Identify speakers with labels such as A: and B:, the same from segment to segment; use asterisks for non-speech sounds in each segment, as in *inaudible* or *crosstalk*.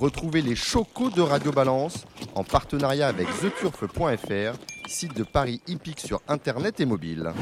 A: Retrouvez les chocos de Radio Balance en partenariat avec theturf.fr, site de Paris hippique sur internet et mobile.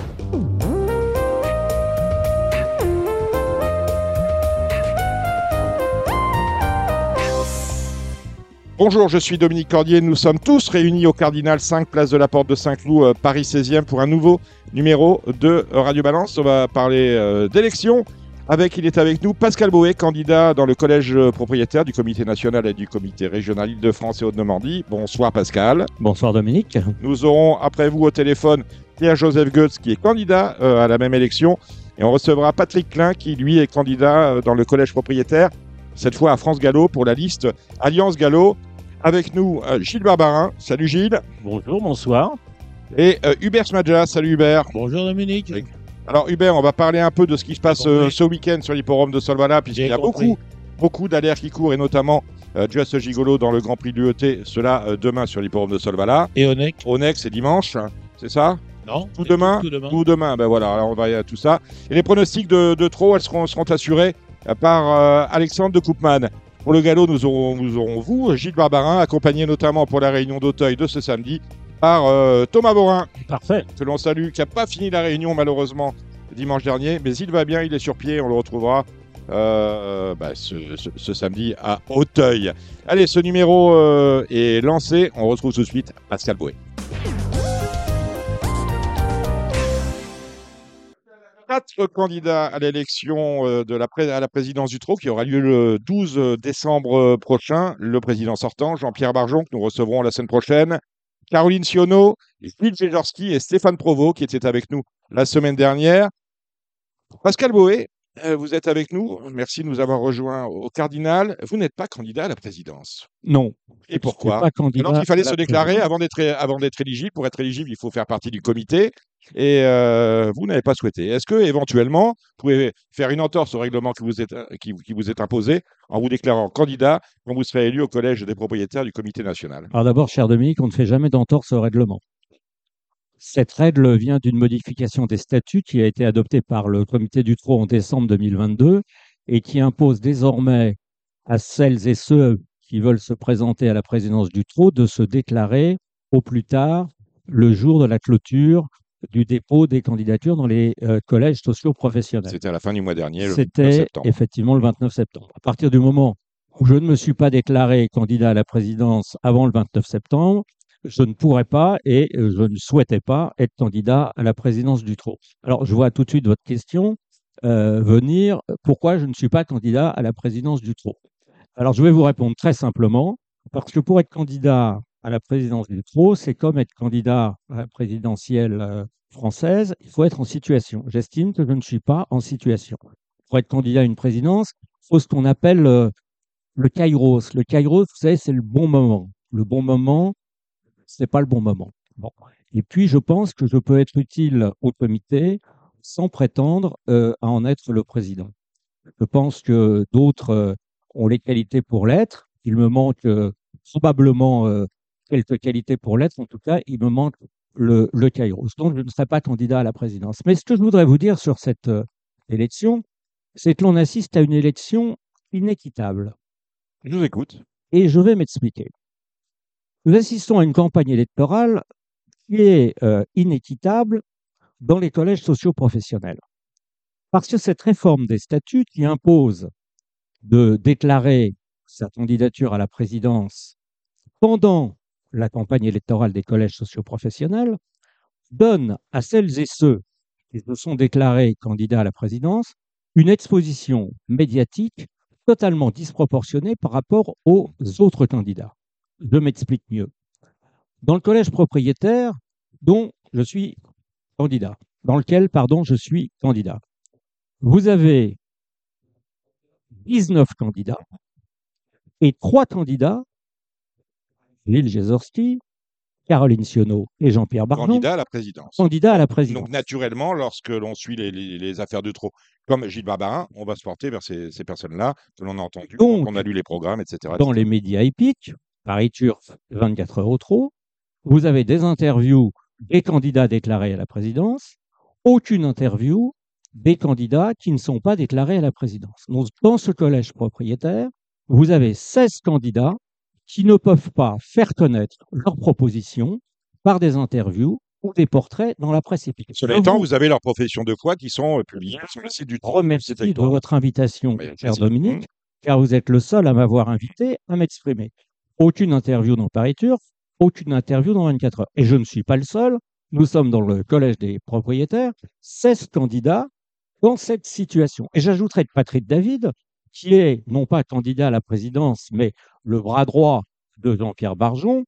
B: Bonjour, je suis Dominique Cordier. Nous sommes tous réunis au Cardinal 5, place de la Porte de Saint-Cloud, euh, Paris 16e, pour un nouveau numéro de Radio Balance. On va parler euh, d'élections. Avec, il est avec nous Pascal Boé, candidat dans le collège propriétaire du comité national et du comité régional Île-de-France et Haute-Normandie. Bonsoir Pascal.
C: Bonsoir Dominique.
B: Nous aurons après vous au téléphone Pierre-Joseph Goetz qui est candidat euh, à la même élection. Et on recevra Patrick Klein qui lui est candidat dans le collège propriétaire, cette fois à France Gallo pour la liste Alliance Gallo. Avec nous, euh, Gilles Barbarin. Salut Gilles.
D: Bonjour, bonsoir.
B: Et euh, Hubert Smadja. Salut Hubert.
E: Bonjour Dominique.
B: Alors Hubert, on va parler un peu de ce qui se passe euh, ce week-end sur l'hipporome de Solvala, puisqu'il y a beaucoup, beaucoup d'alerte qui courent, et notamment euh, Just Gigolo dans le Grand Prix de l'UET, cela demain sur l'hipporome de Solvala.
E: Et Onek
B: Onek, c'est dimanche, c'est ça?
E: Non.
B: Tout demain
E: Tout demain.
B: Tout demain, ben voilà, alors on va y à tout ça. Et les pronostics de, de trop, elles seront, seront assurées par Alexandre de Koopman. Pour le galop, nous aurons, nous aurons vous, Gilles Barbarin, accompagné notamment pour la réunion d'Auteuil de ce samedi par euh, Thomas Borin.
D: Parfait.
B: Que l'on salue, qui n'a pas fini la réunion malheureusement dimanche dernier, mais il va bien, il est sur pied, on le retrouvera euh, bah, ce, ce, ce, samedi à Auteuil. Allez, ce numéro euh, est lancé, on retrouve tout de suite Pascal Boué. quatre candidats à l'élection de la à la présidence du TRO qui aura lieu le 12 décembre prochain. Le président sortant, Jean-Pierre Barjon, que nous recevrons la semaine prochaine. Caroline Sionneau, Philippe Géjorski et Stéphane Provost, qui étaient avec nous la semaine dernière. Pascal Boé, euh, vous êtes avec nous. Merci de nous avoir rejoints au Cardinal. Vous n'êtes pas candidat à la présidence.
C: Non.
B: Et pourquoi
C: pas candidat
B: Alors qu'il fallait se déclarer avant d'être avant d'être éligible. Pour être éligible, il faut faire partie du comité. Et euh, vous n'avez pas souhaité. Est-ce que éventuellement, vous pouvez faire une entorse au règlement qui vous est qui, qui vous est imposé en vous déclarant candidat quand vous serez élu au collège des propriétaires du comité national?
C: Alors d'abord, cher Dominique, on ne fait jamais d'entorse au règlement. Cette règle vient d'une modification des statuts qui a été adoptée par le comité du TRO en décembre 2022 et qui impose désormais à celles et ceux qui veulent se présenter à la présidence du TRO de se déclarer au plus tard le jour de la clôture du dépôt des candidatures dans les euh, collèges sociaux professionnels.
B: C'était à la fin du mois dernier, le
C: C'était effectivement le 29 septembre. À partir du moment où je ne me suis pas déclaré candidat à la présidence avant le 29 septembre, je ne pourrais pas et euh, je ne souhaitais pas être candidat à la présidence du TRO. Alors, je vois tout de suite votre question euh, venir. Pourquoi je ne suis pas candidat à la présidence du TRO Alors, je vais vous répondre très simplement. Parce que pour être candidat à la présidence du TRO, c'est comme être candidat à la présidentielle euh, française, il faut être en situation. J'estime que je ne suis pas en situation. Pour être candidat à une présidence, il faut ce qu'on appelle euh, le kairos. Le kairos, vous savez, c'est le bon moment. Le bon moment, c'est pas le bon moment. Bon. Et puis, je pense que je peux être utile au comité sans prétendre euh, à en être le président. Je pense que d'autres ont les qualités pour l'être. Il me manque probablement quelques qualités pour l'être. En tout cas, il me manque le, le Kairos. Donc, je ne serai pas candidat à la présidence. Mais ce que je voudrais vous dire sur cette euh, élection, c'est que l'on assiste à une élection inéquitable.
B: Je vous écoute.
C: Et je vais m'expliquer. Nous assistons à une campagne électorale qui est euh, inéquitable dans les collèges sociaux professionnels. Parce que cette réforme des statuts qui impose de déclarer sa candidature à la présidence pendant la campagne électorale des collèges socioprofessionnels donne à celles et ceux qui se sont déclarés candidats à la présidence une exposition médiatique totalement disproportionnée par rapport aux autres candidats. Je m'explique mieux. Dans le collège propriétaire dont je suis candidat, dans lequel, pardon, je suis candidat, vous avez 19 candidats et trois candidats, Lille Gézorski, Caroline Sionneau et Jean-Pierre Bardon,
B: Candidat à la présidence.
C: candidats à la présidence.
B: Donc naturellement, lorsque l'on suit les, les- les affaires de trop, comme Gilles Barbarin, on va se porter vers ces, ces personnes-là que l'on a entendues,
C: Donc,
B: on a lu les programmes, etc.
C: dans les médias épiques, Paris Turf, 24 heures au trop, vous avez des interviews des candidats déclarés à la présidence, aucune interview des candidats qui ne sont pas déclarés à la présidence. Donc, dans ce collège propriétaire, vous avez 16 candidats qui ne peuvent pas faire connaître leurs propositions par des interviews ou des portraits dans la presse épique.
B: Cela étant, vous avez leurs professions de foi qui sont euh, publiées sur le site du
C: remercie de votre invitation,
B: Mais
C: cher. Dominique, car vous êtes le seul à m'avoir invité à m'exprimer. Aucune interview dans Paris Turf, aucune interview dans 24 heures. Et je ne suis pas le seul. Nous sommes dans le collège des propriétaires, 16 candidats dans cette situation. Et j'ajouterai que Patrick David, qui est non pas candidat à la présidence, mais le bras droit de Jean-Pierre Barjon,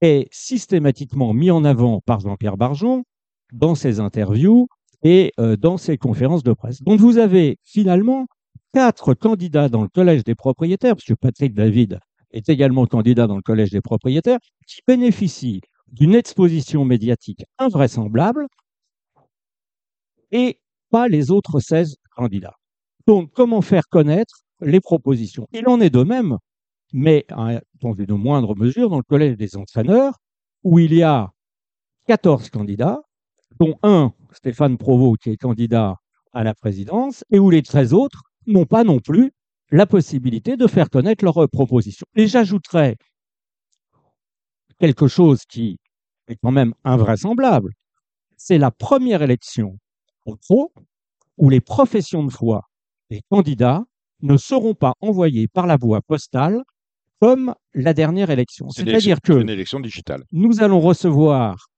C: est systématiquement mis en avant par Jean-Pierre Barjon dans ses interviews et euh, dans ses conférences de presse. Donc vous avez finalement quatre candidats dans le collège des propriétaires, parce que Patrick David est également candidat dans le collège des propriétaires, qui bénéficient d'une exposition médiatique invraisemblable et pas les autres 16 candidats. Donc comment faire connaître les propositions Il en est de même, mais dans une moindre mesure, dans le collège des entraîneurs, où il y a 14 candidats, dont un, Stéphane Provost, qui est candidat à la présidence, et où les 13 autres n'ont pas non plus la possibilité de faire connaître leurs propositions. Et j'ajouterais quelque chose qui est quand même invraisemblable. C'est la première élection en pro où les professions de foi des candidats ne seront pas envoyées par la voie postale comme la dernière élection. C'est-à-dire que
B: une élection digitale.
C: nous allons recevoir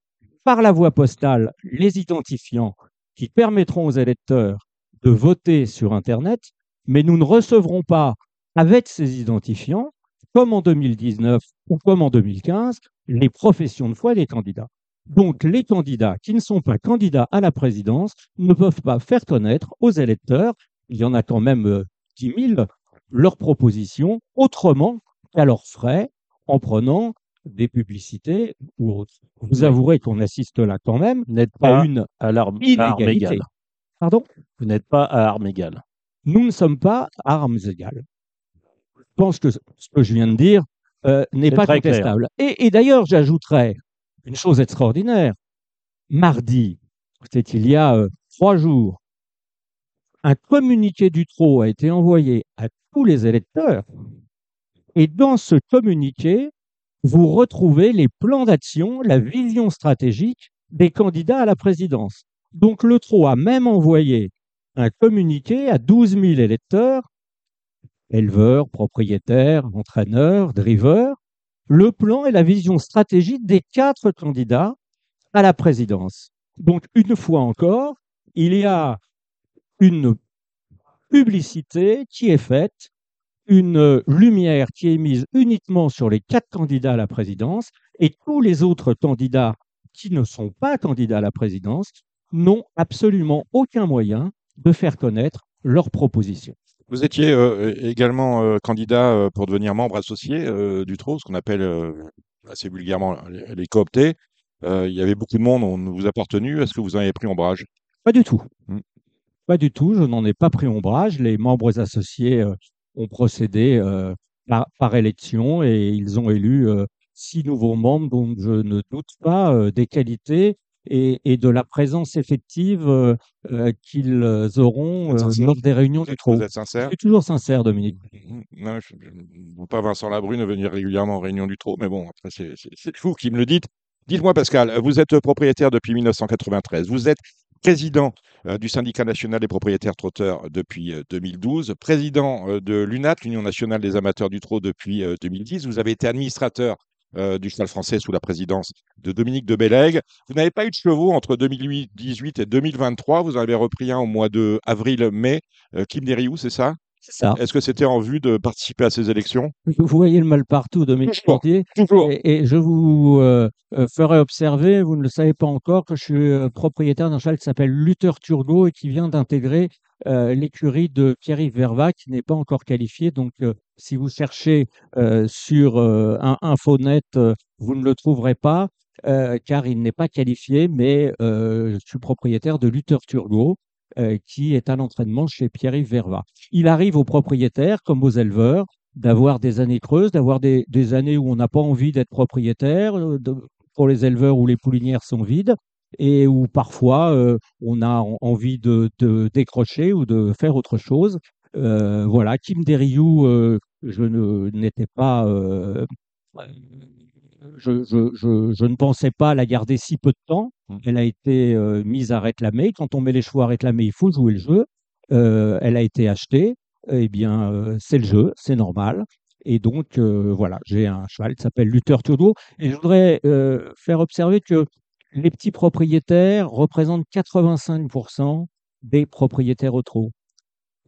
C: par la voie postale les identifiants qui permettront aux électeurs de voter sur Internet, mais nous ne recevrons pas avec ces identifiants, comme en 2019 ou comme en 2015, les professions de foi des candidats. Donc les candidats qui ne sont pas candidats à la présidence ne peuvent pas faire connaître aux électeurs, il y en a quand même euh, 10 000, leurs propositions autrement qu'à leurs frais en prenant des publicités ou autres. Vous avouerez qu'on assiste là quand même
D: Vous n'êtes
C: à
D: pas
C: une
D: à l'arme à armes
C: inégalité.
D: égales.
C: Pardon?
D: Vous n'êtes pas à armes égales.
C: Nous ne sommes pas à armes égales. Je pense que ce que je viens de dire euh, n'est pas
D: clair.
C: contestable. Et, et d'ailleurs, j'ajouterais une chose extraordinaire. Mardi, c'est il y a euh, trois jours, un communiqué du TRO a été envoyé à tous les électeurs. Et dans ce communiqué, vous retrouvez les plans d'action, la vision stratégique des candidats à la présidence. Donc le TRO a même envoyé un communiqué à 12 000 électeurs, éleveurs, propriétaires, entraîneurs, drivers, le plan et la vision stratégique des quatre candidats à la présidence. Donc, une fois encore, il y a une publicité qui est faite, une lumière qui est mise uniquement sur les quatre candidats à la présidence et tous les autres candidats qui ne sont pas candidats à la présidence n'ont absolument aucun moyen de faire connaître leurs propositions.
B: Vous étiez euh, également euh, candidat euh, pour devenir membre associé euh, du TRO, ce qu'on appelle assez vulgairement les, cooptés. Il y avait beaucoup de monde, on ne vous a pas retenu. Est-ce que vous en avez pris ombrage?
C: Pas du tout.
B: Mm.
C: Pas du tout. Je n'en ai pas pris ombrage. Les membres associés euh, ont procédé euh, par, par élection et ils ont élu euh, six nouveaux membres dont je ne doute pas des qualités et, et de la présence effective qu'ils auront lors des réunions du TRO.
B: Vous êtes
C: Je
B: sincère
C: suis toujours sincère, Dominique.
B: Non, je ne veux pas Vincent Labrune venir régulièrement en réunion du TRO, mais bon, après, c'est vous qui me le dites. Dites-moi, Pascal, vous êtes propriétaire depuis 1993. Vous êtes président euh, du syndicat national des propriétaires trotteurs depuis euh, 2012, président euh, de l'UNAT, l'Union nationale des amateurs du trot, depuis euh, 2010. Vous avez été administrateur euh, du cheval français sous la présidence de Dominique de Bellègue. Vous n'avez pas eu de chevaux entre 2018 et 2023. Vous en avez repris un au mois de avril-mai. Euh, Kim Deriou, c'est ça?
C: C'est ça.
B: Est-ce que c'était en vue de participer à ces élections? *laughs*
C: Vous voyez le mal partout, Dominique. Portier.
B: Toujours.
C: Et, et je vous euh, euh, ferai observer, vous ne le savez pas encore, que je suis euh, propriétaire d'un cheval qui s'appelle Luther Turgot et qui vient d'intégrer euh, l'écurie de Pierre-Yves Verva, qui n'est pas encore qualifié. Donc, euh, si vous cherchez euh, sur euh, un Infonet, euh, vous ne le trouverez pas, euh, car il n'est pas qualifié, mais euh, je suis propriétaire de Luther Turgot, euh, qui est à l'entraînement chez Pierre-Yves Verva. Il arrive aux propriétaires, comme aux éleveurs, d'avoir des années creuses, d'avoir des, années où on n'a pas envie d'être propriétaire, euh, pour les éleveurs où les poulinières sont vides, et où parfois euh, on a en- envie de, décrocher ou de faire autre chose. Voilà, Kim Deriou, je n'étais pas, je, je, je, je, ne pensais pas la garder si peu de temps.
B: Mmh.
C: Elle a été euh, mise à réclamer. Quand on met les chevaux à réclamer, il faut jouer le jeu. Euh, elle a été achetée. Eh bien, euh, c'est le jeu, c'est normal. Et donc, euh, voilà, j'ai un cheval qui s'appelle Luther Turbo. Et je voudrais faire observer que les petits propriétaires représentent 85% des propriétaires au trot.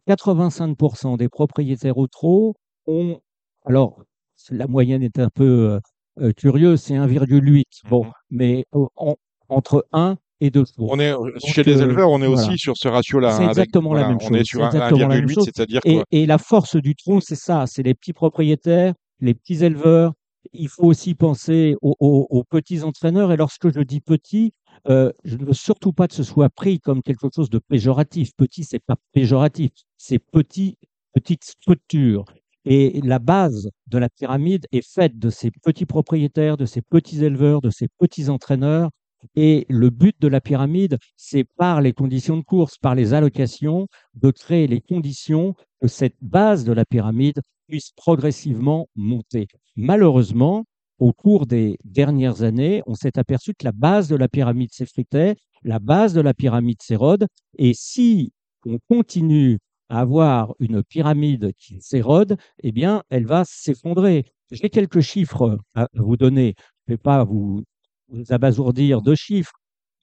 C: 85% des propriétaires au trot ont, alors la moyenne est un peu euh, euh, curieuse, c'est 1,8. Bon, mais euh, en- entre 1 et 2 chevaux.
B: On est chez les
C: euh,
B: éleveurs, on est
C: voilà.
B: aussi sur ce ratio-là.
C: C'est
B: hein, avec-
C: exactement la
B: voilà,
C: même
B: On est
C: chose,
B: sur
C: c'est
B: un
C: exactement la même
B: 1,8,
C: chose.
B: c'est-à-dire
C: Et,
B: quoi?
C: et la force du trot, c'est ça, c'est les petits propriétaires, les petits éleveurs. Il faut aussi penser aux, aux- aux petits entraîneurs. Et lorsque je dis petit, euh, je ne veux surtout pas que ce soit pris comme quelque chose de péjoratif. Petit, c'est pas péjoratif, c'est petit, petite structure. Et la base de la pyramide est faite de ces petits propriétaires, de ces petits éleveurs, de ces petits entraîneurs. Et le but de la pyramide, c'est par les conditions de course, par les allocations, de créer les conditions que cette base de la pyramide puisse progressivement monter. Malheureusement, au cours des dernières années, on s'est aperçu que la base de la pyramide s'effritait, la base de la pyramide s'érode, et si on continue avoir une pyramide qui s'érode, eh bien, elle va s'effondrer. J'ai quelques chiffres à vous donner. Je ne vais pas vous, vous abasourdir de chiffres.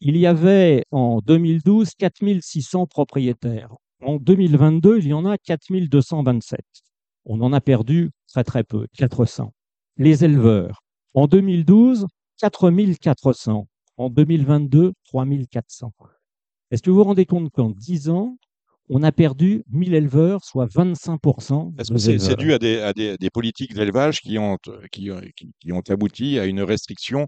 C: Il y avait en 2012 4600 propriétaires. En 2022, il y en a 4227. On en a perdu très très peu, 400. Les éleveurs, en 2012, 4400. En 2022, 3400. Est-ce que vous vous rendez compte qu'en 10 ans, on a perdu 1000 éleveurs, soit 25%.
B: Est-ce que
C: de
B: c'est dû à des, à des, des politiques d'élevage qui ont, qui, qui, qui ont abouti à une restriction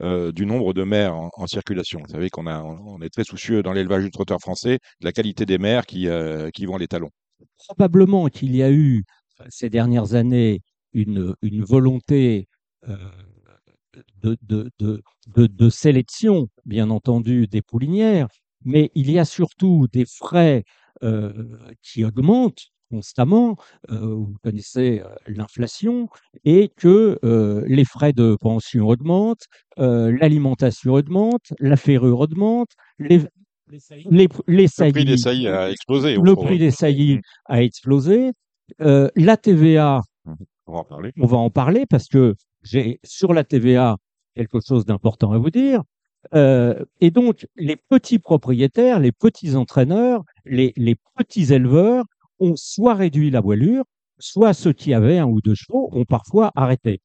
B: euh, du nombre de mères en, en circulation Vous savez qu'on a, on est très soucieux dans l'élevage du trotteur français de la qualité des mères qui, euh, qui vont les talons.
C: Probablement qu'il y a eu ces dernières années une, une volonté euh, de, de, de, de, de sélection, bien entendu, des poulinières, mais il y a surtout des frais qui augmentent constamment. Euh, vous connaissez euh, l'inflation et que euh, les frais de pension augmentent, euh, l'alimentation augmente, la ferrure augmente, les, les, les
B: Le
C: saillies,
B: prix des saillies a explosé.
C: le prix des saillies a explosé. Euh, la TVA,
B: On va en parler.
C: on va en parler parce que j'ai sur la TVA quelque chose d'important à vous dire. Euh, et donc, les petits propriétaires, les petits entraîneurs, les, les petits éleveurs ont soit réduit la voilure, soit ceux qui avaient un ou deux chevaux ont parfois arrêté.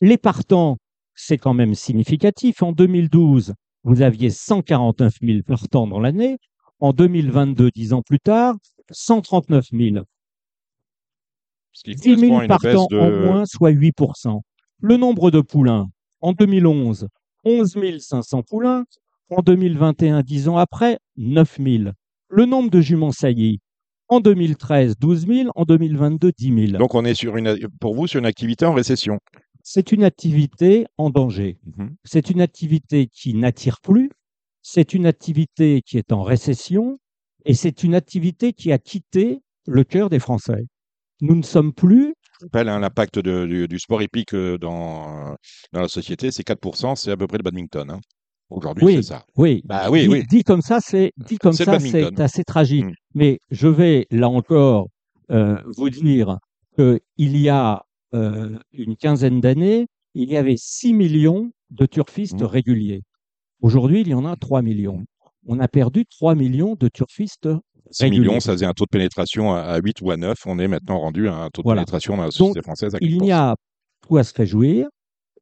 C: Les partants, c'est quand même significatif. En 2012, vous aviez 149 000 partants dans l'année. En 2022, dix ans plus tard, 139 000.
B: Ce qui
C: 10
B: correspond
C: 000
B: à une baisse
C: partants
B: de...
C: en moins, soit 8%. Le nombre de poulains, en 2011, 11 500 poulains. En 2021, dix ans après, 9 000. Le nombre de juments saillies, en 2013, 12 000. En 2022, 10 000.
B: Donc on est sur une, pour vous sur une activité en récession.
C: C'est une activité en danger.
B: Mhm.
C: C'est une activité qui n'attire plus. C'est une activité qui est en récession. Et c'est une activité qui a quitté le cœur des Français. Nous ne sommes plus
B: Je rappelle hein, l'impact du, du sport hippique euh, dans, dans la société, c'est 4%, c'est à peu près le badminton. hein. Aujourd'hui,
C: Oui.
B: c'est ça.
C: Oui,
B: Bah oui,
C: dit,
B: oui.
C: dit comme ça, c'est dit comme ça, c'est assez tragique.
B: Mm.
C: Mais je vais là encore euh, vous dire que il y a euh, une quinzaine d'années, il y avait 6 millions de turfistes
B: Mm.
C: réguliers. Aujourd'hui, il y en a 3 millions. On a perdu 3 millions de turfistes
B: 6
C: réguliers.
B: millions, ça faisait un taux de pénétration à, à 8 ou à 9. On est maintenant rendu à un taux de
C: Voilà.
B: pénétration dans la société française à 15%.
C: il n'y a tout à se réjouir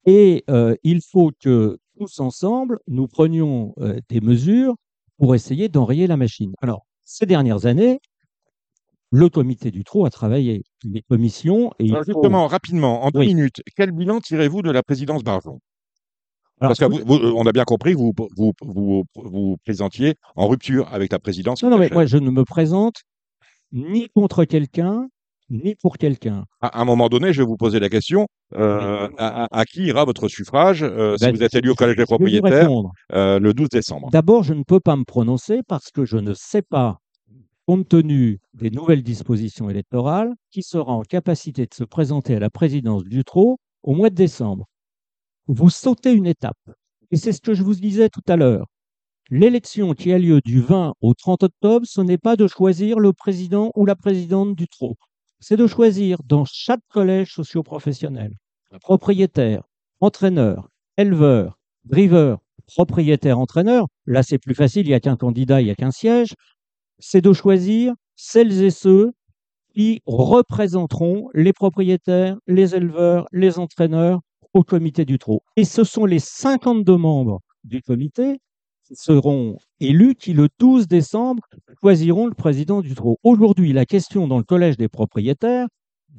C: et euh, il faut que tous ensemble, nous prenions euh, des mesures pour essayer d'enrayer la machine. Alors, ces dernières années, le comité du trot a travaillé, les commissions, et il
B: Alors
C: faut-
B: justement, rapidement, en deux minutes, quel bilan tirez-vous de la présidence Barjon?
C: Alors,
B: Parce que vous- vous- on a bien compris que vous vous, vous vous présentiez en rupture avec la présidence.
C: non, non, mais moi, je ne me présente ni contre quelqu'un, ni pour quelqu'un.
B: À un moment donné, je vais vous poser la question euh, à, qui ira votre suffrage euh, si
C: Ben,
B: vous êtes élu au collège des propriétaires euh, le 12 décembre
C: D'abord, je ne peux pas me prononcer parce que je ne sais pas compte tenu des nouvelles dispositions électorales, qui sera en capacité de se présenter à la présidence du TRO au mois de décembre. Vous sautez une étape. Et c'est ce que je vous disais tout à l'heure. L'élection qui a lieu du 20 au 30 octobre, ce n'est pas de choisir le président ou la présidente du TRO. C'est de choisir dans chaque collège socio-professionnel propriétaire, entraîneur, éleveur, driver, propriétaire, entraîneur. Là, c'est plus facile, il n'y a qu'un candidat, il n'y a qu'un siège. C'est de choisir celles et ceux qui représenteront les propriétaires, les éleveurs, les entraîneurs au comité du trot. Et ce sont les 52 membres du comité qui seront élus qui, le 12 décembre, choisiront le président du trot. Aujourd'hui, la question dans le collège des propriétaires,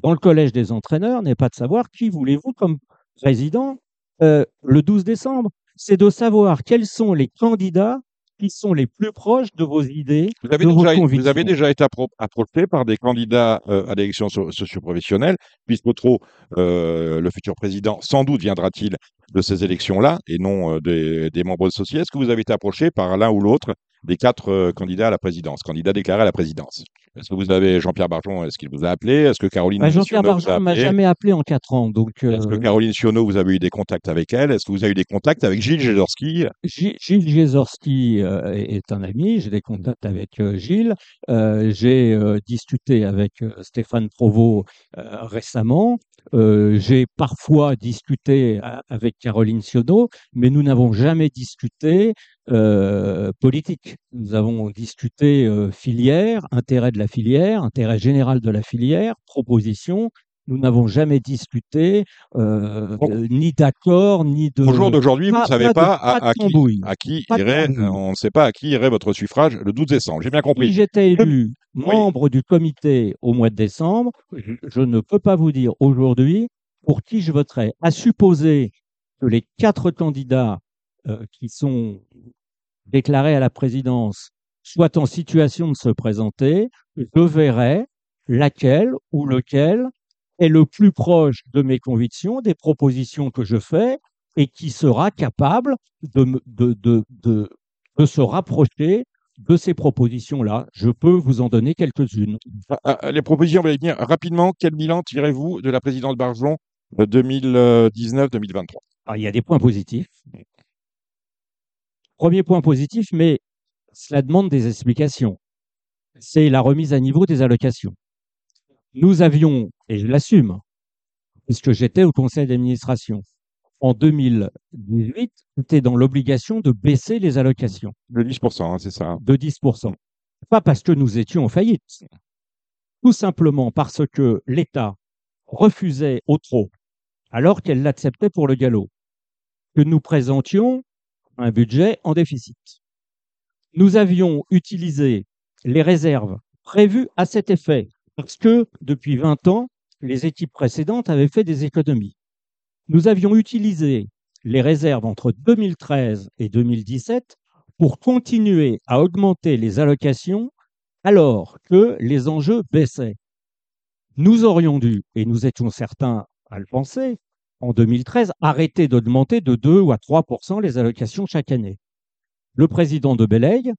C: dans le collège des entraîneurs, n'est pas de savoir qui voulez-vous comme président euh, le 12 décembre, c'est de savoir quels sont les candidats qui sont les plus proches de vos idées,
B: Vous avez,
C: de vos
B: déjà, vous
C: convictions.
B: avez déjà été appro- approché par des candidats euh, à l'élection so- socio-professionnelle, puisque trop euh, le futur président, sans doute viendra-t-il de ces élections-là et non euh, des, des membres associés. Est-ce que vous avez été approché par l'un ou l'autre des quatre euh, candidats à la présidence, candidats déclarés à la présidence. Est-ce que vous avez Jean-Pierre Barjon, est-ce qu'il vous a appelé? Est-ce que Caroline
C: Bah, Jean-Pierre Barjon ne m'a jamais appelé en quatre ans, donc euh,
B: Est-ce que Caroline Sionneau, vous avez eu des contacts avec elle? Est-ce que vous avez eu des contacts avec Gilles Gézorski?
C: Gi- Gilles Gézorski euh, est un ami, j'ai des contacts avec euh, Gilles, j'ai discuté avec Stéphane Provost récemment, j'ai parfois discuté avec Caroline Sionneau, mais nous n'avons jamais discuté euh, politique. Nous avons discuté euh, filière, intérêt de la filière, intérêt général de la filière, proposition. Nous n'avons jamais discuté euh,
B: Bon.
C: euh, ni d'accord, ni de...
B: Au jour d'aujourd'hui, vous ne savez
C: pas de-
B: à, à qui, à irait,
C: tambouille.
B: on ne sait pas à qui irait votre suffrage le 12 décembre. J'ai bien
C: Si
B: compris.
C: j'étais
B: Je-
C: élu membre du comité au mois de décembre, je, je ne peux pas vous dire aujourd'hui pour qui je voterai. À supposer que les quatre candidats euh, qui sont déclarés à la présidence soient en situation de se présenter, je verrai laquelle ou lequel est le plus proche de mes convictions, des propositions que je fais et qui sera capable de, de, de, de, de se rapprocher de ces propositions-là. Je peux vous en donner quelques-unes.
B: Ah, ah, Les propositions, vous allez venir rapidement. Quel bilan tirez-vous de la présidence Barjon euh, 2019-2023
C: Alors, il y a des points positifs. Premier point positif, mais cela demande des explications. C'est la remise à niveau des allocations. Nous avions, et je l'assume, puisque j'étais au conseil d'administration, en 2018, était dans l'obligation de baisser les allocations.
B: De 10%, hein, c'est ça.
C: de 10%. Pas parce que nous étions en faillite, tout simplement parce que l'État refusait au trop, alors qu'elle l'acceptait pour le galop, que nous présentions un budget en déficit. Nous avions utilisé les réserves prévues à cet effet, parce que depuis 20 ans, les équipes précédentes avaient fait des économies. Nous avions utilisé les réserves entre 2013 et 2017 pour continuer à augmenter les allocations alors que les enjeux baissaient. Nous aurions dû, et nous étions certains à le penser, en 2013, arrêter d'augmenter de 2 ou à 3% les allocations chaque année. Le président de Bellègue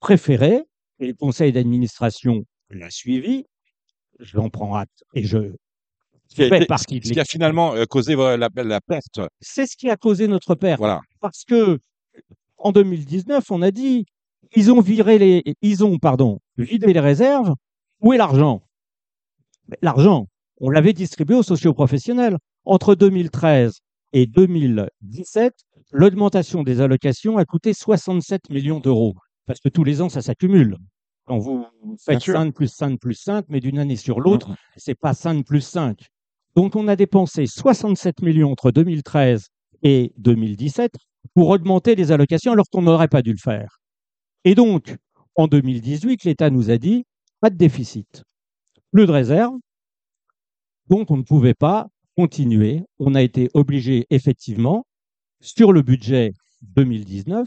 C: préférait, et le conseil d'administration l'a suivi, j'en prends acte et je fais
B: été-
C: partie de
B: ce qui a finalement euh, causé la, la perte.
C: C'est ce qui a causé notre perte.
B: Voilà.
C: parce que en 2019, on a dit ils ont viré les, ils ont pardon vidé les réserves. Où est l'argent? Mais L'argent, on l'avait distribué aux socioprofessionnels. Entre 2013 et 2017, l'augmentation des allocations a coûté 67 millions d'euros parce que tous les ans ça s'accumule. Quand vous faites
B: sûr.
C: 5 plus 5 plus 5, mais d'une année sur l'autre, c'est pas 5 plus 5. Donc on a dépensé 67 millions entre 2013 et 2017 pour augmenter les allocations alors qu'on n'aurait pas dû le faire. Et donc, en 2018, l'État nous a dit pas de déficit, plus de réserve, donc on ne pouvait pas continuer. On a été obligé effectivement, sur le budget 2019,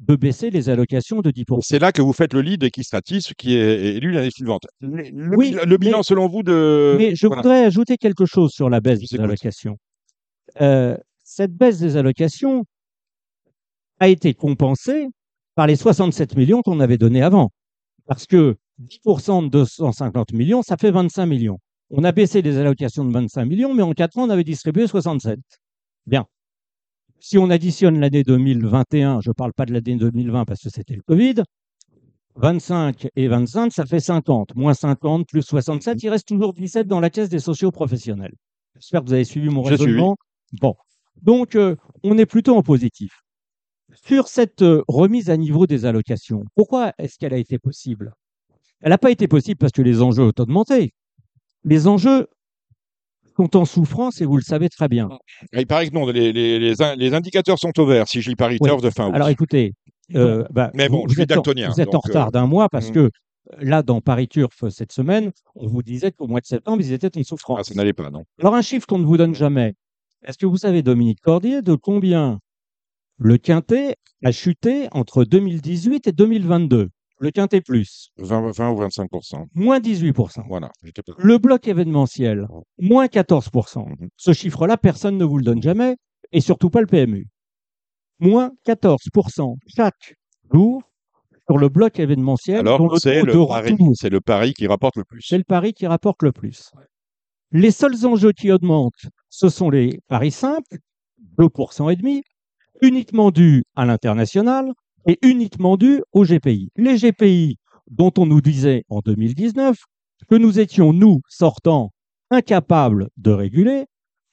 C: de baisser les allocations de 10%.
B: C'est là que vous faites le lead qui Stratis, qui est élu l'année suivante. Le, le
C: Oui,
B: le bilan,
C: mais-
B: selon vous, de.
C: Mais je
B: voilà.
C: voudrais ajouter quelque chose sur la baisse des allocations. Euh, cette baisse des allocations a été compensée par les 67 millions qu'on avait donnés avant. Parce que 10% de 250 millions, ça fait 25 millions. On a baissé les allocations de 25 millions, mais en 4 ans, on avait distribué 67. Bien. Si on additionne l'année 2021, je ne parle pas de l'année 2020 parce que c'était le Covid, 25 et 25, ça fait 50. Moins 50, plus 67, il reste toujours 17 dans la caisse des sociaux professionnels. J'espère que vous avez suivi mon raisonnement. Bon. Donc, euh, on est plutôt en positif. Sur cette euh, remise à niveau des allocations, pourquoi est-ce qu'elle a été possible? Elle n'a pas été possible parce que les enjeux ont augmenté. Les enjeux sont en souffrance et vous le savez très bien.
B: Il paraît que non, les, les, les, in- les indicateurs sont au vert, si je lis Paris. Turf de fin août.
C: Alors écoutez, euh, bah,
B: Mais bon,
C: vous,
B: je suis
C: êtes en- vous êtes en
B: donc,
C: retard
B: euh,
C: d'un mois parce
B: hmm.
C: que euh, là, dans Paris Turf cette semaine, on vous disait qu'au mois de septembre, ils étaient en souffrance.
B: Ah, ça n'allait pas, non.
C: Alors, un chiffre qu'on ne vous donne jamais. Est-ce que vous savez, Dominique Cordier, de combien le Quintet a chuté entre 2018 et 2022 Le Quintet plus,
B: 20, 20 ou 25%
C: moins 18%.
B: Voilà.
C: Le bloc événementiel, moins 14%.
B: Mhm.
C: Ce chiffre-là, personne ne vous le donne jamais, et surtout pas le PMU. Moins 14% chaque jour sur le bloc événementiel.
B: Alors,
C: le,
B: pari, c'est le pari qui rapporte le plus.
C: c'est le pari qui rapporte le plus. Les seuls enjeux qui augmentent, ce sont les paris simples, 2% et demi, uniquement dus à l'international et uniquement dus aux GPI. Les GPI dont on nous disait en 2019 que nous étions, nous, sortants, incapables de réguler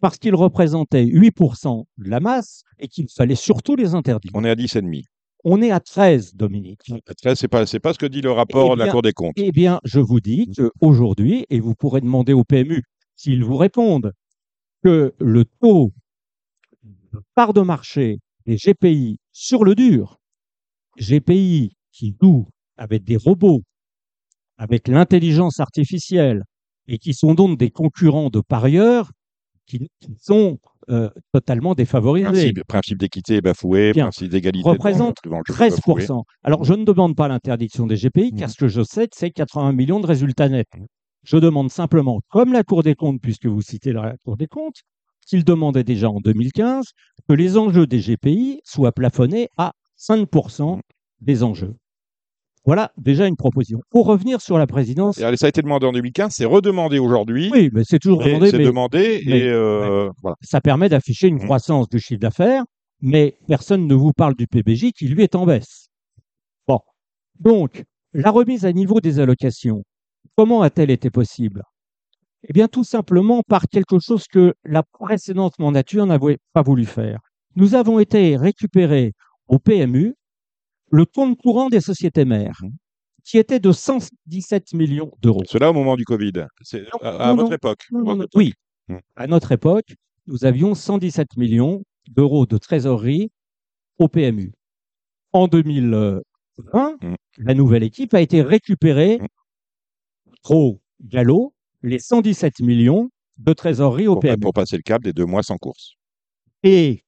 C: parce qu'ils représentaient 8% de la masse et qu'il fallait surtout les interdire.
B: On est à 10,5.
C: On est à 13, Dominique.
B: Très, C'est pas, c'est pas ce que dit le rapport
C: Eh
B: de la Cour des comptes.
C: Eh bien, je vous dis qu'aujourd'hui, et vous pourrez demander au PMU s'ils vous répondent, que le taux de part de marché des GPI sur le dur, GPI qui jouent avec des robots, avec l'intelligence artificielle, et qui sont donc des concurrents de parieurs qui, qui sont euh, totalement défavorisés.
B: Principe, principe d'équité est bafoué,
C: Bien.
B: principe d'égalité
C: Représente
B: devant le jeu est bafoué.
C: 13%. Alors, je ne demande pas l'interdiction des GPI, car
B: Mhm.
C: ce que je sais, c'est 80 millions de résultats nets. Je demande simplement, comme la Cour des comptes, puisque vous citez la Cour des comptes, qu'il demandait déjà en 2015 que les enjeux des GPI soient plafonnés à 5% des enjeux. Voilà déjà une proposition. Pour revenir sur la présidence,
B: Et ça a été demandé en 2015, c'est redemandé aujourd'hui.
C: oui, mais c'est toujours demandé,
B: C'est demandé
C: mais-
B: et euh, voilà.
C: ça permet d'afficher une
B: Mhm.
C: croissance du chiffre d'affaires, mais personne ne vous parle du PBJ qui lui est en baisse. Bon. Donc, la remise à niveau des allocations, comment a-t-elle été possible? Eh bien, tout simplement par quelque chose que la précédente mandature n'avait pas voulu faire. Nous avons été récupérer au PMU le compte courant des sociétés mères, qui était de 117 millions d'euros.
B: Cela au moment du Covid. C'est à, à votre
C: non.
B: époque.
C: Non, non,
B: Votre
C: non.
B: époque.
C: Oui,
B: Hmm.
C: à notre époque, nous avions 117 millions d'euros de trésorerie au PMU. En 2020,
B: Hmm.
C: la nouvelle équipe a été récupérée trop galop les 117 millions de trésorerie au
B: Pour,
C: PMU.
B: pour passer le cap des deux mois sans course.
C: Et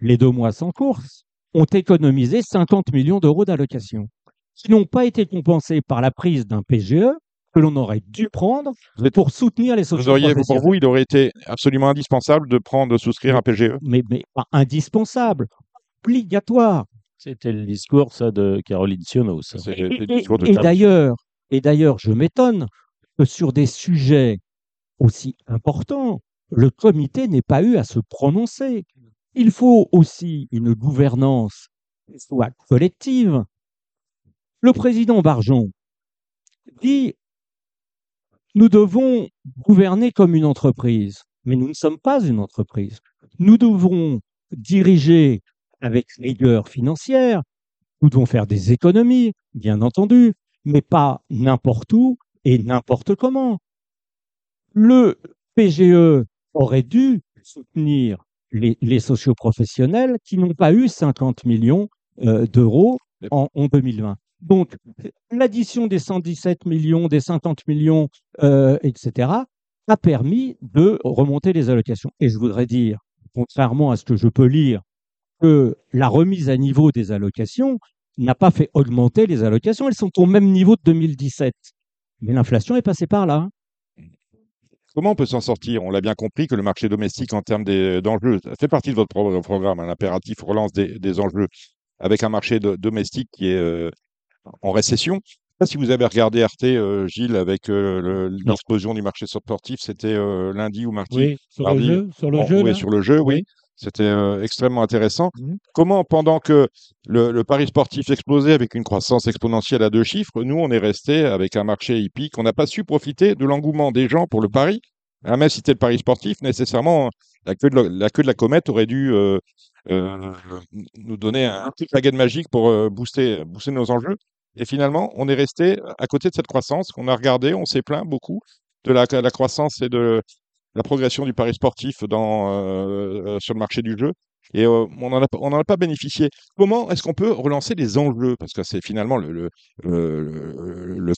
C: les deux mois sans course ont économisé 50 millions d'euros d'allocation, qui n'ont pas été compensés par la prise d'un PGE que l'on aurait dû prendre
B: Vous
C: pour soutenir les
B: Vous
C: sociétés
B: auriez, pour vous, il aurait été absolument indispensable de prendre, de souscrire un. PGE.
C: mais, mais pas indispensable, obligatoire.
D: C'était le discours ça, de Caroline Siono. ça.
B: C'est
C: Et, et- d'ailleurs, et d'ailleurs, je m'étonne que sur des sujets aussi importants, le comité n'ait pas eu à se prononcer. Il faut aussi une gouvernance soit collective. Le président Barjon dit nous devons gouverner comme une entreprise, mais nous ne sommes pas une entreprise. Nous devrons diriger avec rigueur financière, nous devons faire des économies, bien entendu, mais pas n'importe où et n'importe comment. Le PGE aurait dû soutenir les, les socioprofessionnels qui n'ont pas eu 50 millions euh, d'euros en, en 2020. Donc, l'addition des 117 millions, des 50 millions, euh, etc., a permis de remonter les allocations. Et je voudrais dire, contrairement à ce que je peux lire, que la remise à niveau des allocations n'a pas fait augmenter les allocations. Elles sont au même niveau de 2017. Mais l'inflation est passée par là.
B: Comment on peut s'en sortir? On l'a bien compris que le marché domestique en termes des- d'enjeux, ça fait partie de votre pro- programme, un impératif relance des, des enjeux avec un marché domestique qui est euh, en récession. sais pas si vous avez regardé Arte, euh, Gilles, avec euh, le- l'explosion du marché sportif, c'était euh, lundi ou mardi?
E: Oui, sur
B: Mardi.
E: le jeu, sur le jeu.
B: oui,
E: là?
B: sur le jeu, oui.
E: Oui.
B: C'était euh, extrêmement intéressant.
E: Mhm.
B: Comment, pendant que le, le pari sportif explosait avec une croissance exponentielle à deux chiffres, nous, on est resté avec un marché hippique. On n'a pas su profiter de l'engouement des gens pour le pari? Ah, même si c'était le pari sportif, nécessairement, la queue de la, la queue de la comète aurait dû euh, euh, nous donner un petit baguette magique pour booster, booster nos enjeux. Et finalement, on est resté à côté de cette croissance qu'on a regardé, on s'est plaint beaucoup de la, la croissance et de la progression du pari sportif euh, euh, sur le marché du jeu. Et euh, on n'en a, pas- bénéficié. Comment est-ce qu'on peut relancer les enjeux? Parce que c'est finalement le,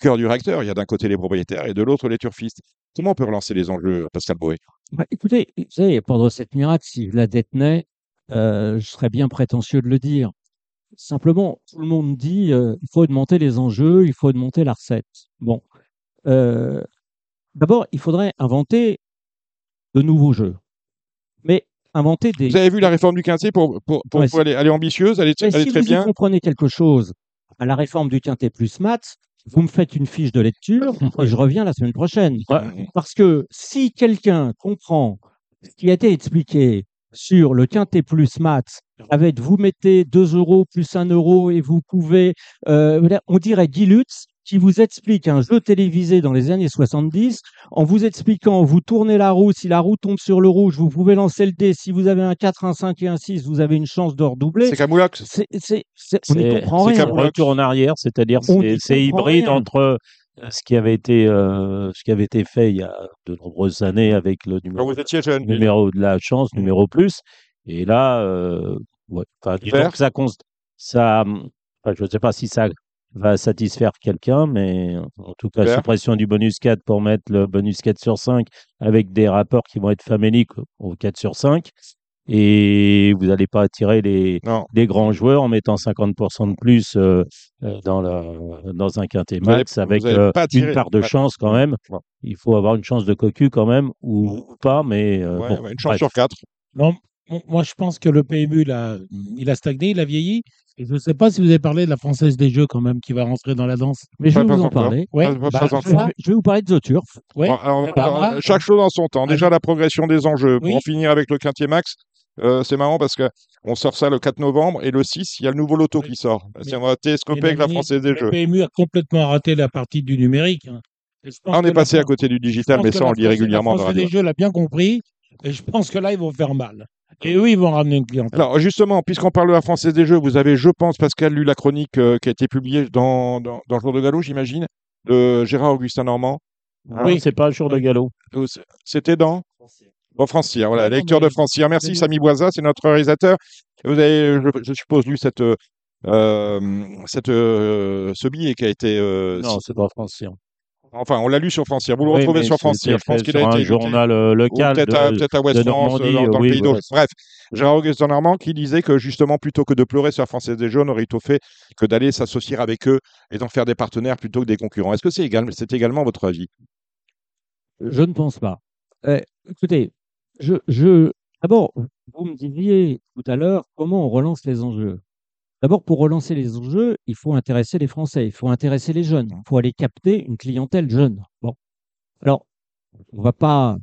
B: cœur du réacteur. Il y a d'un côté les propriétaires et de l'autre les turfistes. Comment on peut relancer les enjeux, Pascal Boé
C: Bah, écoutez, vous savez, pendant cette miracle, si je la détenais, euh, je serais bien prétentieux de le dire. Simplement, tout le monde dit euh, il faut augmenter les enjeux, il faut augmenter la recette. Bon, d'abord, il faudrait inventer de nouveaux jeux, mais inventer des.
B: Vous avez vu la réforme du Quintet pour, pour, pour,
C: Ouais,
B: pour aller, elle est ambitieuse, elle est,
C: Mais
B: est
C: si
B: très
C: vous y
B: bien.
C: comprenez quelque chose à la réforme du Quintet plus maths, vous me faites une fiche de lecture *laughs* et je reviens la semaine prochaine.
B: Ouais.
C: Parce que si quelqu'un comprend ce qui a été expliqué sur le quintet plus maths, avec vous mettez 2 euros plus 1 euro et vous pouvez, euh, on dirait Guy Lutz qui vous explique un jeu télévisé dans les années 70 en vous expliquant, vous tournez la roue, si la roue tombe sur le rouge, vous pouvez lancer le dé, si vous avez un 4, un 5 et un 6, vous avez une chance de redoubler.
B: C'est Camoulox.
C: C'est, c'est, c'est- on n'y
D: C'est
C: comprend
B: c'est
C: rien.
D: un retour en arrière, c'est-à-dire c'est c'est hybride
C: rien.
D: entre euh, ce qui avait été euh, ce qui avait été fait il y a de nombreuses années avec le numéro,
B: vous étiez jeune.
D: numéro de la chance, numéro plus, et là, euh, ouais, disons que ça, const- ça, enfin, je ne sais pas si ça va satisfaire quelqu'un, mais en tout cas, suppression du bonus 4 pour mettre le bonus 4 sur 5 avec des rapports qui vont être faméliques au 4 sur 5. Et vous n'allez pas attirer les, des grands joueurs en mettant 50% de plus euh, euh, dans, la, dans un quintet max avec euh, une part de
B: ouais.
D: chance quand même.
B: Ouais.
D: Il faut avoir une chance de cocu quand même ou, ou pas, mais euh,
B: Ouais,
D: bon,
B: ouais, une chance
D: bref.
B: sur quatre.
E: Non, m- moi je pense que le PMU, il a stagné, il a vieilli. Et je ne sais pas si vous avez parlé de la Française des Jeux quand même qui va rentrer dans la danse.
C: Mais je vais vous en parler.
E: Ouais, bah, je
C: vais, je vais vous parler de The Turf.
E: Ouais.
B: Bon, alors,
E: bah,
B: alors, chaque chose en son temps. Déjà, la progression des enjeux. Pour
E: Oui.
B: en finir avec le Quintier Max, euh, c'est marrant parce que on sort ça le 4 novembre et le 6, il y a le nouveau loto
E: Oui.
B: qui sort. C'est- on va télescoper
E: Mais
B: avec la
E: le
B: Française des
E: le
B: Jeux.
E: PMU a complètement raté la partie du numérique. hein.
B: Ah, on est
E: la
B: passé à côté du digital, mais ça, on le dit régulièrement
E: La Française des Jeux l'a bien compris. Et je pense que là, ils vont faire mal. Et eux, ils vont ramener une clientèle.
B: Alors, justement, puisqu'on parle de la Française des Jeux, vous avez, je pense, Pascal, lu la chronique euh, qui a été publiée dans, dans, dans le jour de galop, j'imagine, de Gérard Augustin Normand. Hein
D: Oui, c'est pas un jour de galop.
B: Euh, c'est- C'était dans Dans Francière, voilà, lecture de Francière. Merci Samy Boisa, c'est notre réalisateur. Vous avez, je, je suppose, lu cette, euh, cette, euh, ce billet qui a été. euh,
D: Non, c'est pas français.
B: Enfin, on l'a lu sur Francière. Vous le
D: Oui,
B: retrouvez sur Francière. Je pense qu'il a été
D: un journal euh, local.
B: peut-être à, West
D: de
B: France,
D: Normandie,
B: dans, dans
D: oui,
B: le pays
D: voilà.
B: Bref, Gérard Augustin Normand qui disait que justement, plutôt que de pleurer sur la Française des Jeunes, on aurait tout fait que d'aller s'associer avec eux et d'en faire des partenaires plutôt que des concurrents. Est-ce que c'est égal, c'est également votre avis?
C: Je ne pense pas. Euh, écoutez, je, je, d'abord, vous me disiez tout à l'heure comment on relance les enjeux. D'abord, pour relancer les enjeux, il faut intéresser les Français, il faut intéresser les jeunes, il faut aller capter une clientèle jeune. Bon. Alors, on ne va pas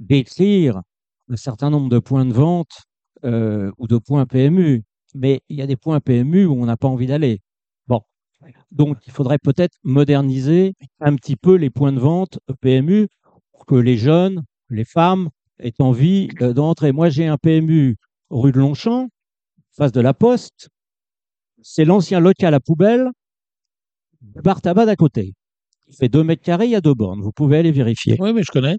C: décrire un certain nombre de points de vente euh, ou de points PMU, mais il y a des points PMU où on n'a pas envie d'aller. Bon. Donc, il faudrait peut-être moderniser un petit peu les points de vente PMU pour que les jeunes, les femmes aient envie euh, d'entrer. Moi, j'ai un PMU rue de Longchamp, face de la Poste. C'est l'ancien local à poubelle, bar tabac d'à côté. Il fait 2 mètres carrés, il y a deux bornes. Vous pouvez aller vérifier.
E: Oui, mais je connais.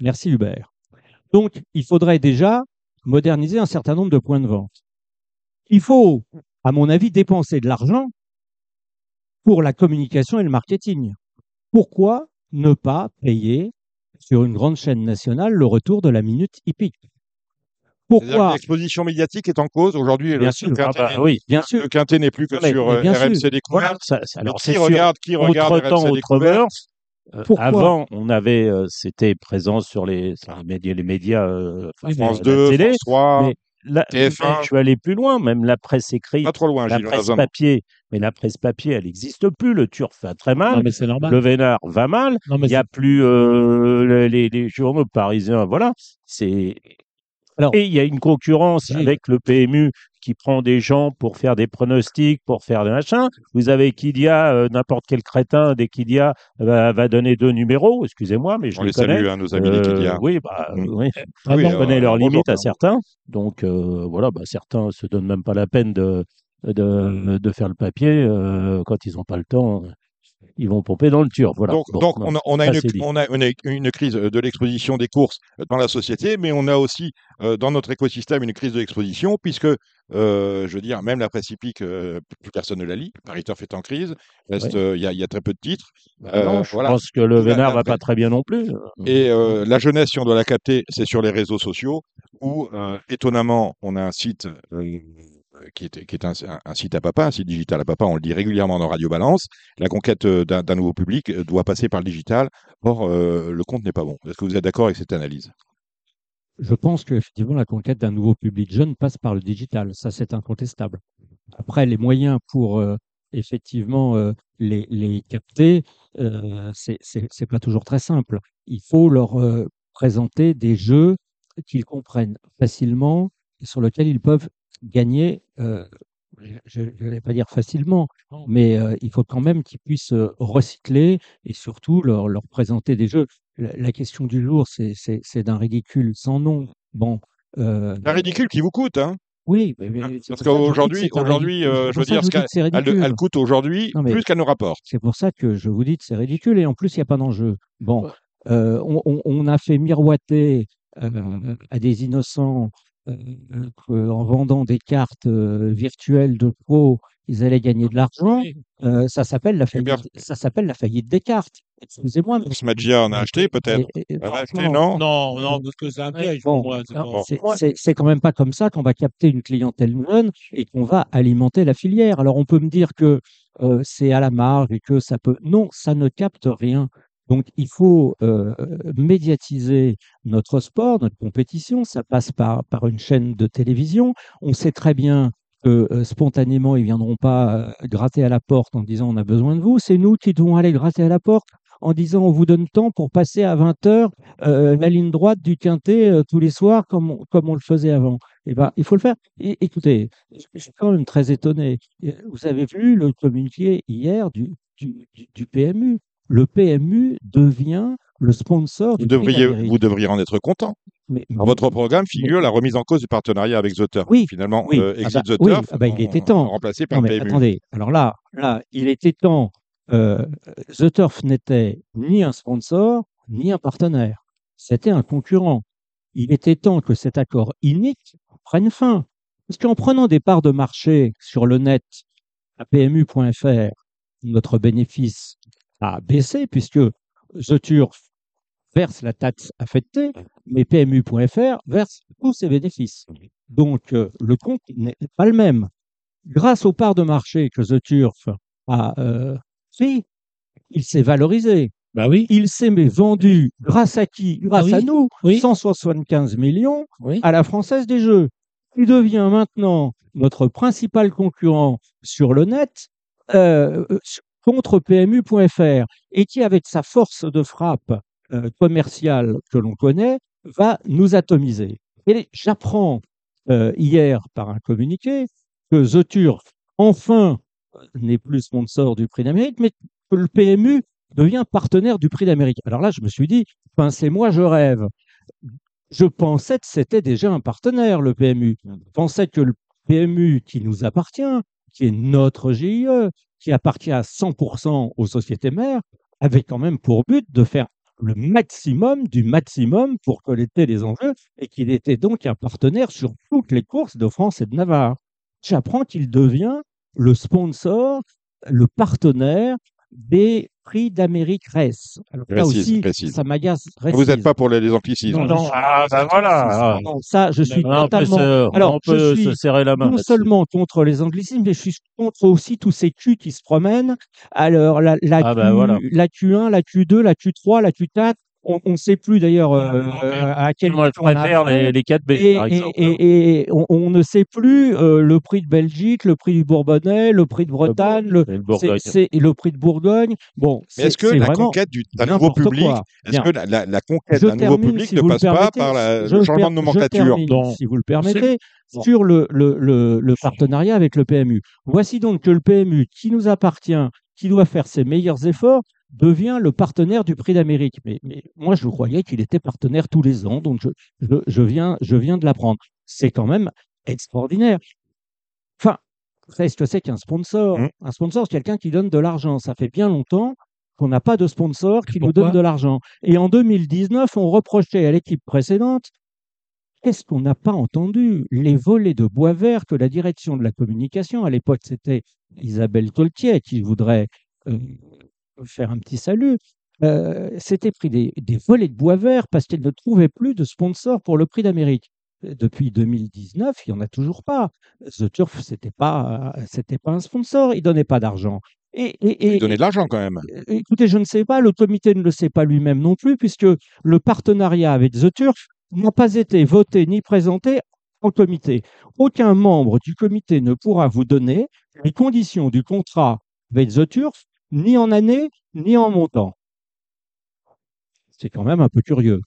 C: Merci Hubert. Donc, il faudrait déjà moderniser un certain nombre de points de vente. Il faut, à mon avis, dépenser de l'argent pour la communication et le marketing. Pourquoi ne pas payer sur une grande chaîne nationale le retour de la minute hippique? Pourquoi
B: L'exposition médiatique est en cause. Aujourd'hui, le,
C: Bien
B: le
C: sûr.
D: Ah
B: Quintet
D: bah oui.
C: Bien sûr.
B: le Quintet n'est plus que
C: mais-
B: sur
C: mais
B: euh, RMC
C: sûr.
B: Découverte.
D: Voilà, ça- ça- alors
B: qui regarde, qui regarde
D: Autre temps,
B: RMC Découverte.
D: Euh,
C: Pourquoi
D: avant, on avait, euh, c'était présent sur les, sur les médias, les médias euh,
E: Oui,
B: France
D: la
B: 2,
D: télé,
B: France 3.
D: mais la-
B: TF1.
D: je suis allé plus loin, même la presse écrite,
B: Pas trop loin,
D: la
B: Gilles,
D: presse papier. Mais la presse papier, elle n'existe plus. Le turf va très mal.
E: Non, mais c'est normal.
D: Le Vénard va mal.
E: Non, mais
D: Il n'y a plus euh, les, les journaux parisiens. Voilà. C'est.
C: Alors,
D: Et il y a une concurrence avec le PMU qui prend des gens pour faire des pronostics, pour faire des machins. Vous avez Kidia, euh, n'importe quel crétin des Kidia va, va donner deux numéros. Excusez-moi, mais je
B: On
D: les
B: les
D: connais.
B: salue, hein, nos amis des
D: Euh,
B: Kidia.
D: oui, bah,
B: Mm.
D: oui.
E: Ah
B: Oui,
E: bon
D: On
B: euh,
D: connaît leurs limites à certains. Donc euh, voilà, bah, certains se donnent même pas la peine de, de, de faire le papier. euh, quand ils n'ont pas le temps, ils vont pomper dans le turf. Voilà.
B: Donc,
D: Bon,
B: donc
D: non.
B: on a, on a
D: ça,
B: une,
D: c'est dit.
B: on a une, une crise de l'exposition des courses dans la société, mais on a aussi euh, dans notre écosystème une crise de l'exposition, puisque, euh, je veux dire, même la presse hippique, euh, plus personne ne la lit. Paris Turf est en crise.
D: Ouais.
B: Il y, a, il y a très peu de titres.
D: Bah non, je
B: voilà.
D: pense que le Vénard
B: la-
D: va pas très bien non plus.
B: Et la jeunesse, si on doit la capter, c'est sur les réseaux sociaux, où, étonnamment, on a un site qui est, un, site à papa, un site digital à papa, on le dit régulièrement dans Radio Balance. La conquête euh, d'un nouveau public euh, doit passer par le digital. Or, euh, le compte n'est pas bon. Est-ce que vous êtes d'accord avec cette analyse?
C: Je pense qu'effectivement, la conquête d'un nouveau public jeune passe par le digital. Ça, c'est incontestable. Après, les moyens pour effectivement les, les capter, euh, c'est pas toujours très simple. Il faut leur présenter des jeux qu'ils comprennent facilement et sur lesquels ils peuvent gagner. euh, je ne vais pas dire facilement, mais euh, il faut quand même qu'ils puissent euh, recycler et surtout leur, leur présenter des jeux. La, la question du jour, c'est d'un ridicule sans nom. Bon. euh,
B: Un ridicule qui vous coûte, hein
C: oui, mais- mais
B: Parce qu'aujourd'hui, aujourd'hui, euh, je veux dire,
C: je vous
B: Elle, coûte aujourd'hui plus qu'elle nous rapporte.
C: C'est pour ça que je vous dis que c'est ridicule et en plus, il n'y a pas d'enjeu. Bon, euh, on, on- on a fait miroiter euh, à des innocents euh, qu'en vendant des cartes euh, virtuelles de pro, ils allaient gagner de l'argent. Euh, ça s'appelle la faillite. Ça s'appelle la faillite des cartes. Excusez-moi. mais-
B: Smagia en a acheté peut-être. non?
E: Non, non, parce que c'est un piège
C: Bon,
E: moi. c'est
C: quand même pas comme ça qu'on va capter une clientèle jeune et qu'on va alimenter la filière. Alors on peut me dire que euh, c'est à la marge et que ça peut. Non, ça ne capte rien. Donc il faut euh, médiatiser notre sport, notre compétition. Ça passe par, une chaîne de télévision. On sait très bien que euh, spontanément, ils viendront pas euh, gratter à la porte en disant on a besoin de vous. C'est nous qui devons aller gratter à la porte en disant on vous donne temps pour passer à 20 heures euh, la ligne droite du quintet euh, tous les soirs comme on, le faisait avant. Eh ben, il faut le faire. Écoutez, je suis quand même très étonné. Euh, Vous avez vu le communiqué hier du, du- du PMU. Le PMU devient le sponsor
B: Vous
C: du prix
B: devriez, vous devriez en être content.
C: Mais-
B: Dans votre programme figure la remise en cause du partenariat avec The Turf.
C: Oui,
B: Finalement,
C: oui.
B: euh,
C: Ah
B: Exit
C: bah,
B: The
C: oui,
B: Turf,
C: ah bah, il était temps.
B: remplacé par
C: Non, mais
B: PMU.
C: attendez, alors là, là, il était temps. euh, The Turf n'était ni un sponsor, ni un partenaire. C'était un concurrent. Il était temps que cet accord inique prenne fin. Parce qu'en prenant des parts de marché sur le net, à PMU.fr, notre bénéfice a baissé puisque The Turf verse la taxe affectée, mais PMU.fr verse tous ses bénéfices. Donc, euh, le compte n'est pas le même. Grâce aux parts de marché que The Turf a euh, pris, il s'est valorisé.
E: Bah oui,
C: Il s'est vendu grâce à qui? Grâce
E: oui,
C: à nous.
E: oui.
C: 175 millions
E: oui.
C: à la Française des Jeux. Il devient maintenant notre principal concurrent sur le net euh, euh, contre PMU.fr et qui, avec sa force de frappe euh, commerciale que l'on connaît, va nous atomiser. Et j'apprends euh, hier par un communiqué que The Turf, enfin, n'est plus sponsor du Prix d'Amérique, mais que le PMU devient partenaire du Prix d'Amérique. Alors là, je me suis dit, pincez-moi, je rêve. Je pensais que c'était déjà un partenaire, le PMU. Je pensais que le PMU qui nous appartient, qui est notre GIE, qui appartient à 100% aux sociétés mères, avait quand même pour but de faire le maximum du maximum pour collecter les enjeux et qu'il était donc un partenaire sur toutes les courses de France et de Navarre. J'apprends qu'il devient le sponsor, le partenaire des prix d'Amérique Race. Alors là
B: Précise,
C: aussi,
B: précise.
C: ça m'agace.
B: Vous n'êtes pas pour les, les anglicismes.
C: Non, non.
D: Ah, bah voilà.
C: Non, ça, je suis
D: Ah,
C: totalement.
D: se,
C: Alors,
D: on
C: je
D: peut
C: suis
D: se serrer la main.
C: non seulement contre les anglicismes, mais je suis contre aussi tous ces culs qui se promènent. Alors, la, la,
D: Ah bah
C: Q,
D: voilà.
C: la Q1, la Q2, la Q3, la Q4, on ne sait plus d'ailleurs euh, à quel
D: Moi, je
C: prix on a
D: préfère les, les 4B,
C: Et,
D: par exemple.
C: et- et on, on ne sait plus euh, le prix de Belgique, le prix du Bourbonnais, le prix de Bretagne, le,
D: Et le
C: c'est,
D: Bourgogne.
C: c'est- et le prix de Bourgogne. Bon,
B: est-ce que
C: c'est
B: la
C: vraiment
B: conquête du- d'un nouveau public, est-ce
C: Bien.
B: que la, la- la conquête
C: Je
B: d'un nouveau public
C: si
B: ne passe pas par la- le changement
C: per-
B: de
C: je
B: nomenclature?
C: termine, si vous le permettez,
E: Bon.
C: sur le, le, le, le partenariat avec le PMU. Voici donc que le PMU, qui nous appartient, qui doit faire ses meilleurs efforts, devient le partenaire du prix d'Amérique. Mais, mais moi, je croyais qu'il était partenaire tous les ans, donc je, je, je viens, je viens de l'apprendre. C'est quand même extraordinaire. Enfin, vous savez ce que c'est qu'un sponsor
B: Mmh.
C: Un sponsor, c'est quelqu'un qui donne de l'argent. Ça fait bien longtemps qu'on n'a pas de sponsor qui nous donne de l'argent. Et en 2019, on reprochait à l'équipe précédente Qu'est-ce qu'on n'a pas entendu? Les volets de bois vert que la direction de la communication, à l'époque c'était Isabelle Toltier qui voudrait euh, faire un petit salut, euh, s'était pris des, des volets de bois vert parce qu'elle ne trouvait plus de sponsors pour le prix d'Amérique. Euh, Depuis 2019, il n'y en a toujours pas. The Turf, c'était pas, c'était pas un sponsor, il donnait pas d'argent. Et, et, et-
B: Il donnait de l'argent quand même.
C: euh, Écoutez, je ne sais pas, le comité ne le sait pas lui-même non plus, puisque le partenariat avec The Turf n'a pas été voté ni présenté en comité. Aucun membre du comité ne pourra vous donner les conditions du contrat avec The Turf, ni en année, ni en montant. C'est quand même un peu curieux.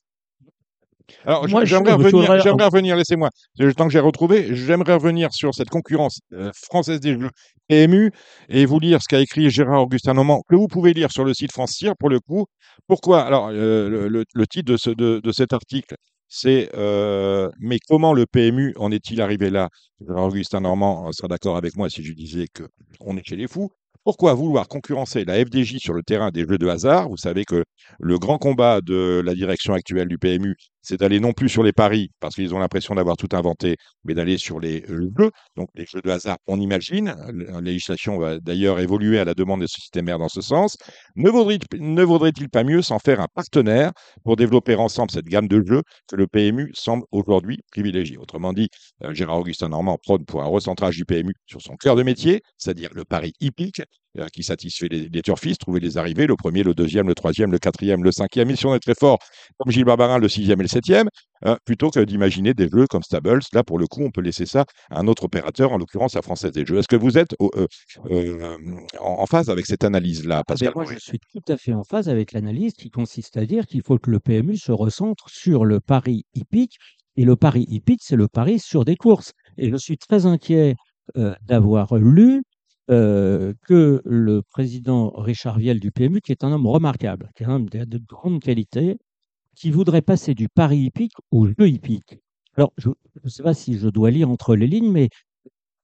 B: Alors, j'aimerais revenir, laissez-moi, le temps que j'ai retrouvé, j'aimerais revenir sur cette concurrence euh, française des jeux PMU et vous lire ce qu'a écrit Gérard Augustin Normand, que vous pouvez lire sur le site France Cyr pour le coup. Pourquoi? Alors, euh, le, le- le titre de, ce, de, de cet article, c'est euh, Mais comment le PMU en est-il arrivé là? Gérard Augustin Normand sera d'accord avec moi si je disais que on est chez les fous. Pourquoi vouloir concurrencer la FDJ sur le terrain des jeux de hasard? Vous savez que le grand combat de la direction actuelle du PMU, c'est d'aller non plus sur les paris, parce qu'ils ont l'impression d'avoir tout inventé, mais d'aller sur les euh, jeux. Donc les jeux de hasard, on imagine. La législation va d'ailleurs évoluer à la demande des sociétés mères dans ce sens. Ne vaudrait- ne vaudrait-il pas mieux s'en faire un partenaire pour développer ensemble cette gamme de jeux que le PMU semble aujourd'hui privilégier? Autrement dit, euh, Gérard Augustin Normand prône pour un recentrage du PMU sur son cœur de métier, c'est-à-dire le pari hippique, qui satisfait les, les turfistes, trouver les arrivées, le premier, le deuxième, le troisième, le quatrième, le cinquième, et si on est très fort, comme Gilles Barbarin, le sixième et le septième, euh, plutôt que d'imaginer des jeux comme Stables. Là, pour le coup, on peut laisser ça à un autre opérateur, en l'occurrence la Française des Jeux. Est-ce que vous êtes au- euh, euh, en, en phase avec cette analyse-là
C: Ben,
B: Pascal?
C: moi, je suis tout à fait en phase avec l'analyse qui consiste à dire qu'il faut que le PMU se recentre sur le pari hippique. Et le pari hippique, c'est le pari sur des courses. Et je suis très inquiet euh, d'avoir lu euh, que le président Richard Viel du PMU, qui est un homme remarquable, qui est un homme de, de grande qualité, qui voudrait passer du pari hippique au jeu hippique. Alors, je ne sais pas si je dois lire entre les lignes, mais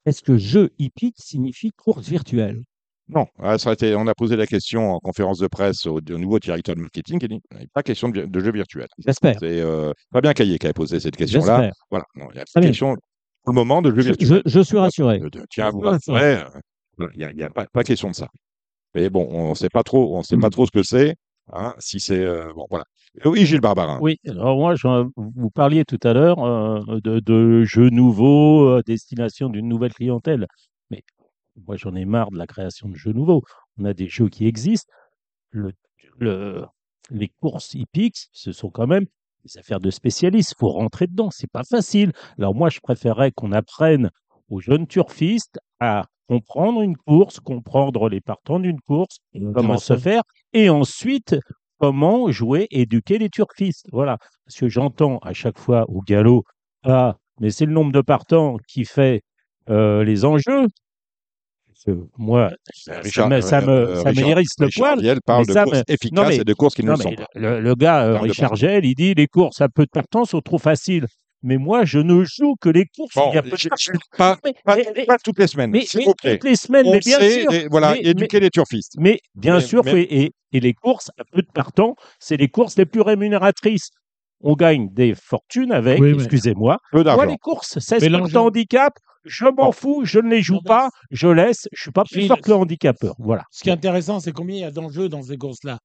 C: est-ce que jeu hippique signifie course virtuelle?
B: Non, ah, ça a été, on a posé la question en conférence de presse au, au nouveau directeur de marketing qui dit il n'y a pas question de, jeu virtuel.
C: J'espère.
B: C'est euh, Fabien Caillé qui avait posé cette question-là. Voilà, non, il y a
C: bien.
B: question pour le moment de jeu
C: Je,
B: virtuel.
C: je- je suis rassuré.
B: Tiens, vous rassurez, Il n'y a, y a pas, pas question de ça. Mais bon, on ne sait pas trop, on sait pas trop ce que c'est. Hein, si c'est euh, bon, voilà. Oui, Gilles Barbarin.
D: Oui, alors moi, j'en- vous parliez tout à l'heure euh, de, de jeux nouveaux, euh, destination d'une nouvelle clientèle. Mais moi, j'en ai marre de la création de jeux nouveaux. On a des jeux qui existent. Le, le- les courses hippiques, ce sont quand même des affaires de spécialistes. Il faut rentrer dedans. C'est pas facile. Alors moi, je préférerais qu'on apprenne aux jeunes turfistes à comprendre une course, comprendre les partants d'une course, comment se faire, et ensuite comment jouer, éduquer les turfistes. Voilà. Parce que j'entends à chaque fois au galop, ah, mais c'est le nombre de partants qui fait euh, les enjeux. Moi, ça,
B: Richard-
D: me, ça me,
B: euh,
D: ça me
B: Richard-
D: hérisse le
B: Richard
D: poil.
B: Parle
D: mais
B: de
D: ça
B: courses
D: me-
B: efficaces
D: mais-
B: et de courses qui ne le sont pas.
D: le, le gars, euh, Richard Gell, il dit les courses à peu de partants sont trop faciles. Mais moi, je ne joue que les courses. où
B: Bon,
D: il y a peu de
B: pas,
D: Mais-
B: pas-
D: mais-
B: pas toutes les semaines,
D: mais, mais toutes les semaines,
B: On
D: mais bien
B: sait,
D: sûr.
B: et voilà,
D: Mais-
B: éduquer les turfistes.
D: Mais bien
B: Mais-
D: sûr, et, et les courses à peu de partants, c'est les courses les plus rémunératrices. On gagne des fortunes avec,
E: Oui,
D: excusez-moi.
B: Peu
D: Moi,
B: d'argent.
D: les courses, 16
E: Mais
D: points
E: l'enjeu-
D: de handicap, je m'en fous, je ne les joue pas, je laisse, je suis pas plus fort que le handicapeur. Voilà.
E: Ce qui est intéressant, c'est combien il y a d'enjeux dans ces courses-là?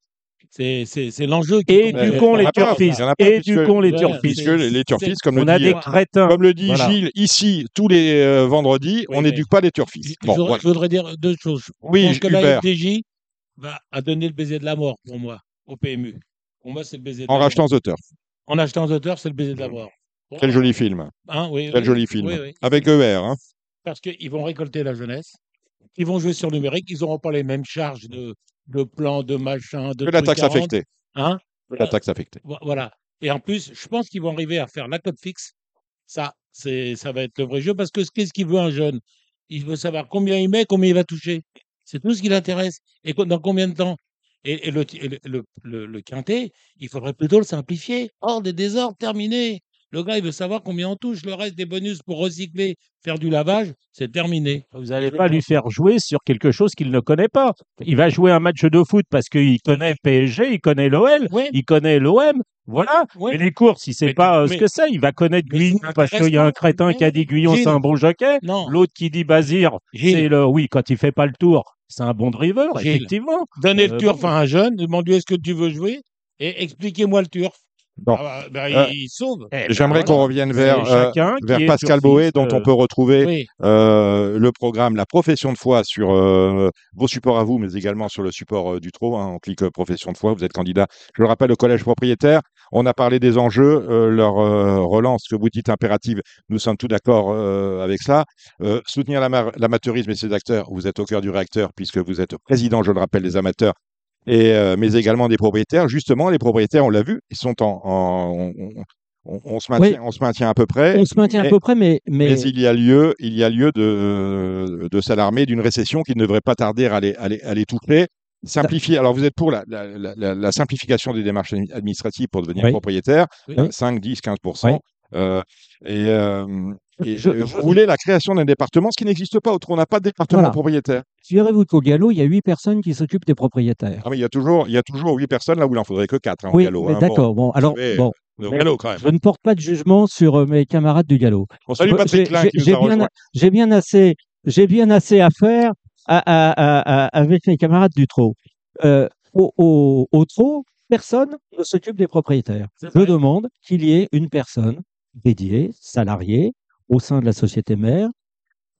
E: C'est l'enjeu qui
D: Et du con les turfistes. Et du con les turfistes.
B: Les, turfistes, comme,
D: On
B: le
D: a
B: dit,
D: des crétins.
B: comme le dit
D: Voilà.
B: Gilles, ici, tous les euh, vendredis,
E: Oui,
B: on n'éduque pas les
E: Je,
B: turfistes.
E: je
B: Bon,
E: voudrais- je dire deux choses. Je
B: Oui,
E: pense que la. FDJ va a donné le baiser de la mort pour moi au PMU. Pour moi, c'est le baiser de
B: En rachetant The Turf.
E: En achetant The Turf, c'est le baiser de l'avoir. Pour
B: Quel joli film.
E: Hein,
B: Quel joli film. Avec ER.
E: Parce qu'ils vont récolter la jeunesse. Ils vont jouer sur le numérique. Ils n'auront pas les mêmes charges de, de plans, de machins, de
B: Que la taxe affectée.
E: Hein
B: la taxe affectée.
E: Vo- Voilà. Et en plus, je pense qu'ils vont arriver à faire la cote fixe. Ça, c'est, ça va être le vrai jeu parce que qu'est-ce qu'il veut un jeune? Il veut savoir combien il met, combien il va toucher. C'est tout ce qui l'intéresse. Et dans combien de temps? Et, et le, et le, le, le- le quintet, il faudrait plutôt le simplifier. Hors des désordres, terminé. Le gars, il veut savoir combien on touche. Le reste des bonus pour recycler, faire du lavage, c'est terminé.
D: Vous n'allez pas lui faire jouer sur quelque chose qu'il ne connaît pas. Il va jouer un match de foot parce qu'il connaît PSG, il connaît l'OL,
E: Oui,
D: il connaît l'OM. Voilà.
E: oui.
D: Mais les courses, il sait
E: Mais-
D: pas euh, ce que c'est. Il va connaître Guyon parce qu'il y a un crétin qui a dit Guyon, c'est un bon jockey.
E: Non,
D: L'autre qui dit Bazir, c'est le. Oui, quand il fait pas le tour, c'est un bon driver,
E: Gilles.
D: effectivement.
E: Donnez le
D: Euh,
E: turf
D: bon.
E: à un jeune, demandez est-ce que tu veux jouer? Et expliquez-moi le turf.
B: Bon.
E: Ah bah, bah,
B: Euh,
E: il, il sauve.
D: Eh ben,
B: J'aimerais
D: voilà.
B: qu'on revienne vers, euh, vers Pascal Boé, dont on
D: euh,
B: peut retrouver
E: Oui,
B: euh, le programme La Profession de foi sur euh, vos supports à vous, mais également sur le support euh, du TRO. hein. on clique Profession de foi, vous êtes candidat, je le rappelle, au collège propriétaire. On a parlé des enjeux, euh, leur euh, relance, que vous dites impérative, nous sommes tous d'accord euh, avec cela. Euh, soutenir l'ama- l'amateurisme et ses acteurs, vous êtes au cœur du réacteur, puisque vous êtes président, je le rappelle, des amateurs, et, euh, mais également des propriétaires. Justement, les propriétaires, on l'a vu, ils sont en... en- on, se maintient, on se maintient à peu près.
C: On se maintient à
B: mais-
C: peu près, mais, mais,
B: Mais il y a lieu, il y a lieu de, de s'alarmer d'une récession qui ne devrait pas tarder à les, à les, à les toucher. Simplifier. Alors, vous êtes pour la, la, la- la simplification des démarches admi- administratives pour devenir
C: Oui.
B: propriétaire,
E: Oui.
B: euh, 5, 10, 15
C: Oui.
B: euh, Et, euh, et
C: Je-
B: voulez la création d'un département, ce qui n'existe pas. Autre, on n'a pas de département
C: Voilà.
B: propriétaire.
C: figurez-vous qu'au galop, il y a huit personnes qui s'occupent des propriétaires.
B: Ah, mais il y a toujours, il y a toujours 8 personnes là où il en faudrait que 4 hein, au galop. hein.
C: d'accord. Bon, alors,
B: savez,
C: bon,
B: Bon, galop, quand même.
C: je ne porte pas de jugement sur euh, mes camarades du galop.
B: On salue
C: J'ai-
B: Patrick Klein qui nous
C: j'ai
B: a
C: bien,
B: rejoint.
C: j'ai bien assez, j'ai bien assez à faire à- à- à- à- avec mes camarades du trot. Euh, au, au, au trot, personne ne s'occupe des propriétaires. Je demande qu'il y ait une personne dédiée, salariée, au sein de la société mère,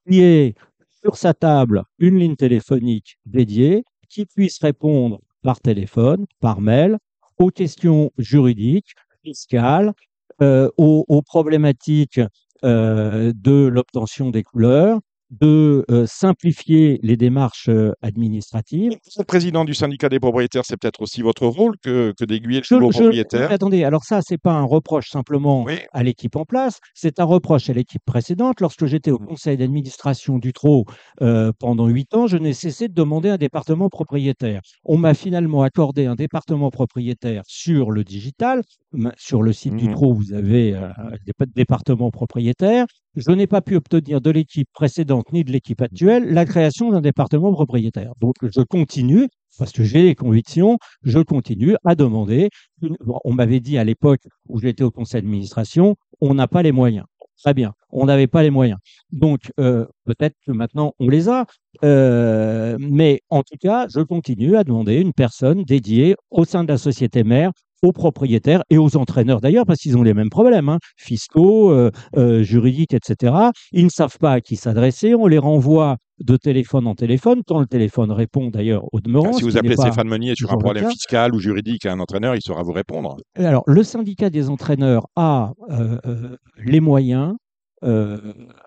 C: qui ait sur sa table une ligne téléphonique dédiée, qui puisse répondre par téléphone, par mail, aux questions juridiques, fiscales, euh, aux, problématiques euh, de l'obtention des couleurs, de euh, simplifier les démarches euh, administratives.
B: Vous êtes président du syndicat des propriétaires, c'est peut-être aussi votre rôle que, que d'aiguiller le nouveau propriétaire.
C: attendez, alors ça, c'est pas un reproche simplement
B: Oui.
C: à l'équipe en place, c'est un reproche à l'équipe précédente. Lorsque j'étais au conseil d'administration du TRO euh, pendant huit ans, je n'ai cessé de demander un département propriétaire. On m'a finalement accordé un département propriétaire sur le digital. Sur le site du
B: Mhm.
C: TRO, vous avez des pa- départements propriétaires. Je n'ai pas pu obtenir de l'équipe précédente ni de l'équipe actuelle la création d'un département propriétaire. Donc, je continue, parce que j'ai les convictions, je continue à demander on m'avait dit à l'époque où j'étais au conseil d'administration, on n'a pas les moyens. Très bien, on n'avait pas les moyens. Donc, euh, peut-être que maintenant, on les a. Euh, mais en tout cas, je continue à demander une personne dédiée au sein de la société mère aux propriétaires et aux entraîneurs d'ailleurs, parce qu'ils ont les mêmes problèmes, hein, fiscaux, euh, euh, juridiques, etc. Ils ne savent pas à qui s'adresser, on les renvoie de téléphone en téléphone, quand le téléphone répond d'ailleurs au demeurant.
B: Ah, si vous appelez Stéphane Meunier sur un problème fiscal ou juridique à un entraîneur, il saura vous répondre.
C: Alors, le syndicat des entraîneurs a euh, euh, les moyens euh,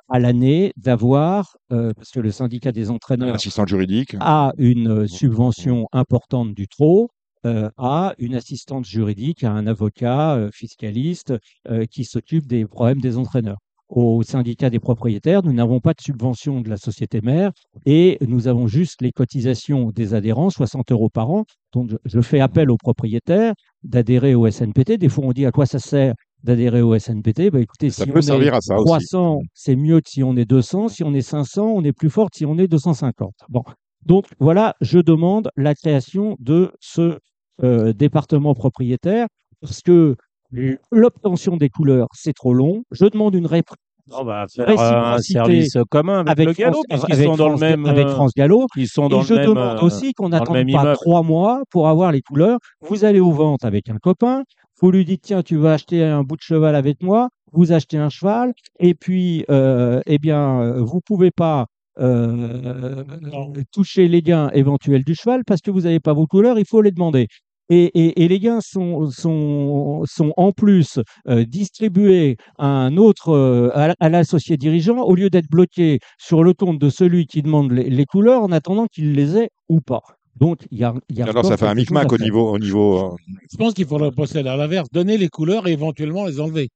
C: à l'année d'avoir, euh, parce que le syndicat des entraîneurs
B: assistant juridique.
C: a une euh, subvention importante du TRO, euh, a une assistante juridique, a un avocat euh, fiscaliste euh, qui s'occupe des problèmes des entraîneurs. Au syndicat des propriétaires, nous n'avons pas de subvention de la société mère et nous avons juste les cotisations des adhérents, 60 euros par an. Donc, je, fais appel aux propriétaires d'adhérer au SNPT. Des fois, on dit à quoi ça sert d'adhérer au SNPT. Bah, écoutez,
B: Ça
C: si
B: peut
C: on
B: servir
C: est
B: à ça aussi.
C: 300, c'est mieux que si on est 200. Si on est 500, on est plus fort si on est 250. Bon. Donc, voilà, je demande la création de ce euh, département propriétaire parce que l'obtention des couleurs, c'est trop long. Je demande une rép-
D: On va faire un service commun avec,
C: avec,
D: le galop,
C: France, avec
D: sont dans le même.
C: avec
D: euh,
C: France Gallo.
D: Ils sont dans
C: Et
D: le
C: je
D: même.
C: demande
D: euh,
C: aussi qu'on n'attende pas trois mois pour avoir les couleurs. Vous allez aux ventes avec un copain, vous lui dites tiens, tu vas acheter un bout de cheval avec moi, vous achetez un cheval, et puis euh, eh bien euh, vous pouvez pas euh, toucher les gains éventuels du cheval parce que vous n'avez pas vos couleurs, il faut les demander. et, et- et les gains sont, sont, sont en plus euh, distribués à un autre, euh, à, à l'associé dirigeant, au lieu d'être bloqués sur le compte de celui qui demande les, les couleurs en attendant qu'il les ait ou pas. Donc, il y a, il y a
B: Alors, ça fait un micmac au niveau, au niveau. euh,
E: Je pense qu'il faudrait procéder à l'inverse, donner les couleurs et éventuellement les enlever.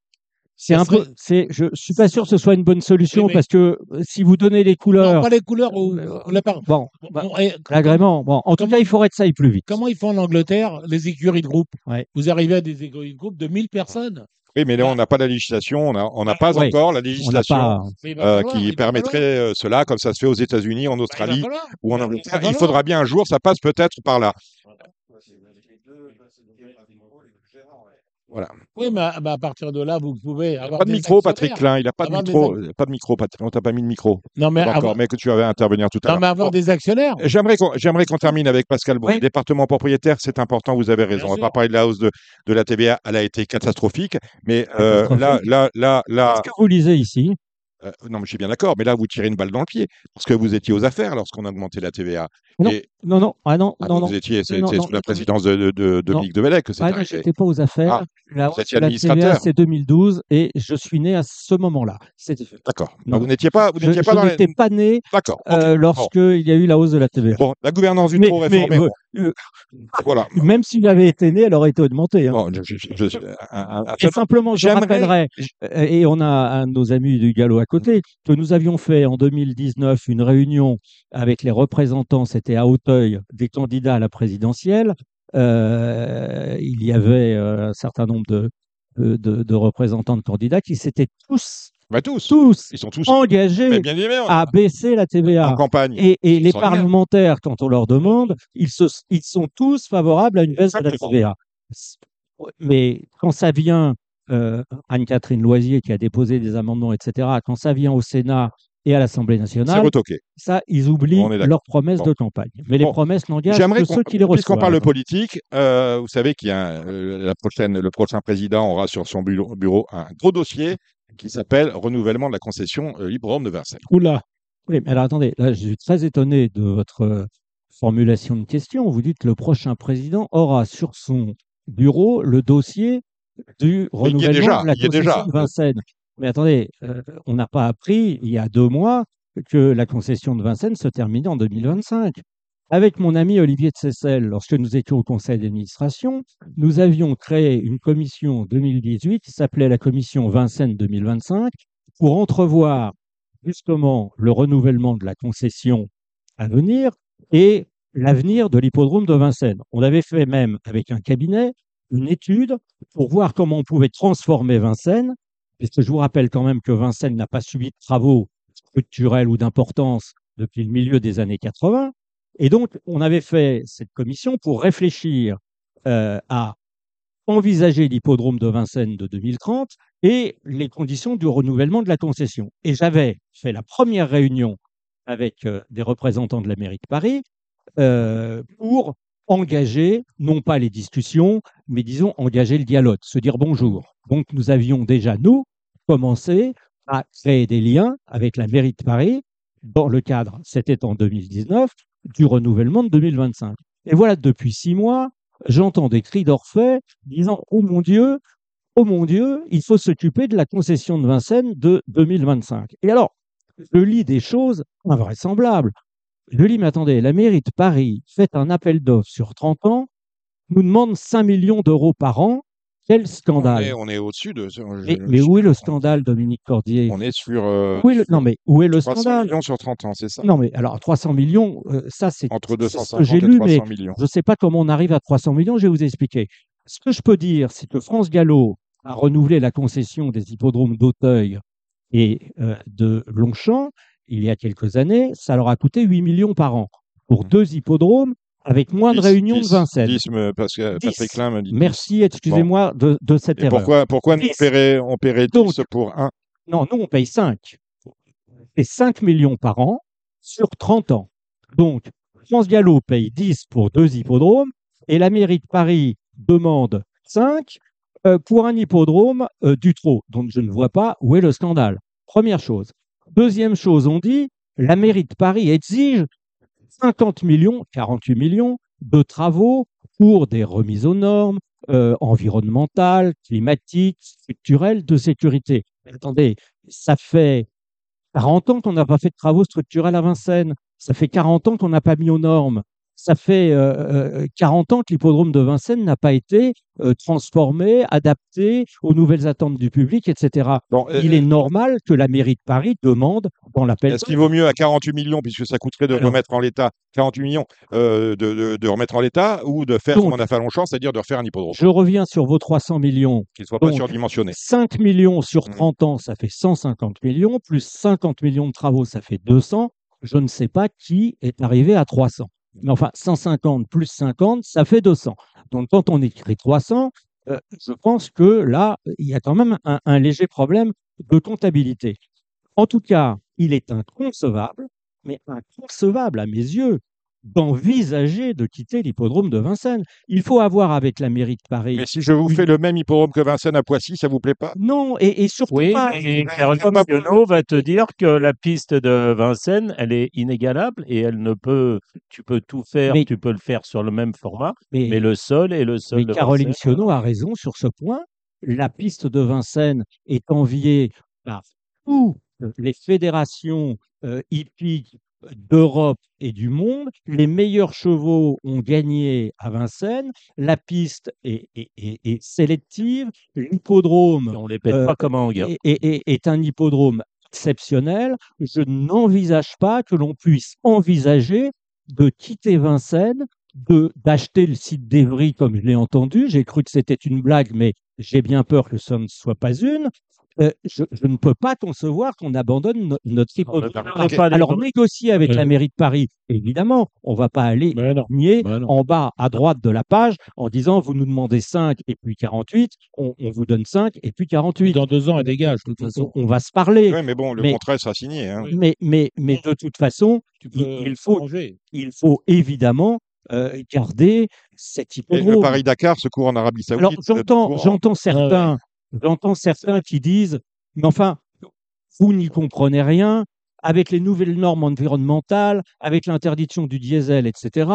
C: C'est un peu, c'est, je suis pas sûr que ce soit une bonne solution
E: Oui, mais-
C: parce que euh, si vous donnez les
E: Non,
C: couleurs,
E: pas les couleurs ou, ou la part.
C: bon, bah,
E: Bon, et
C: l'agrément, bon, en tout cas, il faudrait que ça aille plus vite.
E: comment ils font en Angleterre les écuries de groupe?
C: Ouais.
E: Vous arrivez à des écuries de groupe de 1000 personnes.
B: Oui, mais là, on n'a pas la législation, on n'a on n'a pas
C: Ouais.
B: encore la
C: On
B: législation
C: pas,
E: il
B: euh,
E: falloir, il
B: qui permettrait euh, cela, comme ça se fait aux États-Unis, en
E: Bah, il
B: Australie
E: falloir.
B: ou en
E: Il
B: Angleterre.
E: falloir.
B: Il faudra bien un jour, ça passe peut-être par là. Voilà.
E: Oui, mais à, partir de là, vous pouvez avoir.
B: Pas de
E: des
B: micro, Patrick. Klein. Il n'a pas de micro. Pas de micro, Patrick. On t'a pas mis de micro.
E: Non, mais
B: D'accord,
E: avoir,
B: mais que tu avais à intervenir tout à
E: non,
B: l'heure.
E: mais avoir des actionnaires.
B: J'aimerais qu'on j'aimerais qu'on termine avec Pascal Bon.
C: Oui.
B: Le département propriétaire, c'est important, vous avez raison.
E: Bien
B: On va
E: sûr.
B: pas parler de la hausse de, de la TVA, elle a été catastrophique. Mais euh, là, là, là, là,
C: Qu'est-ce que vous lisez ici?
B: Euh, non, mais je suis bien d'accord, mais là, vous tirez une balle dans le pied, parce que vous étiez aux affaires lorsqu'on a augmenté la TVA.
C: Non,
B: Et-
C: Non, non, ah non,
B: Ah,
C: non,
B: vous
C: non.
B: étiez, c'est c'est
C: non,
B: sous la présidence de, de, de Dominique de Bellec que c'est
C: Ah
B: arrivé.
C: j'étais pas aux affaires.
B: Ah,
C: la
B: vous étiez administrateur.
C: c'est 2012 et je suis né à ce moment-là.
B: D'accord.
C: Non.
B: Ah, Vous n'étiez pas, vous n'étiez pas
C: je
B: dans les...
C: n'étais pas né
B: D'accord.
C: euh, lorsque il y a eu la hausse de la TVA.
B: Bon, la gouvernance du
C: Mais-
B: trop
C: mais,
B: réformée.
C: euh,
B: bon,
C: euh,
B: voilà.
C: Même s'il avait été né, elle aurait été augmentée. hein.
B: Bon, je- je- je- je- un- un- un-
C: Et simplement, je rappellerai, euh, et on a un de nos amis du Gallo à côté, que nous avions fait en 2019 une réunion avec les représentants, c'était à Auteuil, des candidats à la présidentielle. Euh, il y avait un certain nombre de, de, de- de représentants de candidats qui s'étaient tous,
B: bah, tous.
C: tous
B: Ils sont tous.
C: engagés
B: Mais bien évidemment,
C: à baisser la TVA.
B: en campagne.
C: Et, et les parlementaires, quand on leur demande, ils, se, ils sont tous favorables à une baisse de la. TVA. Mais quand ça vient, euh, Anne-Catherine Loisier qui a déposé des amendements, etc., quand ça vient au Sénat et à l'Assemblée nationale,
B: retoqué.
C: ça, ils oublient leurs promesses
B: Bon.
C: de campagne. Mais les promesses n'engagent que ceux qui les
B: puisqu'on
C: reçoivent.
B: parle de politique, euh, vous savez qu'il y a un- euh, la prochaine, le prochain président aura sur son bureau, bureau un gros dossier qui s'appelle renouvellement de la concession euh, Hippodrome de Vincennes.
E: Oula.
C: Oui, mais alors attendez, là, je suis très étonné de votre euh, formulation de question. Vous dites que le prochain président aura sur son bureau le dossier du renouvellement
B: déjà,
C: de la concession de Vincennes. Mais attendez, euh, on n'a pas appris il y a deux mois que la concession de Vincennes se terminait en 2025. Avec mon ami Olivier de lorsque nous étions au conseil d'administration, nous avions créé une commission en 2018 qui s'appelait la commission Vincennes 2025 pour entrevoir justement le renouvellement de la concession à venir et l'avenir de l'hippodrome de Vincennes. On avait fait même avec un cabinet une étude pour voir comment on pouvait transformer Vincennes, puisque je vous rappelle quand même que Vincennes n'a pas subi de travaux structurels ou d'importance depuis le milieu des années 80. Et donc, on avait fait cette commission pour réfléchir euh, à envisager l'hippodrome de Vincennes de 2030 et les conditions du renouvellement de la concession. Et j'avais fait la première réunion avec euh, des représentants de la mairie de Paris euh, pour engager, non pas les discussions, mais disons engager le dialogue, se dire bonjour. Donc nous avions déjà, nous, commencé à créer des liens avec la mairie de Paris dans le cadre, c'était en 2019, du renouvellement de 2025. Et voilà, depuis six mois, j'entends des cris d'orfait disant Oh mon Dieu, oh mon Dieu, il faut s'occuper de la concession de Vincennes de 2025. Et alors, je lis des choses invraisemblables. Je lis, mais attendez, la mairie de Paris fait un appel d'offres sur 30 ans, nous demande 5 millions d'euros par an. Quel
B: On
C: scandale
B: est, on est au-dessus de.
C: mais, mais où est le scandale, Dominique Cordier?
B: On est sur. euh,
C: Où est le- Non, mais où est le
B: 300
C: scandale?
B: millions sur 30 ans, c'est ça?
C: Non, mais alors 300 millions, euh, ça c'est
B: Entre
C: c'est ce
B: 250
C: que j'ai
B: et
C: lu, mais
B: 300 millions.
C: je ne sais pas comment on arrive à 300 millions, je vais vous expliquer. Ce que je peux dire, c'est que France Gallo a renouvelé la concession des hippodromes d'Auteuil et euh, de Longchamp il y a quelques années. Ça leur a coûté 8 millions par an pour
B: Mhm.
C: deux hippodromes avec moins de
B: 10,
C: réunions de
B: 10,
C: Vincennes.
B: 10, me- parce que
C: 10.
B: Patrick Klein m'a dit. 10.
C: Merci, excusez-moi de, de cette
B: Et
C: erreur.
B: pourquoi, pourquoi nous
C: 10.
B: on paierait, on paierait 10
C: Donc-
B: pour un?
C: Non, nous, on paye 5. Et 5 millions par an sur 30 ans. Donc, France Gallo paye 10 pour deux hippodromes et la mairie de Paris demande 5 euh, pour un hippodrome euh, du trot. Donc, je ne vois pas où est le scandale. Première chose. Deuxième chose, on dit la mairie de Paris exige 50 millions, 48 millions de travaux pour des remises aux normes euh, environnementales, climatiques, structurelles, de sécurité. Mais attendez, ça fait 40 ans qu'on n'a pas fait de travaux structurels à Vincennes. Ça fait 40 ans qu'on n'a pas mis aux normes. Ça fait euh, euh, 40 ans que l'hippodrome de Vincennes n'a pas été euh, transformé, adapté aux nouvelles attentes du public, etc.
B: Bon, euh,
C: Il est normal que la mairie de Paris demande dans l'appel
B: Est-ce qu'il vaut mieux à 48 millions, puisque ça coûterait de
C: Alors-
B: remettre en l'état 48 millions, euh, de, de- de remettre en l'état, ou de faire
C: Donc-
B: comme on a fait à Longchamp, c'est-à-dire de refaire un hippodrome,
C: Je reviens sur vos 300 millions.
B: qu'il ne soit pas
C: donc,
B: surdimensionné
C: 5 millions sur
B: Mhm.
C: 30 ans, ça fait 150 millions, plus 50 millions de travaux, ça fait 200. Je ne sais pas qui est arrivé à 300. Enfin, 150 plus 50, ça fait 200. Donc, quand on écrit 300, euh, je pense que là, il y a quand même un léger problème de comptabilité. En tout cas, il est inconcevable, mais inconcevable à mes yeux, d'envisager de quitter l'hippodrome de Vincennes. Il faut avoir avec la mairie de Paris.
B: Mais si je vous fais le même hippodrome que Vincennes à Poissy, ça vous plaît pas?
C: Non, et, et surtout
D: Oui,
C: pas.
D: et Caroline Pionneau va te dire que la piste de Vincennes, elle est inégalable et elle ne peut, tu peux tout faire,
C: Mais-
D: tu peux le faire sur le même format,
C: Mais,
D: mais le sol est le sol
C: mais
D: de
C: Caroline. Sionneau a raison sur ce point. La piste de Vincennes est enviée par toutes les fédérations euh, hippiques d'Europe et du monde. Les meilleurs chevaux ont gagné à Vincennes. La piste est, est- est- est sélective. L'hippodrome
D: On les pète
C: Euh,
D: pas comme un
C: est, un hippodrome exceptionnel. Je n'envisage pas que l'on puisse envisager de quitter Vincennes, de d'acheter le site d'Evry comme je l'ai entendu. J'ai cru que c'était une blague, mais j'ai bien peur que ce ne soit pas une. Euh, je, je ne peux pas concevoir qu'on abandonne no- notre
D: ne des-
C: Alors négocier avec la mairie de Paris, évidemment, on va pas aller nier en bas à droite de la page en disant vous nous demandez 5 et puis 48, on, on vous donne 5 et puis 48.
E: Dans deux ans, elle dégage, de toute
C: On,
E: façon.
C: on va se parler.
B: Oui, mais bon, le
C: Mais-
B: contrat sera signé. hein.
C: Mais, mais, mais de toute façon,
E: Tu
C: il-
E: peux
C: il faut-
E: changer.
C: il faut évidemment euh, garder cet
B: Et le
C: hippodrome.
B: Paris-Dakar se court en Arabie Saoudite.
C: Alors
B: euh,
C: j'entends,
B: en-
C: j'entends certains, j'entends certains qui disent, mais enfin, vous n'y comprenez rien. Avec les nouvelles normes environnementales, avec l'interdiction du diesel, etc.,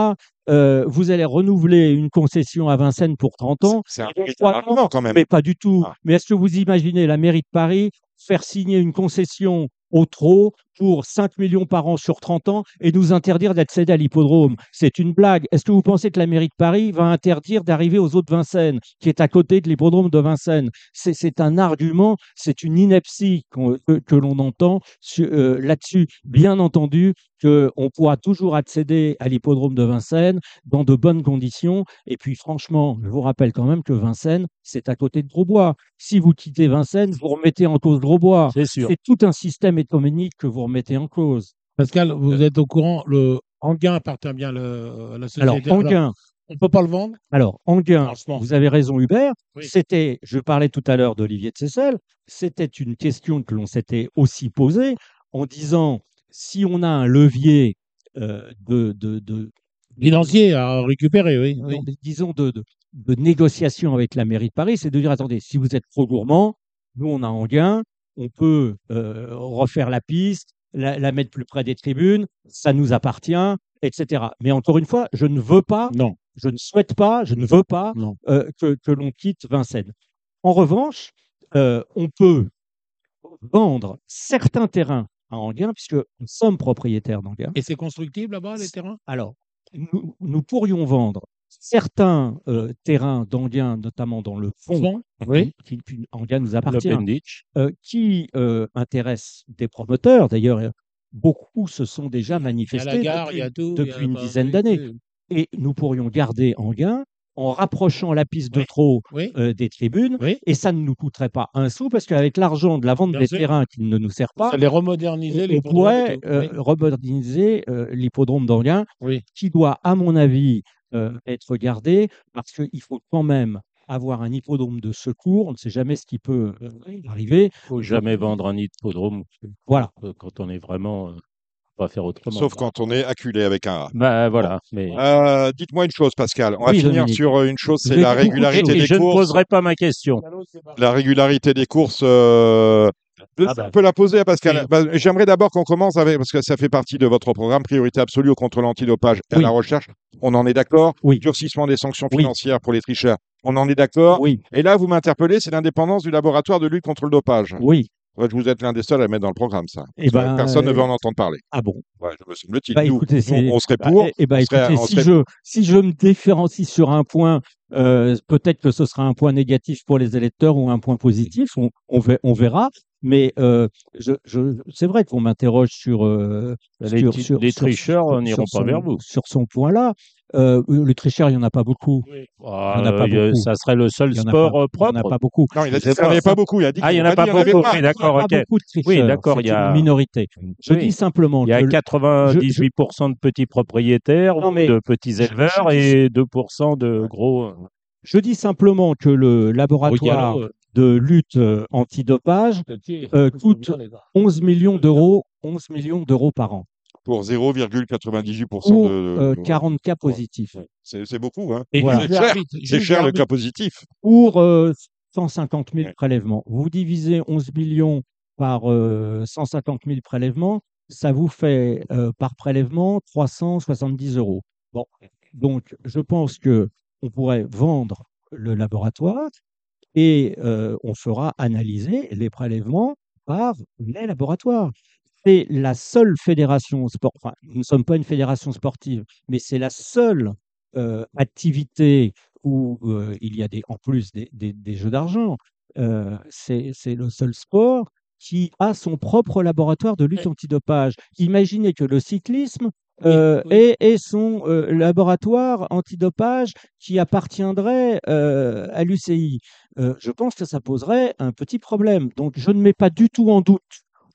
C: euh, vous allez renouveler une concession à Vincennes pour 30 ans.
B: C'est un argument quand même.
C: Mais pas du tout.
B: Ah.
C: Mais est-ce que vous imaginez la mairie de Paris faire signer une concession au trot pour 5 millions par an sur 30 ans et nous interdire d'accéder à l'hippodrome C'est une blague. Est-ce que vous pensez que la mairie de Paris va interdire d'arriver aux eaux de Vincennes, qui est à côté de l'hippodrome de Vincennes? C'est un argument, c'est une ineptie que, l'on entend euh, là-dessus. Bien entendu qu'on pourra toujours accéder à l'hippodrome de Vincennes dans de bonnes conditions. Et puis franchement, je vous rappelle quand même que Vincennes, c'est à côté de Grosbois. Si vous quittez Vincennes, vous remettez en cause Grosbois.
D: C'est sûr.
C: C'est tout un système économique que vous remettez en cause.
E: Pascal, vous êtes au courant, le Anguin appartient bien à le- à la
C: Alors,
E: société.
C: Anguin,
E: on ne peut pas le vendre?
C: Alors, Anguin, vous avez raison, Hubert.
E: Oui.
C: C'était, je parlais tout à l'heure d'Olivier de Seyssel, c'était une question que l'on s'était aussi posée en disant si on a un levier euh, de, de, de,
E: Financier à récupérer, oui. oui.
C: non, mais disons, de, de, de négociation avec la mairie de Paris, c'est de dire, attendez, si vous êtes trop gourmand, nous, on a Anguin, on peut euh, refaire la piste, la, la mettre plus près des tribunes, ça nous appartient, etc. Mais encore une fois, je ne veux pas,
E: Non,
C: je ne souhaite pas, je ne veux pas euh, que, que l'on quitte Vincennes. En revanche, euh, on peut vendre certains terrains à Anguin, puisque nous sommes propriétaires d'Anguin.
E: Et c'est constructible là-bas, les terrains?
C: Alors, nous, nous pourrions vendre certains euh, terrains d'Anguin, notamment dans le fond,
E: Oui.
C: qui, nous appartient, euh, qui euh, intéressent des promoteurs. D'ailleurs, beaucoup se sont déjà manifestés
E: gare,
C: depuis,
E: tout.
C: depuis une dizaine d'années. Et nous pourrions garder Anguin en rapprochant la piste de
E: Oui.
C: euh, des tribunes.
E: oui.
C: Et ça ne nous coûterait pas un sou, parce qu'avec l'argent de la vente
E: Bien
C: des
E: sûr.
C: terrains qui ne nous sert pas,
E: Ça les remoderniser,
C: on, pourrait euh, remoderniser euh, l'hippodrome d'Anguin, qui doit, à mon avis, euh, être gardé, parce qu'il faut quand même avoir un hippodrome de secours. On ne sait jamais ce qui peut euh, arriver.
D: Il faut jamais vendre un hippodrome
C: Voilà.
D: euh, quand on est vraiment. euh, on va faire autrement.
B: Sauf quand on est acculé avec un A.
D: Bah voilà. Mais
B: Euh, Dites-moi une chose, Pascal. On va
C: Oui,
B: finir
C: Dominique.
B: sur euh, une chose, c'est la régularité des
D: je ne
B: courses.
D: poserai pas ma question.
B: La régularité des courses euh, Je
D: Ah bah.
B: peux la poser à Pascal.
E: Oui.
B: Bah, J'aimerais d'abord qu'on commence avec, parce que ça fait partie de votre programme, priorité absolue au contrôle antidopage et
C: Oui.
B: à la recherche. On en est d'accord.
C: Oui.
B: Durcissement des sanctions financières pour les tricheurs. On en est d'accord.
C: Oui,
B: Et là, vous m'interpellez, c'est l'indépendance du laboratoire de lutte contre le dopage.
C: oui.
B: Ouais, vous êtes l'un des seuls à mettre dans le programme, ça.
C: Eh ben,
B: Personne ne
C: euh,
B: veut en entendre parler.
C: Ah bon?
B: Ouais, me semble-t-il.
C: Bah, écoutez,
B: nous, on serait pour. serait-
C: si,
B: serait-
C: je, si je me différencie sur un point, euh, peut-être que ce sera un point négatif pour les électeurs ou un point positif, on, on, ve- on verra. Mais euh, je, je, c'est vrai qu'on m'interroge sur, euh,
D: Les,
C: sur, sur-
D: les tricheurs n'iront pas vers vous.
C: Sur son point-là, euh, le tricheur, il n'y en a pas beaucoup.
D: Ah,
C: Il y en a pas
D: euh,
C: beaucoup.
D: ça serait le seul
C: a
D: sport
C: pas-
D: euh,
C: Il n'y en a
D: propre.
C: pas beaucoup.
B: Non, il a dit n'y en avait
D: pas.
B: beaucoup. Il a dit
D: Ah, il
B: qu'il
D: y en a pas beaucoup. Oui, d'accord,
C: Il y a
D: ok.
C: pas beaucoup de tricheurs.
D: d'accord,
C: c'est
D: il y a-
C: une minorité. Je
D: Oui.
C: dis simplement
D: Il y a
C: que le-
D: 98% de petits propriétaires,
C: Non, mais-
D: de petits éleveurs et 2% de gros.
C: je dis simplement que le laboratoire de lutte antidopage euh, coûte 11 millions d'euros, 11 millions d'euros par an
B: Pour 0,98%
C: pour
B: de.
C: euh,
B: de-
C: 40 cas positifs.
B: C'est c'est beaucoup, hein.
C: Voilà.
B: C'est cher. le cas positif.
C: Pour euh, 150 000
B: Ouais.
C: prélèvements. Vous divisez 11 millions par euh, 150 000 prélèvements, ça vous fait euh, par prélèvement 370 euros. Bon, donc je pense que on pourrait vendre le laboratoire et euh, on fera analyser les prélèvements par les laboratoires. C'est la seule fédération sport. Enfin, nous ne sommes pas une fédération sportive, mais c'est la seule euh, activité où euh, il y a des, en plus des, des- des jeux d'argent. Euh, c'est le seul sport qui a son propre laboratoire de lutte antidopage. Imaginez que le cyclisme euh,
E: oui.
C: ait son euh, laboratoire antidopage qui appartiendrait euh, à l'UCI. Je pense que ça poserait un petit problème. Donc, je ne mets pas du tout en doute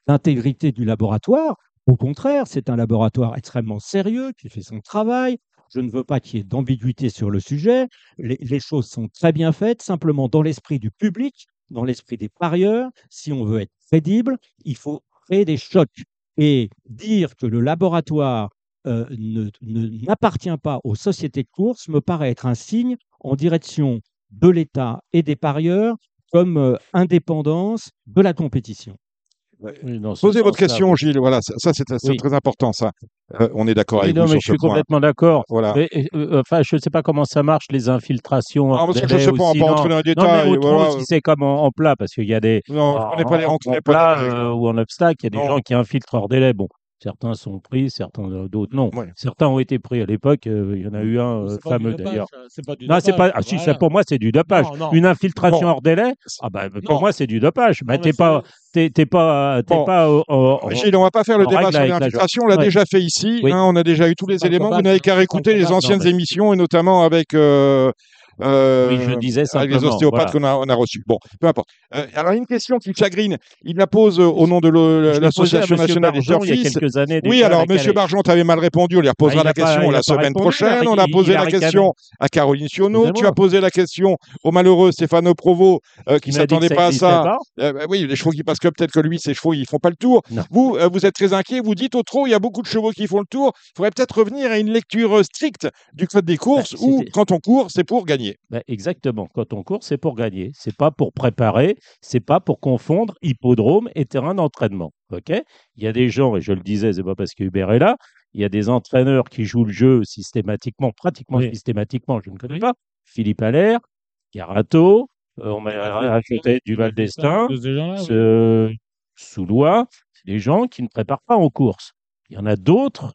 C: l'intégrité du laboratoire. Au contraire, c'est un laboratoire extrêmement sérieux qui fait son travail. Je ne veux pas qu'il y ait d'ambiguïté sur le sujet. Les, choses sont très bien faites, simplement dans l'esprit du public, dans l'esprit des parieurs. Si on veut être crédible, il faut créer des chocs et dire que le laboratoire euh, n'appartient pas aux sociétés de course me paraît être un signe en direction de l'État et des parieurs comme euh, indépendance de la compétition.
D: Oui, dans ce
B: Posez votre question, Gilles. Voilà, ça, ça, c'est
D: Oui.
B: très important, ça. Euh, on est d'accord
D: Oui,
B: avec
D: non,
B: vous
D: mais
B: sur
D: je
B: ce
D: suis
B: point.
D: complètement d'accord.
B: Voilà.
D: Mais, euh, Enfin, je ne sais pas comment ça marche, les infiltrations.
B: Ah, parce que je
D: délai
B: sais pas, on
D: non.
B: rentrer dans les
D: Non,
B: détails.
D: mais autrement,
B: voilà.
D: si c'est comme en, en plat, parce qu'il y a des.
B: Non, on n'est pas les
D: en, plat euh, ou en obstacle, il y a des
B: Non.
D: gens qui infiltrent hors délai. Bon, certains sont pris, certains euh, d'autres non.
B: Ouais.
D: Certains ont été pris à l'époque. euh, il y en a eu un euh, fameux
E: dopage,
D: d'ailleurs.
E: ça, C'est pas du
D: Non, c'est pas.
E: dopage,
D: Ah, si,
E: voilà.
D: ça, pour moi, c'est du dopage.
E: Non, non.
D: Une infiltration
B: Bon.
D: hors délai. Ah bah, pour
E: Non.
D: moi, c'est du dopage. Bah,
E: mais
D: t'es pas, t'es, pas,
B: Bon.
D: pas. euh,
B: Gilles, on va pas faire le débat sur l'infiltration. On l'a
D: Ouais.
B: déjà fait ici.
D: Oui.
B: hein, on a déjà eu tous les éléments. Vous n'avez qu'à réécouter les anciennes émissions et notamment avec. Euh, euh,
D: Oui, je disais
B: avec les
D: simplement,
B: ostéopathes qu'on a, on a reçus. Bon, peu importe. Euh, alors, une question qui chagrine. Il la pose euh, au nom de
D: Je
B: l'Association nationale des
D: il y a quelques années.
B: Oui,
D: déjà,
B: alors,
D: elle-
B: Barjon, tu avais mal répondu. On lui reposera
D: Ah,
B: la
D: pas-
B: question la semaine
D: répondu,
B: prochaine. on a posé la question à Caroline Sionneau. Tu as posé la question au malheureux Stéphane Provo, euh, qui
D: que
B: s'attendait pas à ça. bah oui, les chevaux qui passent que peut-être que lui, ses chevaux, ils font pas le tour. Vous, vous êtes très inquiet. Vous dites au trot, il y a beaucoup de chevaux qui font le tour. Il faudrait peut-être revenir à une lecture stricte du code des courses
D: Bah,
B: où,
D: c'était-
B: quand on court, c'est pour gagner.
D: Ben, exactement. Quand on court, c'est pour gagner. C'est pas pour préparer. C'est pas pour confondre hippodrome et terrain d'entraînement. Ok? Il y a des gens, et je le disais, c'est pas parce que Hubert est là. Il y a des entraîneurs qui jouent le jeu systématiquement, pratiquement
E: Oui.
D: systématiquement. Je ne connais pas. Philippe Allaire, Carato, euh, on m'a acheté du Val d'Estaing,
E: oui.
D: ce Soulois, c'est des gens qui ne préparent pas en course. Il y en a d'autres,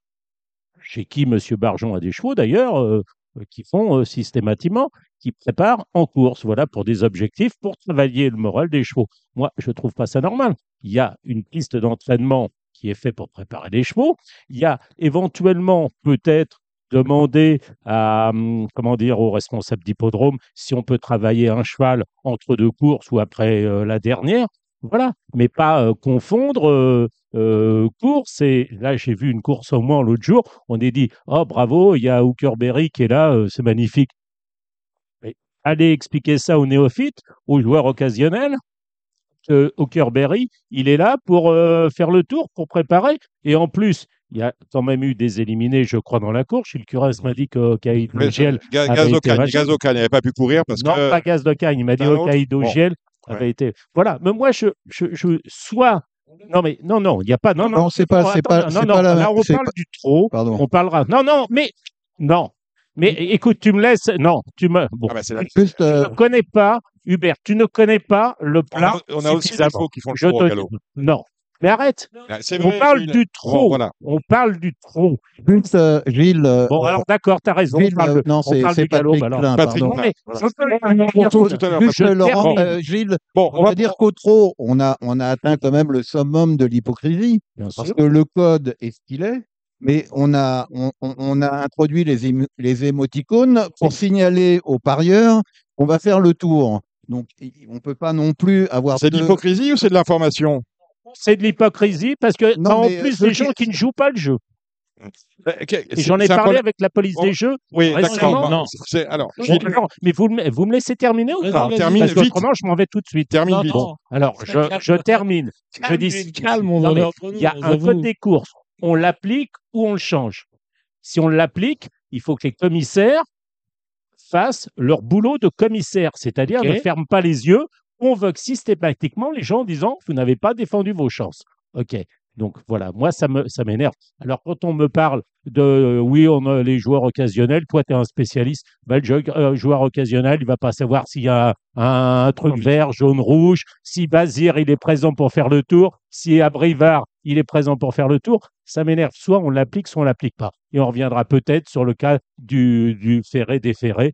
D: chez qui M. Barjon a des chevaux d'ailleurs, euh, euh, qui font euh, systématiquement, qui préparent en course, voilà, pour des objectifs, pour travailler le moral des chevaux. Moi, je ne trouve pas ça normal. Il y a une piste d'entraînement qui est faite pour préparer les chevaux. Il y a éventuellement peut-être demander à, hum, comment dire, aux responsables d'hippodrome si on peut travailler un cheval entre deux courses ou après euh, la dernière. Voilà, mais pas confondre euh, course et là j'ai vu une course au moins l'autre jour, on est dit oh bravo, il y a Hookerberry qui est là, euh, c'est magnifique. Mais allez expliquer ça aux néophytes, aux joueurs occasionnels. que Hookerberry, il est là pour euh, faire le tour, pour préparer. Et en plus, il y a quand même eu des éliminés, je crois, dans la course. Gilles Curès m'a dit que Caïd
B: Mais,
D: Giel
B: Ga-
D: avait
B: Gaz
D: été
B: Ocagne,
D: vachement-
B: Gaz Ocagne n'avait pas pu courir parce
D: non,
B: que.
D: pas Gaz de Cagne. Il m'a dit
B: un autre
D: Hokkaido
B: Bon.
D: Avait été. Voilà. Mais moi, je, je, je soit. Non, mais non, non, il n'y a pas. Non, non,
F: Non, c'est pas- c'est pas- c'est
D: non,
F: pas la-
D: Là, on parle
F: pas-
D: du trop.
F: Pardon.
D: On parlera. Non, non, mais non. Mais écoute, tu me laisses. Non, tu me. Bon,
B: Ah bah, c'est la-
F: Juste,
D: tu
F: euh,
D: ne connais pas, Hubert. Tu ne connais pas le
B: On
D: plat.
B: a, on a aussi des faux qui font le
D: Je
B: tour,
D: te-
B: Gallo.
D: Non. Mais arrête.
B: Ah,
D: On parle
B: Gilles.
D: du
B: Bon,
D: trop.
B: voilà.
D: On parle du trop.
F: juste, euh, Gilles. euh,
D: Bon, alors d'accord, t'as raison.
F: Gilles,
D: on parle
F: euh, non,
D: on
F: c'est
D: galop,
F: Patrick. Klein,
B: Patrick.
D: Non, mais
B: Voilà.
D: je-.
F: Laurent, euh, Gilles,
B: Bon,
F: on
B: on
F: va
B: va
F: dire qu'au trop, on a, on a atteint quand même le summum de l'hypocrisie,
D: Bien
F: parce
D: sûr.
F: que le code est ce qu'il est, mais on a, on, a introduit les, les émoticônes pour signaler aux parieurs qu'on va faire le tour. Donc, on ne peut pas non plus avoir
B: C'est de l'hypocrisie ou c'est de l'information?
D: C'est de l'hypocrisie parce que
F: Non,
D: en
F: euh,
D: plus des gens qui ne jouent pas le jeu.
B: Euh,
D: j'en ai parlé
B: problème-
D: avec la police
B: Bon,
D: des jeux.
B: Oui, d'accord.
D: Non.
B: Alors,
D: alors, mais vous, me- vous me laissez terminer ou pas?
E: vas-y.
B: termine
D: Parce que
B: vite.
D: autrement, je m'en vais tout de suite.
B: Termine
E: Non,
B: vite.
E: non.
D: Alors, je, je termine. Je dis,
E: calme, on
D: Non,
E: en
D: mais
E: est entre nous,
D: il y a un code des courses. On l'applique ou on le change. Si on l'applique, il faut que les commissaires fassent leur boulot de commissaire, c'est-à-dire ne ferment pas les yeux, convoquent systématiquement les gens en disant vous n'avez pas défendu vos chances. Ok. Donc voilà, moi ça me ça m'énerve. Alors quand on me parle de euh, oui, on a les joueurs occasionnels, toi tu es un spécialiste, ben, le jeu- euh, joueur occasionnel, il va pas savoir s'il y a un, un truc vert, jaune, rouge, si Bazir il est présent pour faire le tour, si Abrivard il est présent pour faire le tour, ça m'énerve. Soit on l'applique, soit on l'applique pas. Et on reviendra peut-être sur le cas du, du ferré déféré.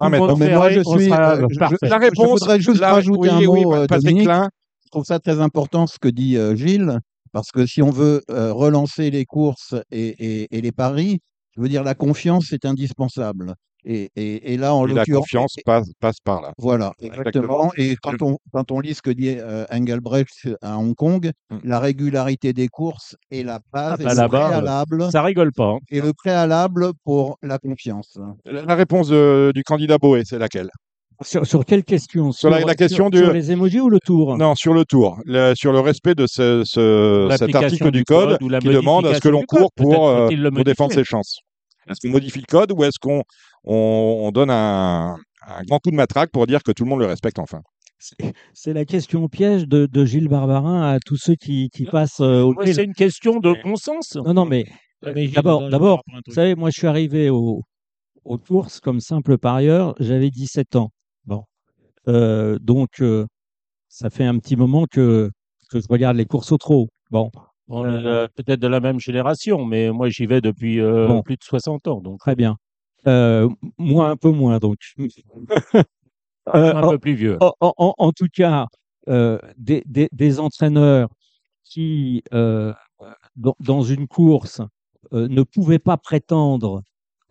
B: Ah,
D: Tout
B: mais
F: Non, mais moi, je suis. euh, je-
B: La réponse,
F: Je voudrais juste
B: la-
F: rajouter
B: oui,
F: un
B: oui,
F: mot, euh,
B: Patrick
F: Dominique.
B: Klein.
F: Je trouve ça très important ce que dit euh, Gilles, parce que si on veut euh, relancer les courses et, et- et les paris, je veux dire, la confiance est indispensable. Et, et- et là, en
B: Et la
F: l'occurrence.
B: confiance passe, passe par là.
F: Voilà,
B: Exactement.
F: exactement. Et quand on, quand on lit ce que dit euh, Engelbrecht à Hong Kong,
B: Mm.
F: la régularité des courses est la base
D: Ah,
F: et le
D: euh,
F: préalable,
D: Ça rigole pas. hein.
F: et le préalable pour la confiance.
B: La la réponse de- du candidat Boé, c'est laquelle?
C: Sur, sur quelle question?
B: Sur la- la question
C: sur,
B: du-
C: sur les emojis ou le tour?
B: Non, sur le tour, le- sur le respect de ce, ce- cet article du
D: du
B: code,
D: code ou la
B: qui demande à ce que l'on court pour, euh, pour défendre ses chances. Est-ce qu'on modifie le code ou est-ce qu'on on, on donne un, un grand coup de matraque pour dire que tout le monde le respecte enfin?
C: C'est la question piège de, de Gilles Barbarin à tous ceux qui, qui passent euh, au
D: Ouais, c'est une question de bon sens.
C: Non, non, mais d'abord,
E: on
C: d'abord, vous savez, moi, je suis arrivé au, aux courses comme simple parieur, j'avais 17 ans. Bon. Euh, donc, euh, ça fait un petit moment que, que je regarde les courses au trot. Bon,
D: On est euh, peut-être de la même génération, mais moi j'y vais depuis euh,
C: Bon.
D: plus de 60 ans. Donc
C: très bien. Euh, moi, un peu moins, donc. *laughs* Euh,
D: un
C: en-
D: peu plus vieux.
C: en, en- en- en tout cas, euh, des, des- des entraîneurs qui, euh, dans, dans une course, euh, ne pouvaient pas prétendre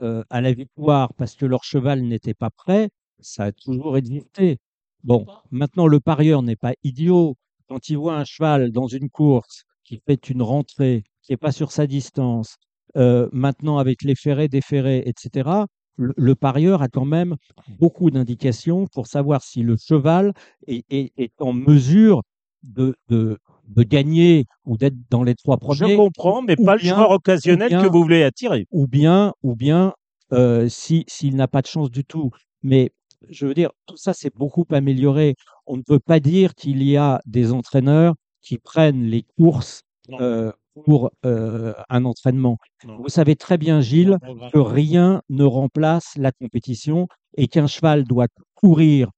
C: euh, à la victoire parce que leur cheval n'était pas prêt, ça a toujours existé. Bon, maintenant, le parieur n'est pas idiot. Quand il voit un cheval dans une course qui fait une rentrée, qui n'est pas sur sa distance, euh, maintenant avec les ferrés, déferrés, etc., le, le parieur a quand même beaucoup d'indications pour savoir si le cheval est, est- est en mesure de, de, de gagner ou d'être dans les trois
D: Je
C: premiers,
D: comprends, mais pas le joueur occasionnel
C: bien-
D: que vous voulez attirer.
C: ou bien, ou bien euh, si s'il n'a pas de chance du tout. Mais je veux dire, tout ça c'est beaucoup amélioré. On ne peut pas dire qu'il y a des entraîneurs qui prennent les courses euh, pour euh, un entraînement.
E: Non.
C: Vous savez très bien, Gilles, que rien ne remplace la compétition et qu'un cheval doit courir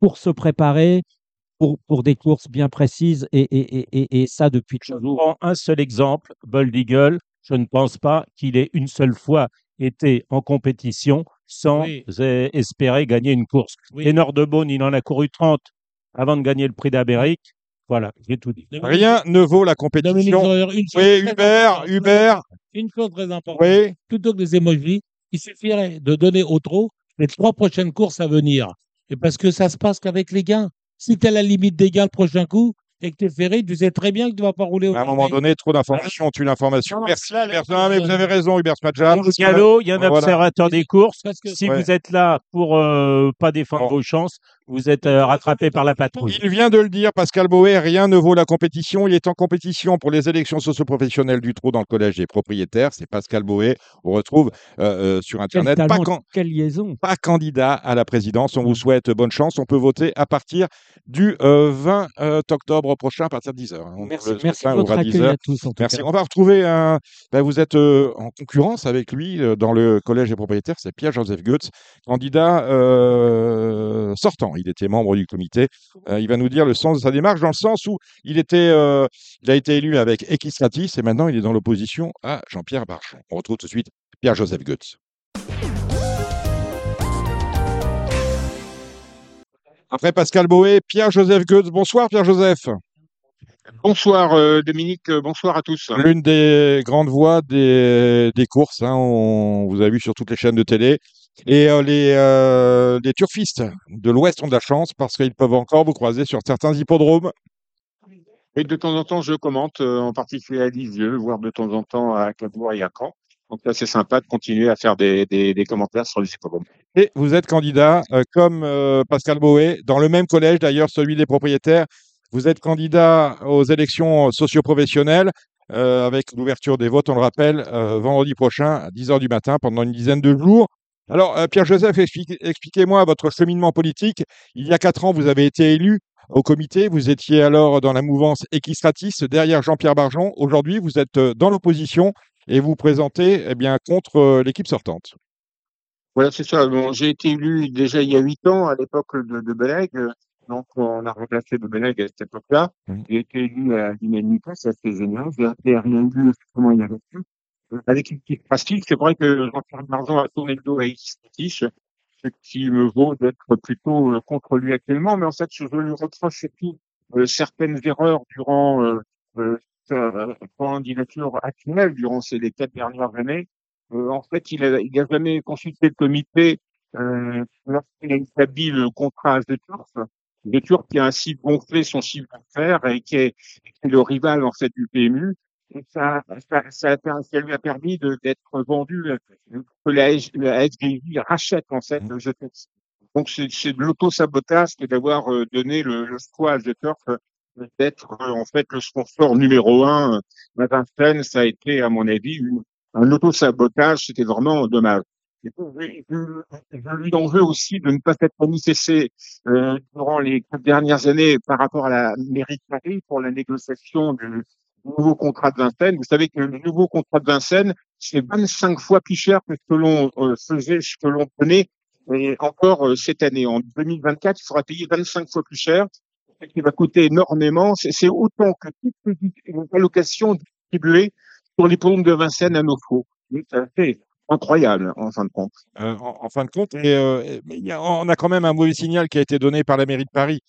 C: pour se préparer pour, pour des courses bien précises et, et, et, et, et ça depuis
D: Je
C: toujours.
D: prends un seul exemple, Bold Eagle. Je ne pense pas qu'il ait une seule fois été en compétition sans
E: Oui.
D: eh, espérer gagner une course.
E: Oui.
D: Ténor de Beaune, il en a couru 30 avant de gagner le prix d'Amérique. Voilà, j'ai tout dit.
E: Dominique-
B: Rien ne vaut la
E: Dominique
B: compétition.
E: Zoller, une chose
B: Oui,
E: très
B: Hubert,
E: importante.
B: Hubert,
E: Une chose très importante.
B: oui.
E: Plutôt que les emojis, il suffirait de donner au trot les trois prochaines courses à venir. Et parce que ça se passe qu'avec les gains. Si tu à la limite des gains le prochain coup et que tu es ferré, tu sais très bien que tu vas pas rouler au
B: À un moment donné, trop d'informations tue l'information. Merci,
E: là,
B: Hubert.
E: là,
B: Non, mais vous avez raison, Hubert.
D: Au galop, il y a un
B: Voilà.
D: observateur des courses.
E: Parce que-
D: Si
B: Ouais.
D: vous êtes là pour euh, pas défendre
B: Bon.
D: vos chances, Vous êtes euh, rattrapé par la patrouille.
B: Il vient de le dire, Pascal Boé, rien ne vaut la compétition. Il est en compétition pour les élections socioprofessionnelles du Trot dans le collège des propriétaires. C'est Pascal Boé. On retrouve euh, euh, sur
C: Quel
B: Internet. Pas,
C: talent,
B: can-
C: quelle liaison.
B: pas candidat à la présidence. On vous souhaite bonne chance. On peut voter à partir du euh, 20 euh, octobre prochain à partir de 10h.
C: Merci, merci de votre accueil à tous. En tout
B: Merci.
C: cas.
B: On va retrouver un. ben, vous êtes en concurrence avec lui dans le collège des propriétaires. C'est Pierre-Joseph Goetz, candidat sortant. Il était membre du comité. Euh, il va nous dire le sens de sa démarche dans le sens où il était, euh, il a été élu avec Equistratis et maintenant il est dans l'opposition à Jean-Pierre Barchon. On retrouve tout de suite Pierre-Joseph Goetz. Après Pascal Boé, Pierre-Joseph Goetz. Bonsoir Pierre-Joseph.
G: Bonsoir euh, Dominique, bonsoir à tous.
B: L'une des grandes voix des, des courses, hein, on vous a vu sur toutes les chaînes de télé. Et euh, les, euh, les turfistes de l'Ouest ont de la chance parce qu'ils peuvent encore vous croiser sur certains hippodromes.
G: Et de temps en temps, je commente, euh, en particulier à Lisieux, voire de temps en temps à Cabourg et à Caen. Donc là, c'est sympa de continuer à faire des, des, des commentaires sur les hippodromes.
B: Et vous êtes candidat, comme Pascal Boé, dans le même collège d'ailleurs, celui des propriétaires. Vous êtes candidat aux élections socioprofessionnelles avec l'ouverture des votes, on le rappelle, vendredi prochain à 10h du matin pendant une dizaine de jours. Alors, euh, Pierre-Joseph, explique- expliquez-moi votre cheminement politique. Il y a quatre ans, vous avez été élu au comité. Vous étiez alors dans la mouvance Equistratis derrière Jean-Pierre Barjon. Aujourd'hui, vous êtes euh, dans l'opposition et vous présentez eh bien, contre euh, l'équipe sortante.
G: Voilà, c'est ça. Bon, j'ai été élu déjà il y a huit ans à l'époque de, de Beleg. Donc, on a remplacé de Beleg à cette époque-là.
B: Mhm.
G: J'ai été élu à l'unanimité, c'est assez génial. J'ai appelé à rien vu comment il y avait. Avec une petite pratique, c'est vrai que Jean-Pierre Marjon a tourné le dos à X-Tiche, ce qui me vaut d'être plutôt euh, contre lui actuellement. Mais en fait, je lui reproche surtout euh, certaines erreurs durant euh, sa candidature actuelle, durant ces les quatre dernières années. En fait, il a, il a jamais consulté le comité euh, lorsqu'il a établi le contrat de Turf. Le Turf qui a ainsi gonflé son chiffre d'affaires et qui est, qui est le rival en fait du PMU. Et ça, ça, ça, ça lui a permis de- d'être vendu, euh, que la, la SGI rachète en fait le Jetex. Donc c'est c'est de l'auto-sabotage que d'avoir euh, donné le, le choix à The Turf euh, d'être en fait le sponsor numéro un. Vincennes, ça a été à mon avis une, un auto-sabotage, c'était vraiment dommage. Et puis, Je, lui en veux aussi de ne pas s'être manifesté euh, durant les quatre dernières années par rapport à la mairie de Paris pour la négociation du nouveau contrat de Vincennes. Vous savez que le nouveau contrat de Vincennes, c'est 25 fois plus cher que ce que l'on euh, faisait, ce que l'on prenait et encore euh, cette année. En 2024, il faudra payer 25 fois plus cher, ce qui va coûter énormément. C'est autant que toutes les allocations distribuées sur les pommes de Vincennes à nos faux. C'est incroyable, en fin de compte.
B: euh, en, fin de compte. Et, y a- on a quand même un mauvais signal qui a été donné par la mairie de Paris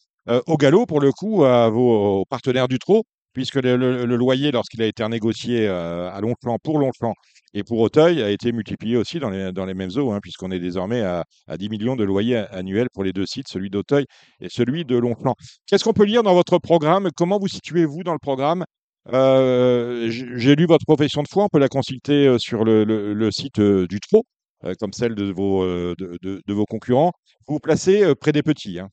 B: au galop, pour le coup, à vos partenaires du trot, puisque le, loyer, lorsqu'il a été renégocié euh, à Longchamp, pour Longchamp et pour Auteuil, a été multiplié aussi dans les, mêmes eaux, hein, puisqu'on est désormais à, à 10 millions de loyers annuels pour les deux sites, celui d'Auteuil et celui de Longchamp. Qu'est-ce qu'on peut lire dans votre programme? Comment vous situez-vous dans le programme? Euh, J'ai lu votre profession de foi, on peut la consulter euh, sur le, site du euh, comme celle de vos, concurrents. Vous vous placez près des petits. hein.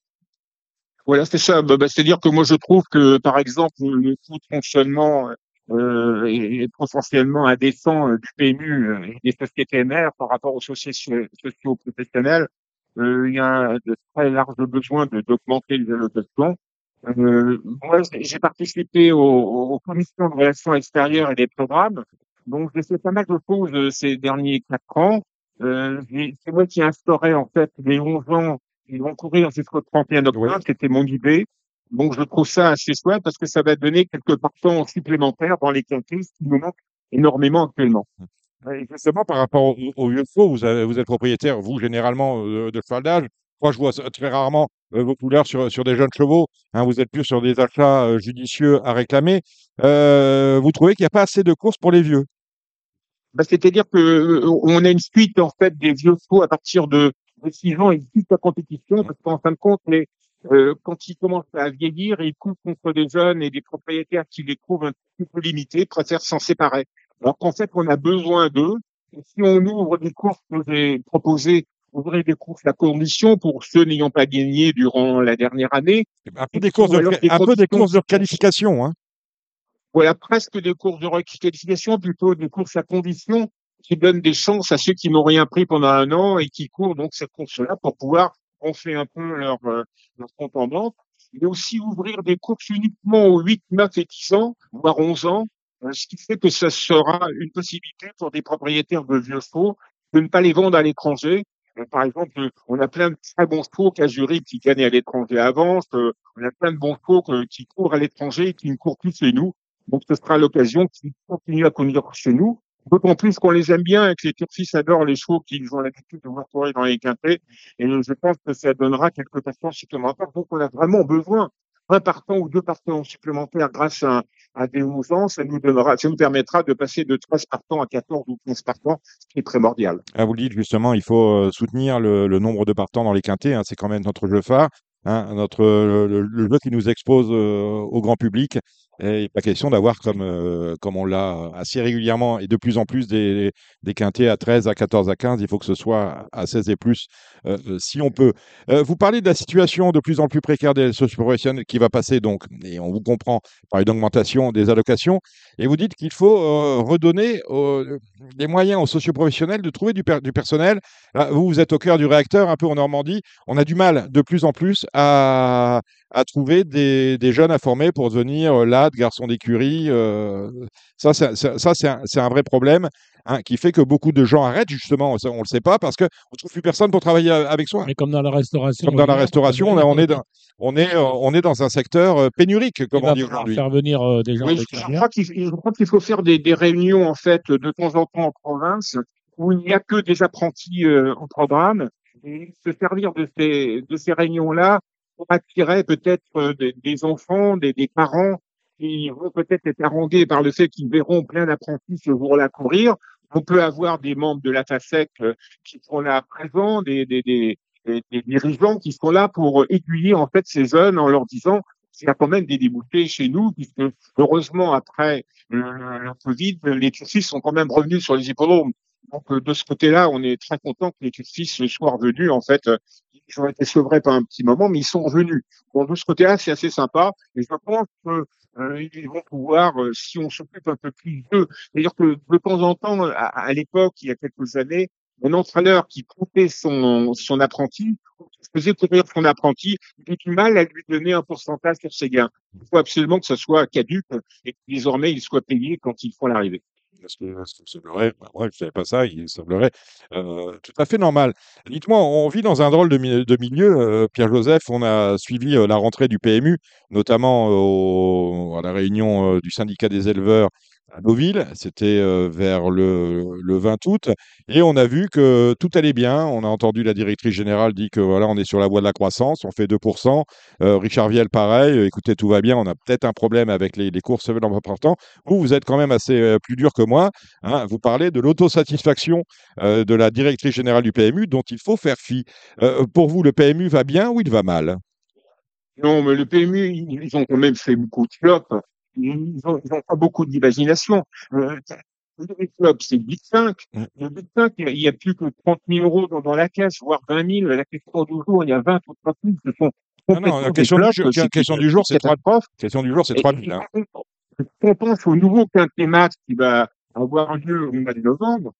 G: Voilà, c'est ça. Bah, bah, C'est-à-dire que moi, je trouve que, par exemple, le coût de fonctionnement euh, est potentiellement indécent euh, du PMU euh, des sociétés mères par rapport aux sociétés socio-professionnelles. Euh, il y a de très larges besoins de d'augmenter les allocations. Euh, moi, j'ai participé aux, aux commissions de relations extérieures et des programmes. Donc, j'ai fait pas mal de choses ces derniers quatre ans. C'est moi qui ai instauré, en fait, les 11 ans ils vont courir jusqu'au 31 octobre,
B: Oui.
G: c'était mon idée. Donc, je trouve ça assez chouette parce que ça va donner quelques partants supplémentaires dans les ce qui nous manque énormément actuellement.
B: Et justement, par rapport au, au vieux faux, vous, avez- vous êtes propriétaire, vous, généralement, euh, de cheval d'âge. Moi, je vois très rarement euh, vos couleurs sur, sur des jeunes chevaux. hein, vous êtes plus sur des achats euh, judicieux à réclamer. Euh, vous trouvez qu'il n'y a pas assez de courses pour les vieux?
G: Bah, C'est-à-dire que on a une suite en fait des vieux chevaux à partir de, de 6 ans et suite la compétition parce qu'en fin de compte, les, euh, quand ils commencent à vieillir, ils courent contre des jeunes et des propriétaires qui les trouvent un petit peu limités, préfèrent s'en séparer. Alors qu'en fait, on a besoin d'eux. Et si on ouvre des courses que j'ai proposées ouvrir des courses à condition pour ceux n'ayant pas gagné durant la dernière année.
B: Un peu des courses
G: Ou
B: de,
G: des
B: un peu des courses de qualification. Hein.
G: Voilà, presque des courses de requalification, plutôt des courses à condition qui donnent des chances à ceux qui n'ont rien pris pendant un an et qui courent donc cette course-là pour pouvoir gonfler un peu leur, euh, leur compte en banque. Mais aussi ouvrir des courses uniquement aux 8, 9 et 10 ans, voire 11 ans, euh, ce qui fait que ça sera une possibilité pour des propriétaires de vieux chevaux de ne pas les vendre à l'étranger. Euh, Par exemple, on a plein de très bons chevaux qu'à qui gagnent à l'étranger. Euh, on a plein de bons que- qui courent à l'étranger et qui ne courent plus chez nous. Donc, ce sera l'occasion qu'ils continuent à courir chez nous. D'autant plus qu'on les aime bien et que les turfistes adorent les chevaux qu'ils ont l'habitude de voir courir dans les quintés. Et je pense que ça donnera quelques partants supplémentaires. Donc, on a vraiment besoin d'un partant ou deux partants supplémentaires grâce à, des 11 ans. Ça nous ça nous permettra de passer de 13 partants à 14 ou 15 partants, ce qui est primordial.
B: Ah, vous dites justement, il faut euh, soutenir le, nombre de partants dans les quintés. hein, c'est quand même notre jeu phare, hein, notre le- le jeu qui nous expose euh, au grand public. Et pas question d'avoir comme euh, comme on l'a assez régulièrement et de plus en plus des, des quintés à 13, à 14, à 15. Il faut que ce soit à 16 et plus euh, euh, si on peut. Vous parlez de la situation de plus en plus précaire des socioprofessionnels qui va passer donc, et on vous comprend, par une augmentation des allocations. Et vous dites qu'il faut redonner les moyens aux socioprofessionnels de trouver du, per- du personnel. Vous, vous êtes au cœur du réacteur, un peu en Normandie. On a du mal de plus en plus à, à trouver des, des jeunes à former pour devenir euh, LAD, garçon d'écurie. euh, ça, c'est- c'est- ça, c'est un, vrai problème hein, qui fait que beaucoup de gens arrêtent, justement. Ça, on ne le sait pas parce qu'on ne trouve plus personne pour travailler a- avec soi.
E: Mais comme dans la restauration.
B: Comme dans la restauration, on, a- on est dans, on, est, euh, on est dans un secteur euh, pénurique, comme
E: il
B: on
E: va
B: dit aujourd'hui.
E: faire venir euh, des gens
G: Oui, je, crois qu'il faut faire des, des réunions en fait de temps en temps en province où il n'y a que des apprentis euh, en programme et se servir de ces de ces réunions-là attirer peut-être euh, des, des enfants, des, des parents qui vont peut-être être harangués par le fait qu'ils verront plein d'apprentis ce jour-là courir. On peut avoir des membres de la FASEC euh, qui sont là présents, des, des, des, des, dirigeants qui sont là pour aiguiller en fait ces jeunes en leur disant il y a quand même des débouchés chez nous, puisque heureusement, après le, le Covid, les turfistes sont quand même revenus sur les hippodromes. Donc, euh, de ce côté-là, on est très content que les turfistes soient revenus. En fait, euh, ils ont été sevrés par un petit moment, mais ils sont revenus. Donc, de ce côté-là, c'est assez sympa. Et je pense que euh, vont pouvoir, euh, si on s'occupe un peu plus d'eux, c'est-à-dire que de temps en temps, à, à l'époque, il y a quelques années, un entraîneur qui coupait son, son apprenti, faisait courir son apprenti, il du mal à lui donner un pourcentage sur ses gains. Il faut absolument que ce soit caduque et que désormais il soit payé quand ils font l'arrivée.
B: Parce que ça me semblerait, bah, ouais, je ne savais pas ça, il semblerait euh, tout à fait normal. Dites-moi, on vit dans un drôle de, mi- de milieu, euh, Pierre-Joseph, on a suivi euh, la rentrée du PMU, notamment à la réunion du syndicat des éleveurs à Deauville, c'était vers le, le 20 août, et on a vu que tout allait bien, on a entendu la directrice générale dire que voilà, on est sur la voie de la croissance, on fait 2%, Euh, Richard Viel, pareil, écoutez, tout va bien, on a peut-être un problème avec les, les courses dans important. Vous, vous êtes quand même assez plus dur que moi. Hein, vous parlez de l'autosatisfaction de la directrice générale du PMU dont il faut faire fi. Pour vous, le PMU va bien ou il va mal?
G: Non, mais le PMU, ils ils ont quand même fait beaucoup de flops. Ils ont, ils ont pas beaucoup d'imagination. Euh, le flop, c'est le Big 5.
B: Mm.
G: Le Big 5, il y a- plus que 30 000 euros dans, dans la caisse, voire 20 000. La question du jour, il y a 20 ou 30 000. Ce sont
B: Non, non, la question du jour-
G: c'est
B: question
G: une
B: du jour, c'est trois-
G: catastrophe.
B: Question du jour, c'est
G: Et-
B: 3000. Hein.
G: on pense au nouveau quintet max qui va avoir lieu au mois de novembre,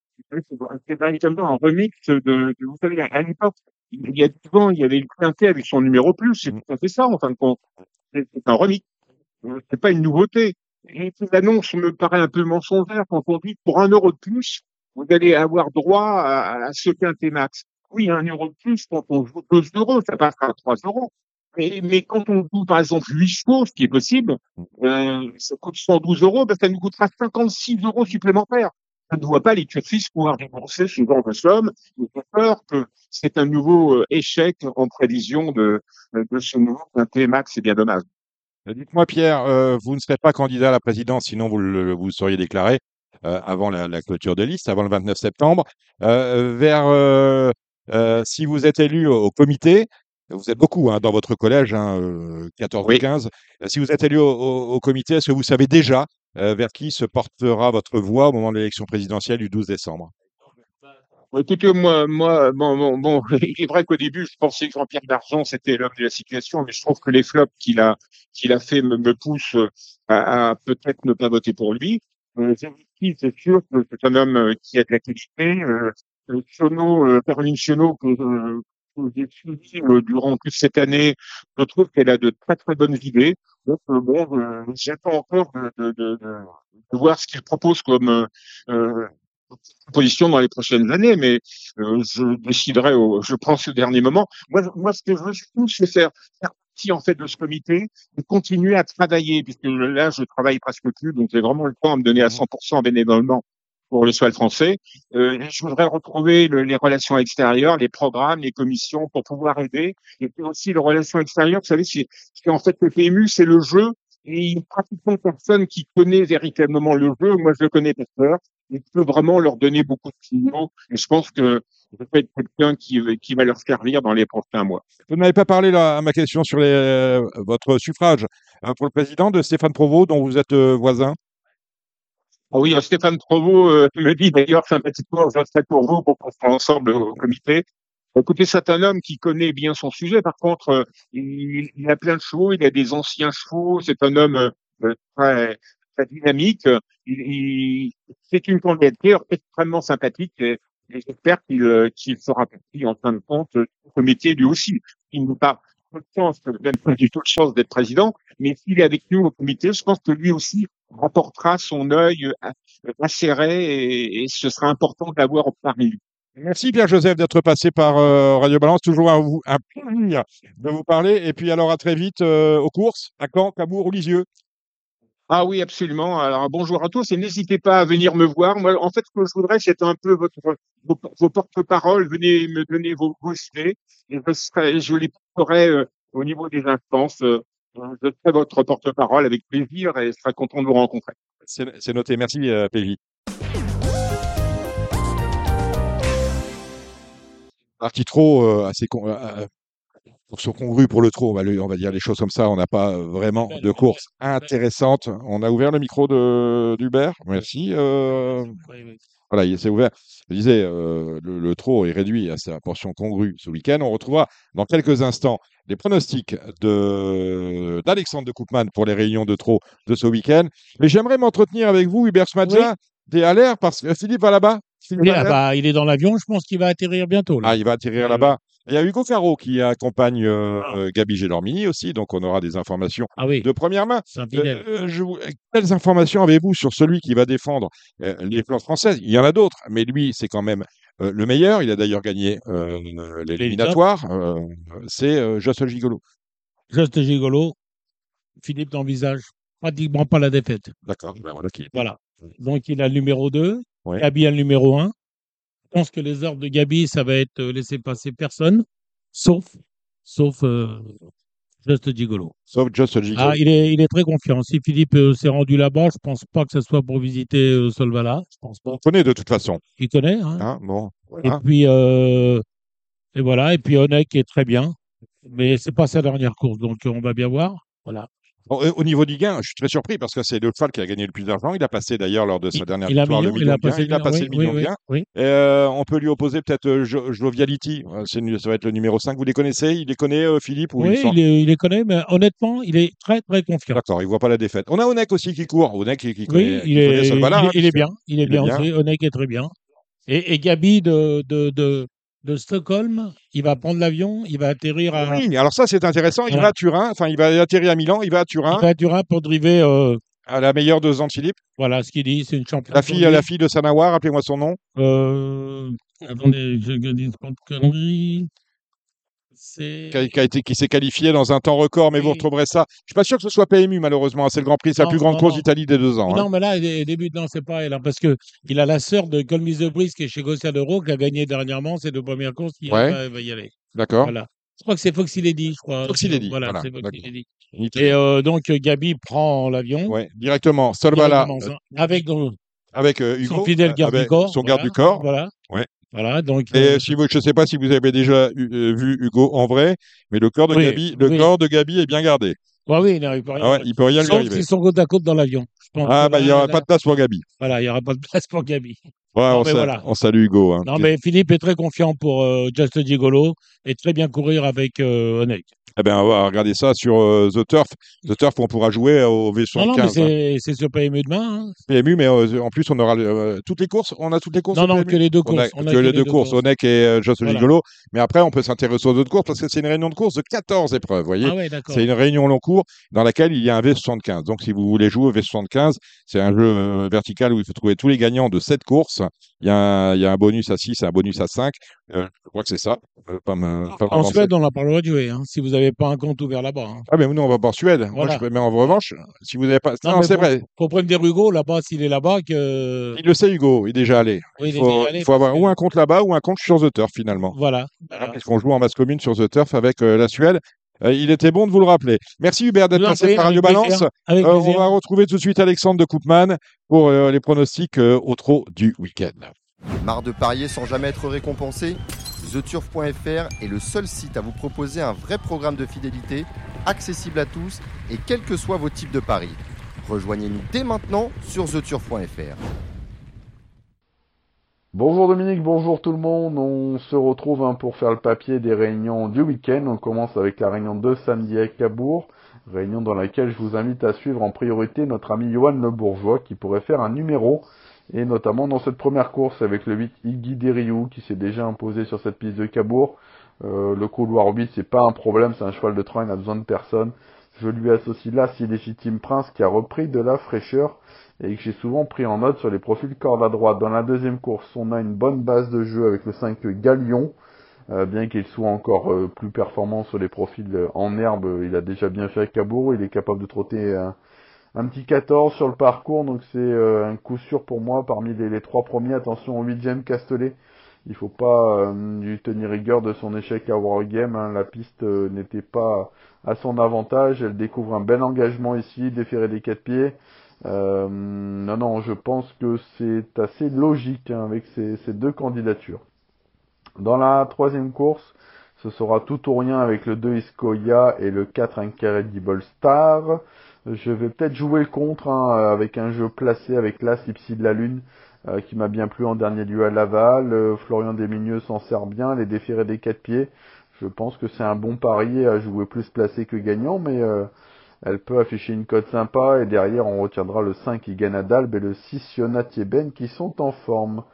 G: c'est véritablement un remix de, de- vous savez, à l'époque, il y a 10 ans, il y avait le quintet avec son numéro plus, c'est tout à fait ça, en fin de compte. C'est un remix. Euh, C'est pas une nouveauté. Et cette annonce me paraît un peu mensongère quand on dit pour un euro de plus, vous allez avoir droit à, à ce quintet max. Oui, un euro de plus, quand on joue 2 euros, ça passera à 3 euros. Mais, mais quand on joue, par exemple, 8 chevaux, ce qui est possible, euh, ça coûte 112 euros, ben ça nous coûtera 56 euros supplémentaires. Je ne vois pas les turfistes pouvoir débourser ce genre de somme. J'ai peur que c'est un nouveau euh, échec en prévision de, de ce nouveau quintet max. C'est bien dommage.
B: Euh, Dites-moi, Pierre, euh, vous ne serez pas candidat à la présidence, sinon vous le, vous seriez déclaré euh, avant la, la clôture des listes, avant le 29 septembre. Euh, vers, euh, euh, si vous êtes élu au, au comité, vous êtes beaucoup hein, dans votre collège, hein, euh, 14 ou
G: Oui.
B: 15. Euh, Si vous êtes élu au, au- au comité, est-ce que vous savez déjà euh, vers qui se portera votre voix au moment de l'élection présidentielle du 12 décembre?
G: Écoutez, moi, moi, bon, bon, bon, *laughs* il est vrai qu'au début, je pensais que Jean-Pierre Dargent, c'était l'homme de la situation, mais je trouve que les flops qu'il a, qu'il a fait me, me poussent à, à peut-être ne pas voter pour lui. Euh, c'est sûr que c'est un homme euh, qui a de la qualité. Euh, euh, Sionneau, euh, Caroline Sionneau, que, euh, que j'ai suivi euh, durant toute cette année, je trouve qu'elle a de très très bonnes idées. Donc, bon, j'attends encore de, de, de, de, voir ce qu'il propose comme position dans les prochaines années, mais euh, je déciderai, au, je pense, au dernier moment. Moi, moi, ce que je veux surtout, c'est faire, faire partie en fait de ce comité et continuer à travailler, puisque là, je travaille presque plus, donc j'ai vraiment le temps à me donner à 100% bénévolement pour le SOAL français. Euh, je voudrais retrouver le- les relations extérieures, les programmes, les commissions pour pouvoir aider. Et puis aussi les relations extérieures, vous savez, c'est en fait le PMU, c'est le jeu. Et il y a pratiquement personne qui connaît véritablement le jeu. Moi, je le connais par cœur. Et je peux vraiment leur donner beaucoup de signaux. Et je pense que je peux être quelqu'un qui, qui va leur servir dans les prochains mois.
B: Vous n'avez pas parlé là, à ma question sur les, euh, votre suffrage hein, pour le président de Stéphane Provost, dont vous êtes euh, voisin.
G: Ah oui, euh, Stéphane Provost euh, me dit d'ailleurs sympathiquement, je serai pour vous pour qu'on soit ensemble au comité. Écoutez, c'est un homme qui connaît bien son sujet. Par contre, euh, il, il a plein de chevaux, il a des anciens chevaux. C'est un homme euh, très, très dynamique. C'est une candidature extrêmement sympathique et, j'espère qu'il euh, qu'il fera partie en fin de compte du comité lui aussi. Il pas de chance, même pas du tout de chance d'être président, mais s'il est avec nous au comité, je pense que lui aussi rapportera son œil euh, acéré et, et ce sera important d'avoir parmi lui.
B: Merci Pierre-Joseph d'être passé par euh, Radio Balance. Toujours un, vous- un plaisir de vous parler. Et puis alors à très vite euh, aux courses, à Caen, Cabourg ou Lisieux.
G: Ah oui, absolument. Alors bonjour à tous et n'hésitez pas à venir me voir. Moi, en fait, ce que je voudrais, c'est un peu votre, vos, vos porte-paroles. Venez me donner vos, idées et je, serai, je les porterai euh, au niveau des instances. Je serai votre porte-parole avec plaisir et je serai content de vous rencontrer.
B: C'est noté. Merci euh, PJ. Parti trop euh, assez con, euh, euh, pour son congru pour le trop, on va, le- on va dire les choses comme ça. On n'a pas vraiment de course intéressante. On a ouvert le micro de d'Hubert. Merci. euh,
E: Oui, oui.
B: Voilà, il s'est ouvert. Je disais, euh, le, le trot est réduit à sa portion congrue ce week-end. On retrouvera dans quelques instants les pronostics de d'Alexandre de Koopman pour les réunions de trot de ce week-end. Mais j'aimerais m'entretenir avec vous, Hubert Smadja, des alertes, parce que Philippe va là-bas.
E: Ah bah, il est dans l'avion, je pense qu'il va atterrir bientôt. Là.
B: Ah, il va atterrir
E: Ouais,
B: là-bas. Il y a Hugo Caro qui accompagne euh, euh, Gabi Gélormini aussi, donc on aura des informations
E: Ah oui,
B: de première main. Euh, euh, je Quelles informations avez-vous sur celui qui va défendre euh, les plantes françaises? Il y en a d'autres, mais lui, c'est quand même euh, le meilleur. Il a d'ailleurs gagné euh, l'éliminatoire. Euh, c'est euh, Jocelyn Gigolo.
E: Juste gigolo. Philippe n'envisage pratiquement pas la défaite.
B: D'accord. Ben voilà qui-
E: Voilà. Donc, il a le numéro 2.
B: Ouais.
E: Gabi le numéro 1. Je pense que les ordres de Gabi, ça va être euh, laisser passer personne, sauf, sauf euh, Just Gigolo.
B: Sauf Gigolo.
E: Ah, il est, il est très confiant. Si Philippe euh, s'est rendu là-bas, je pense pas que ce soit pour visiter euh, Solvala. Je pense pas.
B: On connaît de toute façon.
E: Il connaît. Hein.
B: Hein, bon,
E: Et puis, euh, et voilà. Et puis, Onek est très bien. Mais c'est pas sa dernière course, donc on va bien voir. Voilà.
B: Euh, au niveau du gain, je suis très surpris parce que c'est le cheval qui a gagné le plus d'argent. Il a passé d'ailleurs lors de sa
E: Il,
B: dernière
E: il a
B: victoire
E: million,
B: le
E: il
B: million
E: a
B: de gain. Il a passé le million
E: oui,
B: gain.
E: oui.
B: Euh, on peut lui opposer peut-être euh, Jo- Joviality. Euh, c'est nu- ça va être le numéro 5. Vous les connaissez? Il les connaît, euh, Philippe ou
E: Oui,
B: sont-
E: il, il les connaît, mais honnêtement, il est très, très confiant.
B: D'accord, il voit pas la défaite. On a Onek aussi qui court. Onek qui, qui connaît, qui
E: il
B: connaît
E: est, il,
B: hein,
E: est- il bien. Il est
B: il
E: bien. aussi. Onek est très bien. Et, et Gabi de, de, de, de Stockholm, il va prendre l'avion, il va atterrir à,
B: Oui, alors ça c'est intéressant. Il
E: Voilà.
B: va à Turin. Enfin, il va atterrir à Milan. Il va à
E: il
B: Turin,
E: va à Turin pour driver, euh,
B: à la meilleure de Philippe.
E: voilà ce qu'il dit, c'est une championne.
B: La fille, la fille de Sanawar. Rappelez-moi son nom.
E: Euh, attendez, je dis pas de conneries. C'est.
B: Qui, a- qui a été, qui s'est qualifié dans un temps record, mais vous retrouverez ça. Je suis pas sûr que ce soit PMU malheureusement. C'est le Grand Prix, c'est la plus grande
E: non,
B: course
E: non.
B: d'Italie des deux ans. hein.
E: Non, mais là, début, non, c'est pas elle, hein, parce que il a la sœur de Colmise de Brice qui est chez Gossia d'Euro, qui a gagné dernièrement ses deux premières courses, qui
B: Ouais.
E: va, y aller.
B: D'accord.
E: Voilà. Je crois que c'est Foxy Lady, je crois.
B: Foxy Lady,
E: Voilà,
B: voilà,
E: c'est Foxy
B: d'accord.
E: Lady.
B: Nickel.
E: Et euh, donc, Gabi prend l'avion.
B: Ouais, directement. Solvala
E: directement,
B: euh,
E: avec euh,
B: avec euh, Hugo,
E: son fidèle garde
B: avec
E: du corps.
B: son garde
E: voilà,
B: du corps.
E: Voilà.
B: Ouais.
E: Voilà, donc.
B: Et
E: euh,
B: si vous, je ne sais pas si vous avez déjà eu- euh, vu Hugo en vrai, mais le corps de
E: Oui,
B: Gabi, le
E: oui.
B: corps de Gabi est bien gardé.
E: ouais, oui, il n'arrive pas à rien.
B: Ah ouais, il peut rien lui
E: Sauf
B: arriver.
E: s'ils sont côte à côte dans l'avion.
B: Ah bah il y
E: là-
B: aura
E: là-
B: pas de place pour Gabi.
E: Voilà, il n'y aura pas de place pour Gabi.
B: Ouais,
E: Non,
B: on,
E: mais
B: sa-
E: voilà.
B: on salue Hugo. hein.
E: Non, mais Philippe est très confiant pour euh, Just Gigolo et très bien courir avec euh, Onek.
B: Eh bien, on va regarder ça sur euh, The Turf. The Turf, on pourra jouer au V75.
E: Non, non, mais
B: hein.
E: c'est c'est sur PMU demain. hein.
B: PMU, mais euh, en plus, on aura euh, toutes les courses? On a toutes les courses
E: Non, non, que les deux
B: On a
E: courses. On a
B: que les deux courses, Onek et euh, Just
E: Voilà.
B: Gigolo. Mais après, on peut s'intéresser aux autres courses parce que c'est une réunion de course de 14 épreuves. Vous voyez
E: Ah ouais.
B: C'est une réunion long cours dans laquelle il y a un V75. Donc, si vous voulez jouer au V75, c'est un jeu euh, vertical où il faut trouver tous les gagnants de 7 courses. Il y a un, il y a un bonus à 6 et un bonus à 5. Euh, je crois que c'est ça. Pas me- pas
E: En. Suède, on n'a pas le droit de jouer, hein, si vous n'avez pas un compte ouvert là-bas. hein.
B: Ah, mais nous, on va pas en Suède. Moi,
E: Voilà.
B: je- mais en revanche, si vous n'avez pas.
E: Non,
B: c'est vrai.
E: faut prévenir Hugo là-bas, s'il est là-bas, que.
B: Il le sait, Hugo. Il est déjà allé.
E: Oui, il
B: Il
E: est
B: faut,
E: déjà allé,
B: il faut avoir
E: parce
B: ou un compte là-bas ou un compte sur The Turf, finalement.
E: Voilà.
B: Hein,
E: Voilà.
B: Puisqu'on joue en masse commune sur The Turf avec euh, la Suède. Euh, il était bon de vous le rappeler. Merci Hubert d'être passé par Radio Balance. Euh, on va retrouver tout de suite Alexandre de Koopman pour euh, les pronostics euh, au trot du week-end.
A: Marre de parier sans jamais être récompensé? TheTurf.fr est le seul site à vous proposer un vrai programme de fidélité, accessible à tous et quels que soient vos types de paris. Rejoignez-nous dès maintenant sur TheTurf.fr.
H: Bonjour Dominique, bonjour tout le monde. On se retrouve hein, pour faire le papier des réunions du week-end. On commence avec la réunion de samedi à Cabourg, réunion dans laquelle je vous invite à suivre en priorité notre ami Johan Le Bourgeois qui pourrait faire un numéro et notamment dans cette première course avec le 8 Iggy Deriou qui s'est déjà imposé sur cette piste de Cabourg. Euh, le couloir 8 c'est pas un problème, c'est un cheval de train, il n'a besoin de personne. Je lui associe là Légitime Prince qui a repris de la fraîcheur et que j'ai souvent pris en note sur les profils corde à droite. Dans la deuxième course, on a une bonne base de jeu avec le 5 Galion, euh, bien qu'il soit encore euh, plus performant sur les profils euh, en herbe, il a déjà bien fait à Cabourg, il est capable de trotter un, petit 14 sur le parcours, donc c'est un coup sûr pour moi parmi les, trois premiers. Attention au 8 James Castellet, il faut pas lui tenir rigueur de son échec à Wargame, hein. la piste n'était pas à son avantage, elle découvre un bel engagement ici, déféré des quatre pieds. Euh, non, non, je pense que c'est assez logique hein, avec ces, deux candidatures. Dans la troisième course, ce sera tout ou rien avec le 2 Iscoya et le 4 Incredible Star. Je vais peut-être jouer contre hein, avec un jeu placé avec l'As Ipsy de la Lune euh, qui m'a bien plu en dernier lieu à Laval. Florian Desmigneux s'en sert bien, les déférés des quatre pieds. Je pense que c'est un bon pari à jouer plus placé que gagnant, mais euh, elle peut afficher une cote sympa et derrière on retiendra le 5 Igana Dalb et le 6 Siona Thieben qui sont en forme.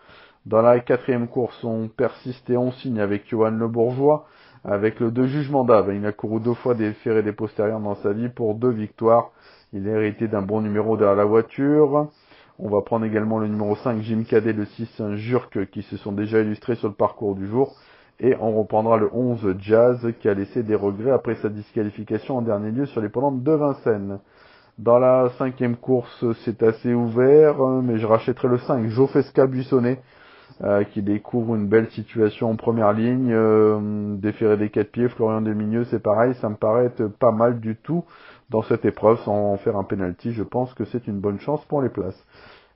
H: Dans la quatrième course, on persiste et on signe avec Johan Le Bourgeois, avec le 2 Jugement d'Ave. Il a couru deux fois des ferrés des postérieurs dans sa vie pour deux victoires. Il a hérité d'un bon numéro derrière la voiture. On va prendre également le numéro 5 Jim Cadet, le 6 Jurk qui se sont déjà illustrés sur le parcours du jour. Et on reprendra le 11 Jazz qui a laissé des regrets après sa disqualification en dernier lieu sur les pendantes de Vincennes. Dans la cinquième course, c'est assez ouvert, mais je rachèterai le 5 Joffesca Buissonnet euh, qui découvre une belle situation en première ligne. Euh, déféré des quatre pieds, Florian Desmigneux, c'est pareil, ça me paraît pas mal du tout dans cette épreuve sans faire un penalty. Je pense que c'est une bonne chance pour les places.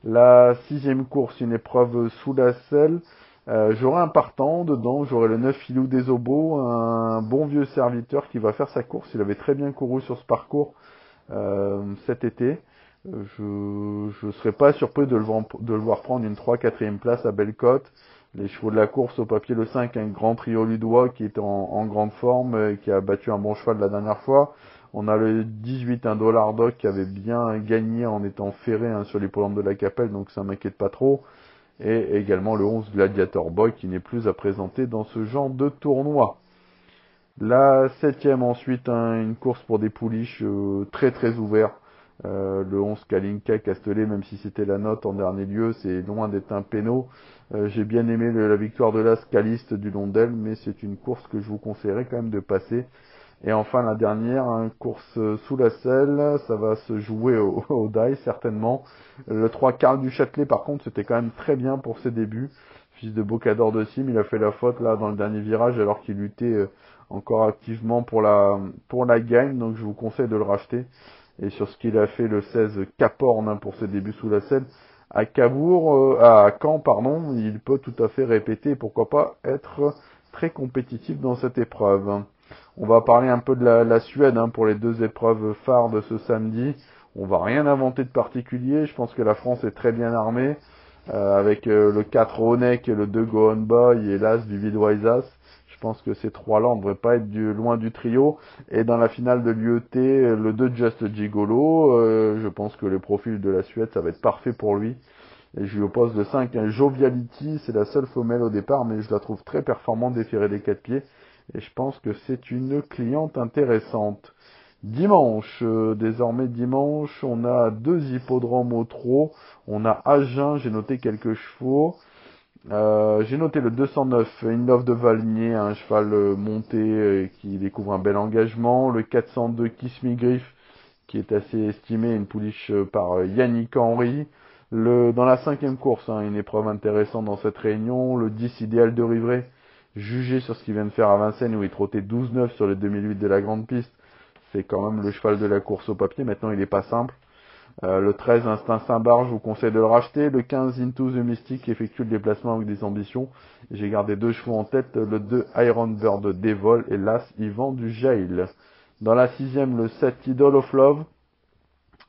H: La sixième course, une épreuve sous la selle. Euh, j'aurai un partant dedans, j'aurai le 9 Filou des Obos, un bon vieux serviteur qui va faire sa course. Il avait très bien couru sur ce parcours euh, cet été. Je ne serais pas surpris de le, voir, prendre une 3-4e place à Bellecote. Les chevaux de la course au papier, le 5, un grand trio ludois qui est en, grande forme, qui a battu un bon cheval la dernière fois. On a le 18, un dollar doc qui avait bien gagné en étant ferré hein, sur les polantes de la Capelle, donc ça m'inquiète pas trop. Et également le 11 Gladiator Boy qui n'est plus à présenter dans ce genre de tournoi. La septième ensuite, une course pour des pouliches euh, très très ouvert. Euh, le 11 Kalinka Castellet, même si c'était la note en dernier lieu, c'est loin d'être un péno. Euh, J'ai bien aimé la victoire de la Scaliste du long d'elle, mais c'est une course que je vous conseillerais quand même de passer. Et enfin la dernière, une course sous la selle, ça va se jouer au, *laughs* au die certainement. Le 3 Carl du Châtelet par contre c'était quand même très bien pour ses débuts. Fils de Bocador de Sim, il a fait la faute là dans le dernier virage alors qu'il luttait euh, encore activement pour la pour la gagne, donc je vous conseille de le racheter. Et sur ce qu'il a fait le 16 Caporne hein, pour ses débuts sous la selle, à Cabourg, euh, à Caen pardon, il peut tout à fait répéter, pourquoi pas être très compétitif dans cette épreuve. On va parler un peu de la, Suède hein, pour les deux épreuves phares de ce samedi. On va rien inventer de particulier. Je pense que la France est très bien armée. euh, avec euh, le 4 Onek, le 2 Gohan Boy et l'As du Vidwaisas. Je pense que ces trois-là, on ne devrait pas être du, loin du trio. Et dans la finale de l'UET, le 2 Just Gigolo, euh, je pense que le profil de la Suède, ça va être parfait pour lui. Et je lui oppose de 5 un Joviality, c'est la seule femelle au départ, mais je la trouve très performante déférée des 4 pieds. Et je pense que c'est une cliente intéressante. Dimanche, euh, désormais dimanche, on a deux hippodromes au trot. On a Agen, j'ai noté quelques chevaux. Euh, j'ai noté le 209, une offre de Valnier, un cheval euh, monté qui découvre un bel engagement. Le 402, Kiss Me Griff, qui est assez estimé, une pouliche par Yannick Henry. Le, dans la cinquième course, hein, une épreuve intéressante dans cette réunion. Le 10, Idéal de Rivray, jugé sur ce qu'il vient de faire à Vincennes, où il trottait 12-9 sur les 2008 de la grande piste c'est quand même le cheval de la course au papier. Maintenant, il n'est pas simple. Euh, le 13, Instinct Saint-Barge, je vous conseille de le racheter. Le 15, Into the Mystic, qui effectue le déplacement avec des ambitions. J'ai gardé deux chevaux en tête, le 2, Iron Bird Devol et l'As, Yvan du Jail. Dans la sixième, le 7, Idol of Love,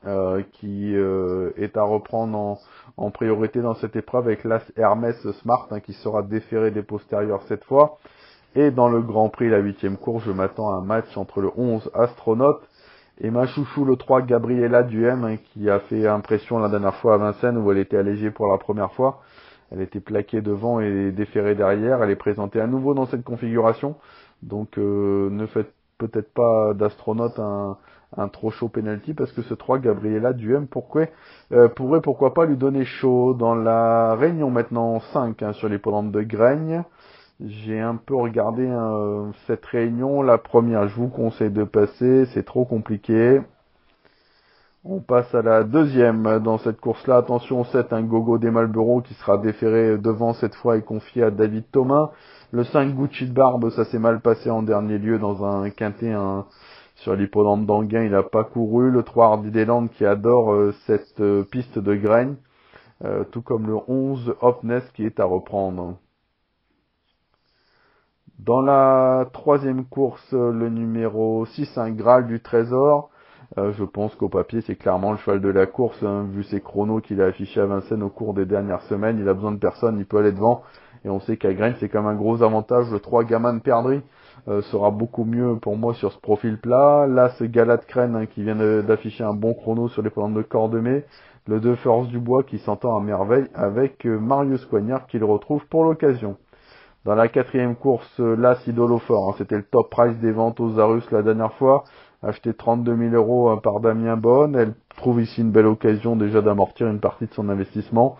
H: euh, qui euh, est à reprendre en, priorité dans cette épreuve avec l'As Hermès Smart, hein, qui sera déféré des postérieurs cette fois. Et dans le Grand Prix, la huitième course, je m'attends à un match entre le 11 Astronaute et ma chouchou le 3 Gabriela Duhem, hein, qui a fait impression la dernière fois à Vincennes où elle était allégée pour la première fois. Elle était plaquée devant et déférée derrière. Elle est présentée à nouveau dans cette configuration. Donc euh, ne faites peut-être pas d'astronaute un, trop chaud penalty parce que ce 3 Gabriela Duhem pourquoi, euh, pourrait pourquoi pas lui donner chaud dans la réunion maintenant 5 hein, sur les polantes de Graigne. J'ai un peu regardé euh, cette réunion. La première, je vous conseille de passer, c'est trop compliqué. On passe à la deuxième dans cette course-là. Attention, 7, un gogo des Malboro qui sera déféré devant cette fois et confié à David Thomas. Le 5, Gucci de Barbe, ça s'est mal passé en dernier lieu dans un quintet sur l'hippodrome d'Anguin. Il n'a pas couru. Le 3, Hardy qui adore euh, cette euh, piste de graines. tout comme le 11, Hopness qui est à reprendre. Dans la troisième course, le numéro 6, un Graal du Trésor. Euh, je pense qu'au papier, c'est clairement le cheval de la course, hein, vu ses chronos qu'il a affichés à Vincennes au cours des dernières semaines. Il a besoin de personne, il peut aller devant. Et on sait qu'à Grain, c'est quand même un gros avantage. Le 3 Gamin de Perdry euh, sera beaucoup mieux pour moi sur ce profil plat. Là, ce Galat Crène hein, qui vient d'afficher un bon chrono sur les programmes de Cordemais. Le 2 Force du Bois qui s'entend à merveille avec euh, Marius Coignard qu'il retrouve pour l'occasion. Dans la quatrième course, euh, là, Sidolofort, hein, c'était le top price des ventes aux Arus la dernière fois, acheté 32 000 euros hein, par Damien Bonne. Elle trouve ici une belle occasion déjà d'amortir une partie de son investissement.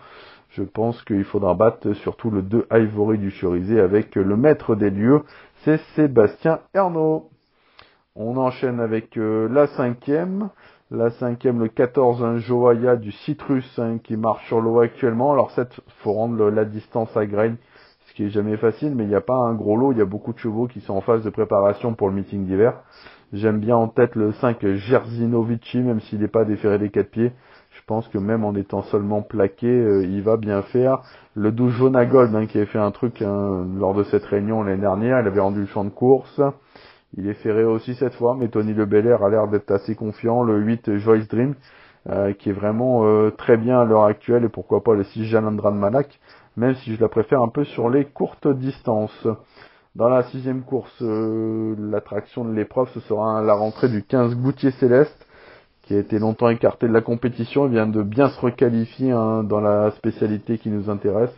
H: Je pense qu'il faudra battre surtout le 2 Ivory du Cerisé avec le maître des lieux, c'est Sébastien Ernaud. On enchaîne avec euh, la cinquième. La cinquième, le 14, un Joaya du Citrus hein, qui marche sur l'eau actuellement. Alors, cette, faut rendre la distance à Grain qui est jamais facile, mais il n'y a pas un gros lot, il y a beaucoup de chevaux qui sont en phase de préparation pour le meeting d'hiver. J'aime bien en tête le 5 Jerzinovici, même s'il n'est pas déféré des quatre pieds. Je pense que même en étant seulement plaqué, euh, il va bien faire. Le 12 Jonagold, hein, qui avait fait un truc hein, lors de cette réunion l'année dernière, il avait rendu le champ de course. Il est ferré aussi cette fois, mais Tony Le Belair a l'air d'être assez confiant. Le 8 Joyce Dream, euh, qui est vraiment euh, très bien à l'heure actuelle, et pourquoi pas le 6 Jalandran Manak même si je la préfère un peu sur les courtes distances. Dans la sixième course, euh, l'attraction de l'épreuve, ce sera la rentrée du 15 Goutier Céleste, qui a été longtemps écarté de la compétition. Il vient de bien se requalifier hein, dans la spécialité qui nous intéresse.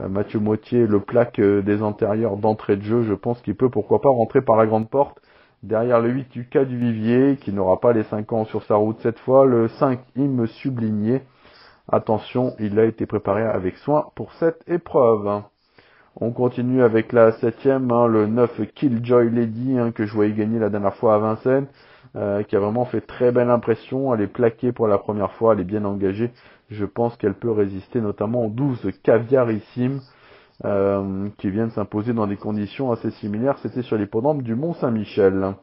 H: Euh, Mathieu Moitié, le plaque euh, des antérieurs d'entrée de jeu, je pense qu'il peut pourquoi pas rentrer par la grande porte. Derrière le 8 du cas du Vivier, qui n'aura pas les 5 ans sur sa route cette fois. Le 5 Im Sublinier Attention, il a été préparé avec soin pour cette épreuve. On continue avec la septième, hein, le 9 Killjoy Lady hein, que je voyais gagner la dernière fois à Vincennes, euh, qui a vraiment fait très belle impression. Elle est plaquée pour la première fois, elle est bien engagée. Je pense qu'elle peut résister notamment aux 12 Caviarissime euh, qui viennent s'imposer dans des conditions assez similaires. C'était sur l'hippodrome du Mont Saint-Michel.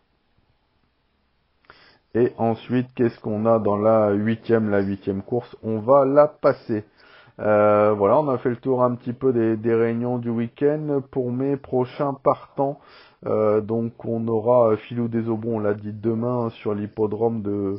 H: Et ensuite, qu'est-ce qu'on a dans la huitième, la huitième course? On va la passer. Euh, voilà, on a fait le tour un petit peu des, réunions du week-end. Pour mes prochains partants, euh, donc on aura Philou des Aubons, on l'a dit demain, sur l'hippodrome de,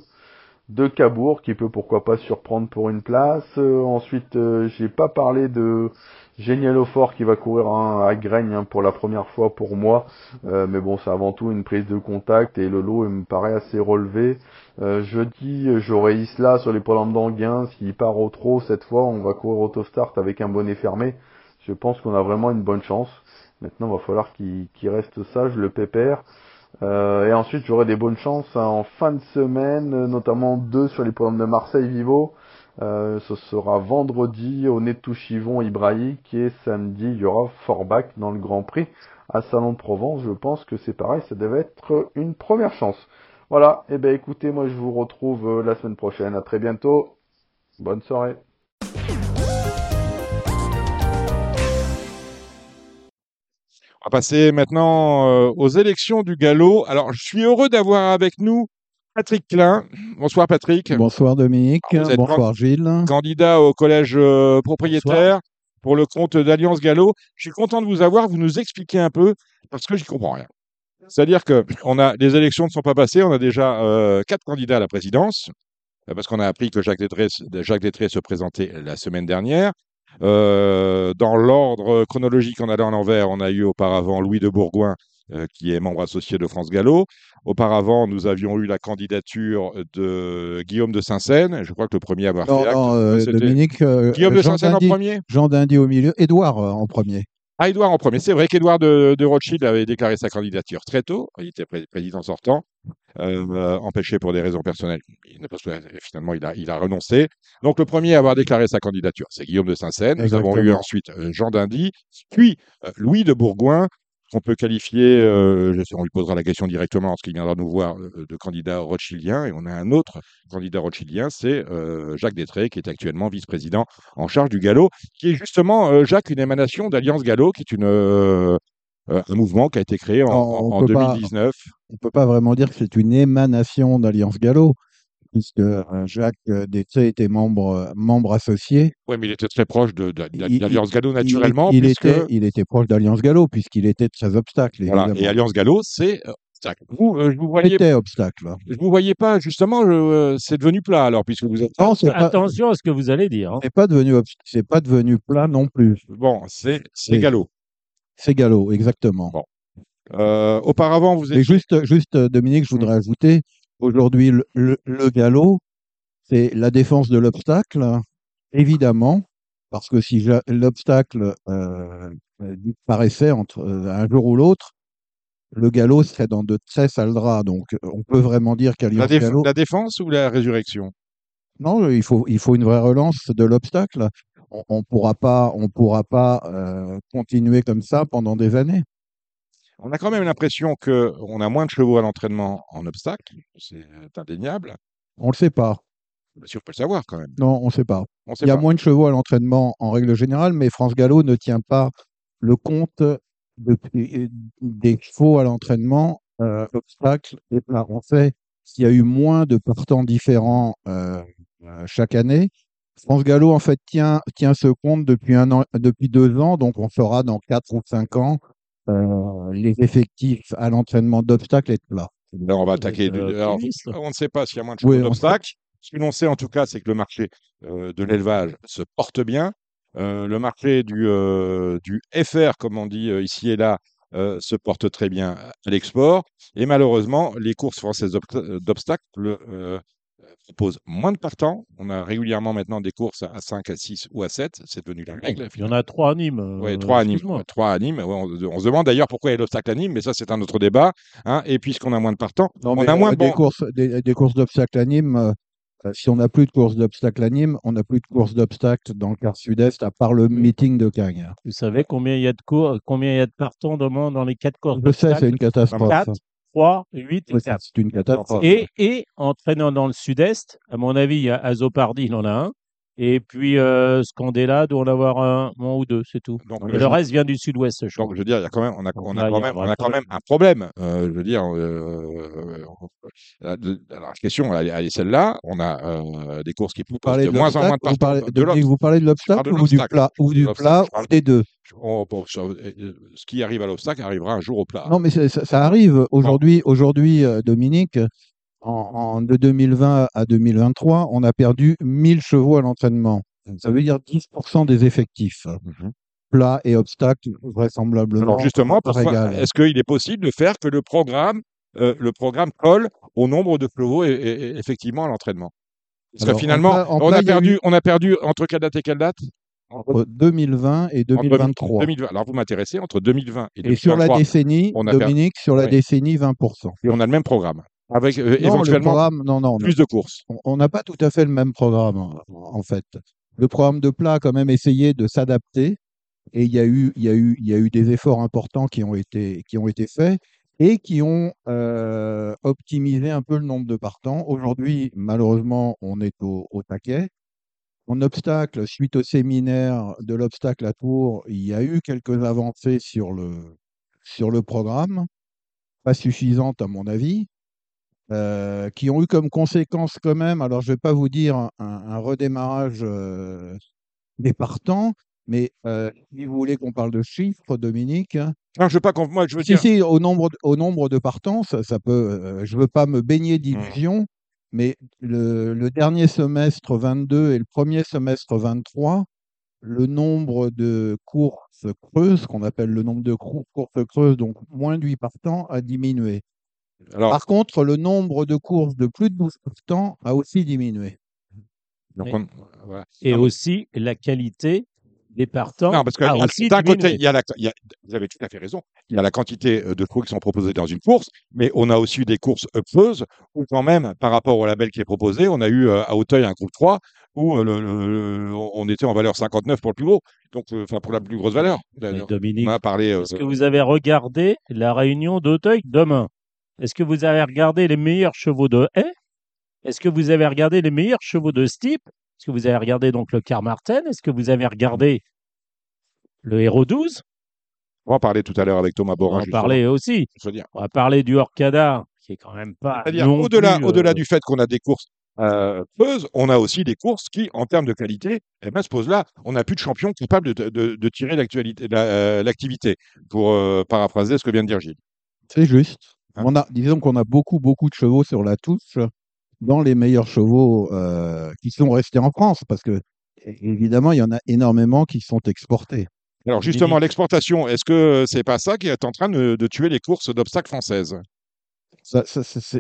H: de Cabourg qui peut pourquoi pas surprendre pour une place. Euh, ensuite, euh, j'ai pas parlé de Génial Fort qui va courir à Graigne hein, pour la première fois pour moi. Euh, mais bon, c'est avant tout une prise de contact et le lot me paraît assez relevé. jeudi, j'aurai Isla sur les programmes d'Anguin. S'il part au trop cette fois, on va courir autostart avec un bonnet fermé. Je pense qu'on a vraiment une bonne chance. Maintenant, il va falloir qu'il reste sage, le pépère. Euh, et ensuite, j'aurai des bonnes chances hein, en fin de semaine, notamment deux sur les programmes de Marseille Vivo. Euh, ce sera vendredi au Netouchivon Ibraïque et samedi, il y aura Forbach dans le Grand Prix à Salon de Provence. Je pense que c'est pareil, ça devait être une première chance. Voilà, et eh ben écoutez, moi je vous retrouve euh, la semaine prochaine. À très bientôt. Bonne soirée.
B: Va passer maintenant euh, aux élections du galop. Alors, je suis heureux d'avoir avec nous Patrick Klein. Bonsoir Patrick.
F: Bonsoir Dominique. Bonsoir Gilles.
B: Candidat au collège euh, propriétaire pour le compte d'Alliance Gallo. Je suis content de vous avoir. Vous nous expliquez un peu parce que j'y comprends rien. C'est-à-dire que on a, les élections ne sont pas passées. On a déjà euh, quatre candidats à la présidence parce qu'on a appris que Jacques Détré, Jacques Détré se présentait la semaine dernière. Euh, dans l'ordre chronologique en allant à l'envers, on a eu auparavant Louis de Bourgoin, euh, qui est membre associé de France Gallo. Auparavant, nous avions eu la candidature de Guillaume de Saint-Seine. Je crois que le premier à avoir
F: non,
B: fait
F: non, euh, Dominique.
B: Guillaume de Saint-Seine en premier?
F: Jean Dindy au milieu, Édouard en premier.
B: Ah, Édouard en premier. C'est vrai qu'Édouard de, de, Rothschild avait déclaré sa candidature très tôt. Il était président sortant, euh, empêché pour des raisons personnelles. Parce que finalement, il a, il a renoncé. Donc, le premier à avoir déclaré sa candidature, c'est Guillaume de Saint-Seine. Nous avons eu ensuite euh, Jean Dindy, puis euh, Louis de Bourgoin, qu'on peut qualifier, euh, on lui posera la question directement lorsqu'il viendra nous voir, euh, de candidat rothschildien. Et on a un autre candidat rothschildien, c'est euh, Jacques Détré, qui est actuellement vice-président en charge du Gallo, qui est justement, Jacques, une émanation d'Alliance Gallo, qui est une, un mouvement qui a été créé en, en 2019.
F: on ne peut pas vraiment dire que c'est une émanation d'Alliance Gallo puisque euh, Jacques euh, Détré était membre, euh, membre associé.
B: Oui, mais il était très proche d'Alliance Gallo naturellement.
F: Il, était, il était proche d'Alliance Gallo puisqu'il était très obstacle.
B: Voilà. Et Alliance Gallo, c'est vous, je vous voyais.
F: Était obstacle.
B: Je vous voyais pas justement. c'est devenu plat alors puisque vous êtes.
D: Attention à ce que vous allez dire. Hein.
F: C'est pas devenu c'est pas devenu plat non plus.
B: Bon, c'est c'est Gallo.
F: C'est Gallo, exactement.
B: Bon. auparavant, vous êtes.
F: juste, juste, Dominique, je voudrais mmh. ajouter Aujourd'hui, le, galop, c'est la défense de l'obstacle, évidemment, parce que si l'obstacle euh, disparaissait entre euh, un jour ou l'autre, le galop serait dans de très sales draps. Donc, on peut vraiment dire qu'Alliance
B: la,
F: Gallo...
B: la défense ou la résurrection?
F: Non, il faut, il faut une vraie relance de l'obstacle. On ne pourra pas, on pourra pas euh, continuer comme ça pendant des années.
B: On a quand même l'impression qu'on a moins de chevaux à l'entraînement en obstacle, c'est indéniable.
F: On ne le sait pas.
B: Bien sûr, on peut le savoir quand même.
F: Non, on ne sait pas. Il y a moins de chevaux à l'entraînement en règle générale, mais France Gallo ne tient pas le compte des chevaux à l'entraînement, euh, obstacle et plat. On sait qu'il y a eu moins de partants différents euh, euh, chaque année. France Gallo, en fait, tient, tient ce compte depuis, un an, depuis deux ans, donc on saura dans quatre ou cinq ans euh, les effectifs à l'entraînement d'obstacles plat.
B: Là, on va attaquer. on ne sait pas s'il y a moins de choses d'obstacles. Ce que l'on sait en tout cas, c'est que le marché euh, de l'élevage se porte bien. Euh, le marché du, du FR, comme on dit ici et là, se porte très bien à l'export. Et malheureusement, les courses françaises d'obstacles propose moins de partants. On a régulièrement maintenant des courses à 5, à 6 ou à 7. C'est devenu la règle.
D: Il y en a 3 à Nîmes.
B: oui, 3 à Nîmes. 3 à Nîmes. on, se demande d'ailleurs pourquoi il y a l'obstacle à Nîmes, mais ça, c'est un autre débat. Hein. Et puisqu'on a moins de partants, on a moins
F: de des, courses, des, courses d'obstacles à Nîmes. Euh, euh, si on n'a plus de courses d'obstacles à Nîmes, on n'a plus de courses d'obstacles dans le quart sud-est, à part le meeting de Cagnes.
D: Vous savez combien il y a de cours, combien il y a de partants dans les quatre courses
F: Je sais, c'est une catastrophe.
D: 3, 8 et 4.
F: C'est une catastrophe.
D: Et, et en traînant dans le sud-est, à mon avis, il y a Azopardi, il en a un. Et puis euh, Scandella doit en avoir un, ou deux, c'est tout. Donc, le reste vient du sud-ouest.
B: Je donc je veux dire, il y a quand même, on a, on a, quand, même, on a quand même un problème. Euh, je veux dire, euh, la, la, question, elle, est celle-là. On a euh, des courses qui de, de moins en moins de
F: vous parlez, de, vous parlez de l'obstacle ou du plat ou du plat ou des deux?
B: Oh, ce qui arrive à l'obstacle arrivera un jour au plat.
F: Non, mais ça, ça, arrive aujourd'hui. Aujourd'hui, Dominique, en, en- de 2020 à 2023, on a perdu 1000 chevaux à l'entraînement. Ça veut dire 10% des effectifs.
B: Mhm.
F: Plat et obstacle, vraisemblablement.
B: Alors justement, est-ce qu'il est possible de faire que le programme, euh, le programme colle au nombre de chevaux et, et- et effectivement à l'entraînement? Parce que
F: en
B: finalement,
F: plat- en
B: on,
F: plat,
B: a perdu,
F: eu-
B: on a perdu entre quelle date et quelle date?
F: Entre 2020 et
B: Entre
F: 2023.
B: 2020. Alors vous m'intéressez, entre 2020 et
F: Et sur la
B: 2023,
F: décennie,
B: on a perdu-
F: Dominique, sur la
B: Oui.
F: décennie, 20%.
B: et on a le même programme, avec euh,
F: Non,
B: éventuellement
F: programme, non, non,
B: plus de courses.
F: on- on n'a pas tout à fait le même programme, en- en fait. Le programme de plat a quand même essayé de s'adapter et il y a eu, il y a eu, il y a eu des efforts importants qui ont été, qui ont été faits et qui ont euh, optimisé un peu le nombre de partants. Aujourd'hui, malheureusement, on est au, au taquet. En obstacle, suite au séminaire de l'obstacle à Tours, il y a eu quelques avancées sur le, sur le programme, pas suffisantes à mon avis, euh, qui ont eu comme conséquence quand même, alors je ne vais pas vous dire un, un redémarrage euh, des partants, mais euh, si vous voulez qu'on parle de chiffres, Dominique, hein,
B: Non, je veux pas qu'on, moi, je veux
F: si,
B: dire,
F: si, au nombre, de- au nombre de partants, ça, ça peut. je ne veux pas me baigner d'illusions, mais le, le dernier semestre 22 et le premier semestre 23, le nombre de courses creuses, qu'on appelle le nombre de cour- courses creuses, donc moins de 8 partants, a diminué.
B: Alors,
F: Par contre, le nombre de courses de plus de 12 partants a aussi diminué.
B: donc
D: Mais-
B: on- voilà.
D: Et
B: Non, mais-
D: aussi la qualité des partants.
B: Non, parce que
D: a
B: il y a-
D: aussi
B: d'un côté, il y a la, il y a- vous avez tout à fait raison, il y a la quantité euh, de chevaux qui sont proposés dans une course, mais on a aussi des courses creuses où quand même, par rapport au label qui est proposé, on a eu euh, à Auteuil un groupe 3 où euh, le- le- le- on était en valeur 59 pour le plus gros, donc euh, enfin pour la plus grosse valeur.
D: Mais Dominique,
B: a parlé. euh,
D: est-ce que vous avez regardé la réunion d'Auteuil demain? Est-ce que vous avez regardé les meilleurs chevaux de haie Est-ce que vous avez regardé les meilleurs chevaux de steep? Est-ce que vous avez regardé donc le Carmarten Est-ce que vous avez regardé le Héros 12
B: on va parler tout à l'heure avec Thomas
D: On
B: Borin.
D: va en
B: justement,
D: parler aussi.
B: je veux dire.
D: On va parler du Orcada, qui est quand même pas.
B: C'est-à-dire, au-delà,
D: euh,
B: du fait qu'on a des courses euh, on a aussi des courses qui, en termes de qualité, eh ben, se posent là. On n'a plus de champion capable de, de- de tirer l'actualité- la- euh, l'activité, pour euh, paraphraser ce que vient de dire Gilles.
F: C'est juste.
B: Hein.
F: On a, disons qu'on a beaucoup, beaucoup de chevaux sur la touche dans les meilleurs chevaux euh, qui sont restés en France, parce que évidemment, il y en a énormément qui sont exportés.
B: Alors justement, l'exportation, est-ce que c'est pas ça qui est en train de, de tuer les courses d'obstacles françaises?
F: Ça, ça, c'est-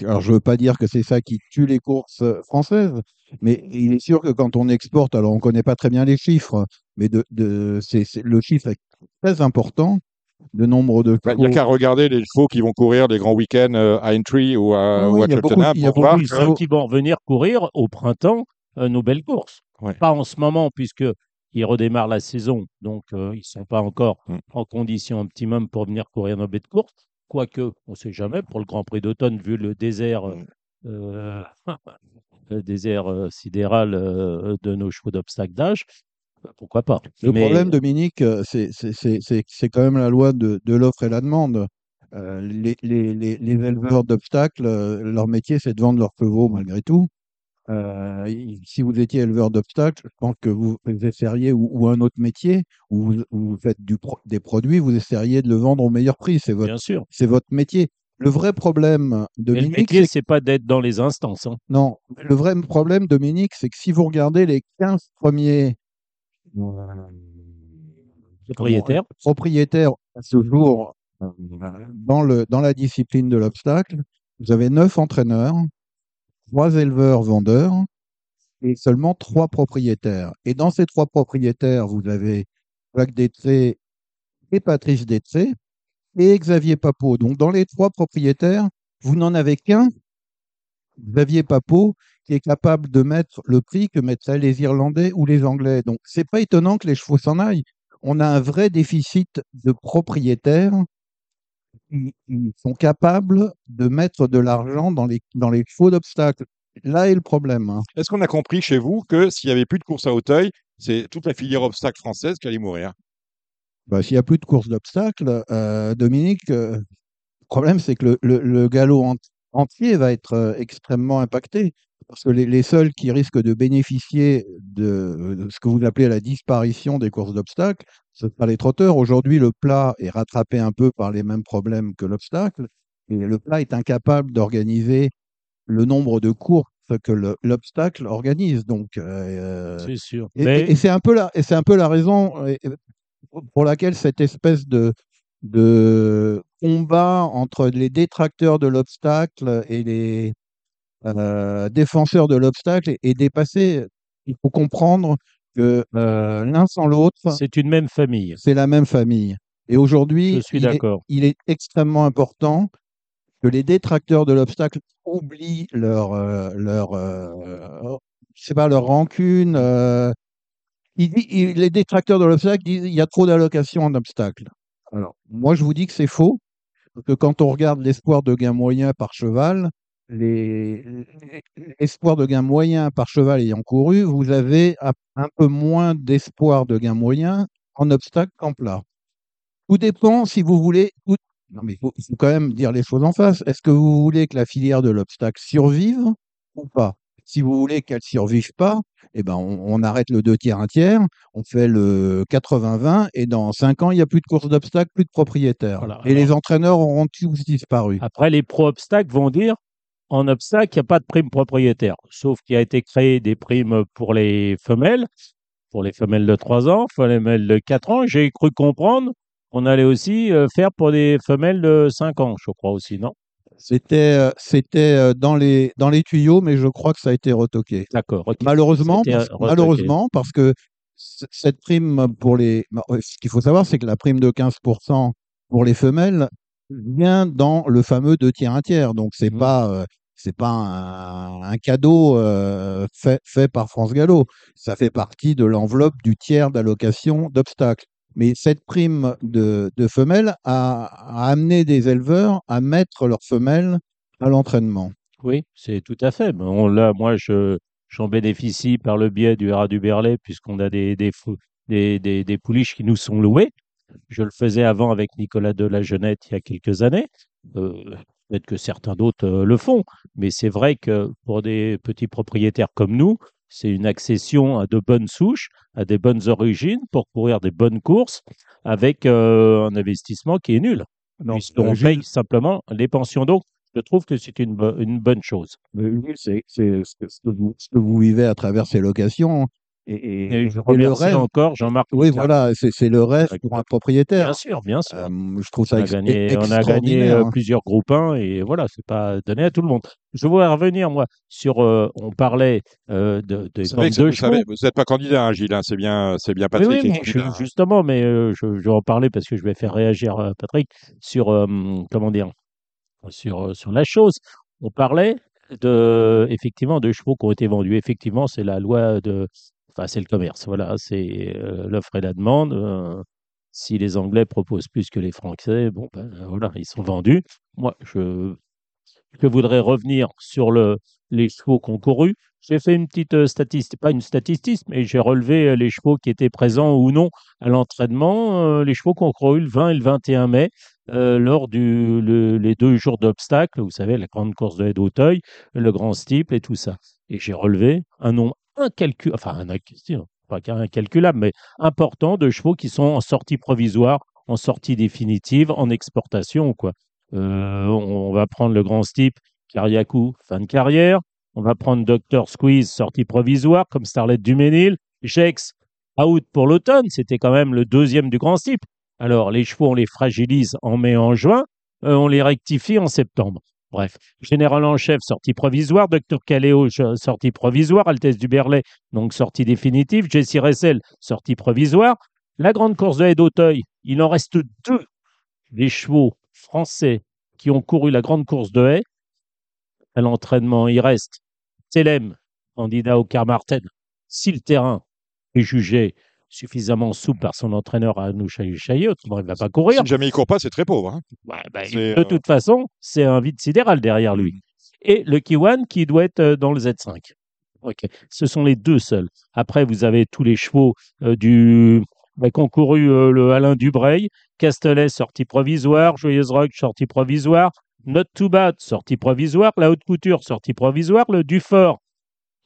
F: alors, je veux pas dire que c'est ça qui tue les courses euh, françaises, mais il est sûr que quand on exporte, alors on connaît pas très bien les chiffres, mais de, de, le chiffre est très important, le nombre de
B: Bah, Il n'y a qu'à regarder les chevaux qui vont courir les grands week-ends euh, à Entry ou à,
F: Ah
B: ou
F: oui,
B: à
F: il y a beaucoup-
B: Cheltenham
F: il
D: qui vont revenir courir au printemps euh, nos belles courses.
B: Ouais.
D: Pas en ce moment, puisque ils redémarrent la saison, donc euh, ils ne sont pas encore
B: Mm.
D: en condition optimum pour venir courir nos belles courses. Quoique, on ne sait jamais, pour le Grand Prix d'automne, vu le désert, euh,
B: Mm.
D: euh, *laughs* le désert euh, sidéral euh, de nos chevaux d'obstacle d'âge, bah, pourquoi pas.
F: Le
D: Mais-
F: problème, Dominique, euh, c'est quand même la loi de, de l'offre et la demande. Euh, les, les- les- les éleveurs d'obstacles, euh, leur métier, c'est de vendre leurs chevaux malgré tout. Euh, si vous étiez éleveur d'obstacles, je pense que vous, essaieriez, ou, ou un autre métier, où vous, où vous faites du pro- des produits, vous essaieriez de le vendre au meilleur prix. C'est votre, c'est votre métier. Le vrai problème,
D: Mais le
F: Dominique,
D: métier,
F: c'est
D: c'est pas d'être dans les instances. hein.
F: non, le vrai problème, Dominique, c'est que si vous regardez les 15 premiers
D: Propriétaire.
F: propriétaires à ce jour euh, dans, le, dans la discipline de l'obstacle, vous avez 9 entraîneurs, 3 éleveurs vendeurs et seulement 3 propriétaires. Et dans ces 3 propriétaires, vous avez Jacques Détré et Patrice Détré et Xavier Papot. Donc dans les 3 propriétaires, vous n'en avez qu'un, Xavier Papot, qui est capable de mettre le prix que mettraient les Irlandais ou les Anglais. Donc c'est pas étonnant que les chevaux s'en aillent on a un vrai déficit de propriétaires qui, sont capables de mettre de l'argent dans les, dans les chevaux d'obstacles. Là est le problème. hein.
B: Est-ce qu'on a compris chez vous que s'il n'y avait plus de course à Auteuil, c'est toute la filière obstacle française qui allait mourir?
F: Bah, S'il n'y a plus de course d'obstacles, euh, Dominique, euh, le problème c'est que le, le- le galop entier va être euh, extrêmement impacté. Parce que les, les seuls qui risquent de bénéficier de, de ce que vous appelez la disparition des courses d'obstacles, ce sera les trotteurs. Aujourd'hui, le plat est rattrapé un peu par les mêmes problèmes que l'obstacle. Et le plat est incapable d'organiser le nombre de courses que le- l'obstacle organise. Donc, euh,
D: C'est sûr.
F: et,
D: Mais
F: et- et c'est un peu la, et c'est un peu la raison euh, pour laquelle cette espèce de, de combat entre les détracteurs de l'obstacle et les euh, défenseur de l'obstacle est, dépassé. Il faut comprendre que euh, l'un sans l'autre,
D: c'est une même famille.
F: c'est la même famille. Et aujourd'hui, il il est extrêmement important que les détracteurs de l'obstacle oublient leur, euh, leur, euh, je sais pas, leur rancune. euh, il dit- il- les détracteurs de l'obstacle disent il y a trop d'allocations en obstacle. Alors, moi, je vous dis que c'est faux, parce que quand on regarde l'espoir de gain moyen par cheval, les- l'espoir de gain moyen par cheval ayant couru, vous avez un peu moins d'espoir de gain moyen en obstacle qu'en plat. Tout dépend si vous voulez. Non, mais il faut quand même dire les choses en face. Est-ce que vous voulez que la filière de l'obstacle survive ou pas? Si vous voulez qu'elle survive pas, eh ben on, on arrête le 2 tiers, 1 tiers, on fait le 80-20 et dans 5 ans, il n'y a plus de course d'obstacles, plus de propriétaires.
D: Voilà,
F: et les entraîneurs auront tous disparu.
D: Après, les pro-obstacles vont dire en obstacle, il n'y a pas de prime propriétaire. Sauf qu'il a été créé des primes pour les femelles, pour les femelles de 3 ans, pour les femelles de 4 ans. J'ai cru comprendre qu'on allait aussi euh, faire pour des femelles de 5 ans, je crois aussi, non?
F: C'était euh, c'était euh, dans les dans les tuyaux, mais je crois que ça a été retoqué.
D: D'accord. ok.
F: Malheureusement,
D: C'était,
F: parce,
D: euh, retoqué.
F: malheureusement, parce que cette prime pour les. bah, Ce qu'il faut savoir, c'est que la prime de 15% pour les femelles vient dans le fameux 2 tiers 1 tiers. Donc, c'est
D: Mhm.
F: pas. euh, c'est pas un, un cadeau euh, fait, fait par France Gallo. Ça fait partie de l'enveloppe du tiers d'allocation d'obstacles. Mais cette prime de, femelles a, amené des éleveurs à mettre leurs femelles à l'entraînement.
D: Oui, c'est tout à fait. Là, moi, je, j'en bénéficie par le biais du Rat du Berlay, puisqu'on a des, pouliches qui nous sont louées. Je le faisais avant avec Nicolas de la Jeunette il y a quelques années. Euh, Peut-être que certains d'autres euh, le font, mais c'est vrai que pour des petits propriétaires comme nous, c'est une accession à de bonnes souches, à des bonnes origines pour courir des bonnes courses avec euh, un investissement qui est nul.
F: Non, euh,
D: paye simplement les pensions. Donc, je trouve que c'est une, bo- une bonne chose.
F: C'est ce que vous vivez à travers ces locations. Et, et-
D: Et je
F: et le rêve,
D: encore Jean-Marc.
F: oui, voilà, c'est c'est le rêve pour
D: moi.
F: un propriétaire.
D: Bien sûr, bien sûr.
F: Euh, je trouve
D: on
F: ça
D: a gagné, on a gagné euh,
F: hein.
D: plusieurs groupes 1 et voilà, c'est pas donné à tout le monde. Je voudrais revenir, moi, sur. euh, on parlait euh, de, des de
B: vous
D: chevaux.
B: savez, vous n'êtes pas candidat, hein, Gilles. hein, c'est bien, c'est bien
D: Oui,
B: Patrick.
D: oui,
B: qui est
D: mais je- justement, mais euh, je, je vais en parler parce que je vais faire réagir euh, Patrick sur, euh, comment dire, sur, sur la chose. On parlait de, effectivement, de chevaux qui ont été vendus. Effectivement, c'est la loi de, enfin, c'est le commerce. Voilà, c'est euh, l'offre et la demande. euh, si les Anglais proposent plus que les Français, bon, ben, voilà, ils sont vendus. Moi, je, je voudrais revenir sur le, les chevaux couru. J'ai fait une petite euh, statistique, pas une statistique, mais j'ai relevé les chevaux qui étaient présents ou non à l'entraînement, les chevaux couru le 20 et le 21 mai lors du le- les deux jours d'obstacles, vous savez, la grande course de haie d'Auteuil, le grand steeple et tout ça. Et j'ai relevé un nombre incalculable, enfin un incalculable, pas incalculable, mais important de chevaux qui sont en sortie provisoire, en sortie définitive, en exportation, quoi. Euh, on, va prendre le grand steeple, Kariakou, fin de carrière. On va prendre Dr. Squeeze, sortie provisoire, comme Starlet Duménil. Jex, out pour l'automne. C'était quand même le deuxième du grand steeple. Alors, les chevaux, on les fragilise en mai, en juin. euh, on les rectifie en septembre. Bref, Général en chef, sortie provisoire. Dr. Caléo, sortie provisoire. Altesse du Berlay, donc sortie définitive. Jessie Ressel, sortie provisoire. La grande course de haie d'Auteuil, il en reste deux des chevaux français qui ont couru la grande course de haie. À l'entraînement, il reste Telem, candidat au Carmarten. Si le terrain est jugé suffisamment souple par son entraîneur à nous autrement il ne va pas courir.
B: Si jamais il court pas, c'est très pauvre. hein.
D: Ouais,
B: C'est,
D: de
B: euh,
D: toute façon, c'est un vide sidéral derrière lui. Et le Kiwan qui doit être euh, dans le Z5. Ok, ce sont les deux seuls. Après, vous avez tous les chevaux euh, du bah, qui ont couru euh, le Alain Dubreuil, Castellet sortie provisoire, Joyeuse Rock sortie provisoire, Not Too Bad sortie provisoire, La Haute Couture sortie provisoire, le Dufort,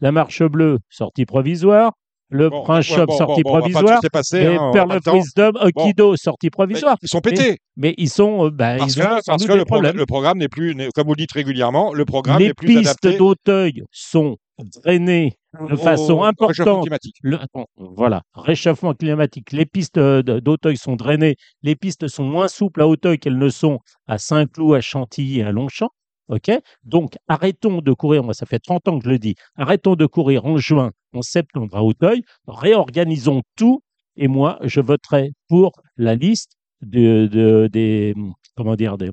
D: la Marche Bleue sortie provisoire, le
B: Bon,
D: Prince
B: ouais,
D: Shop
B: bon,
D: sortie
B: bon,
D: provisoire,
B: tous les hein,
D: Pearl of. Wisdom, Aikido sortie
B: Mais
D: provisoire.
B: ils sont pétés.
D: mais ils sont, ben,
B: Parce
D: ils ont
B: que, parce que le,
D: problèmes.
B: le programme n'est plus, comme vous le dites régulièrement, le programme
D: Les
B: n'est plus
D: pistes
B: adapté
D: d'Auteuil sont drainées de façon
B: réchauffement
D: importante.
B: climatique.
D: Le- voilà, réchauffement climatique. Les pistes euh, d'Auteuil sont drainées. Les pistes sont moins souples à Auteuil qu'elles ne sont à Saint-Cloud, à Chantilly et à Longchamp. OK? Donc, arrêtons de courir. Moi, ça fait 30 ans que je le dis. Arrêtons de courir en juin, en septembre à Auteuil. Réorganisons tout. Et moi, je voterai pour la liste de, de- des, comment dire, des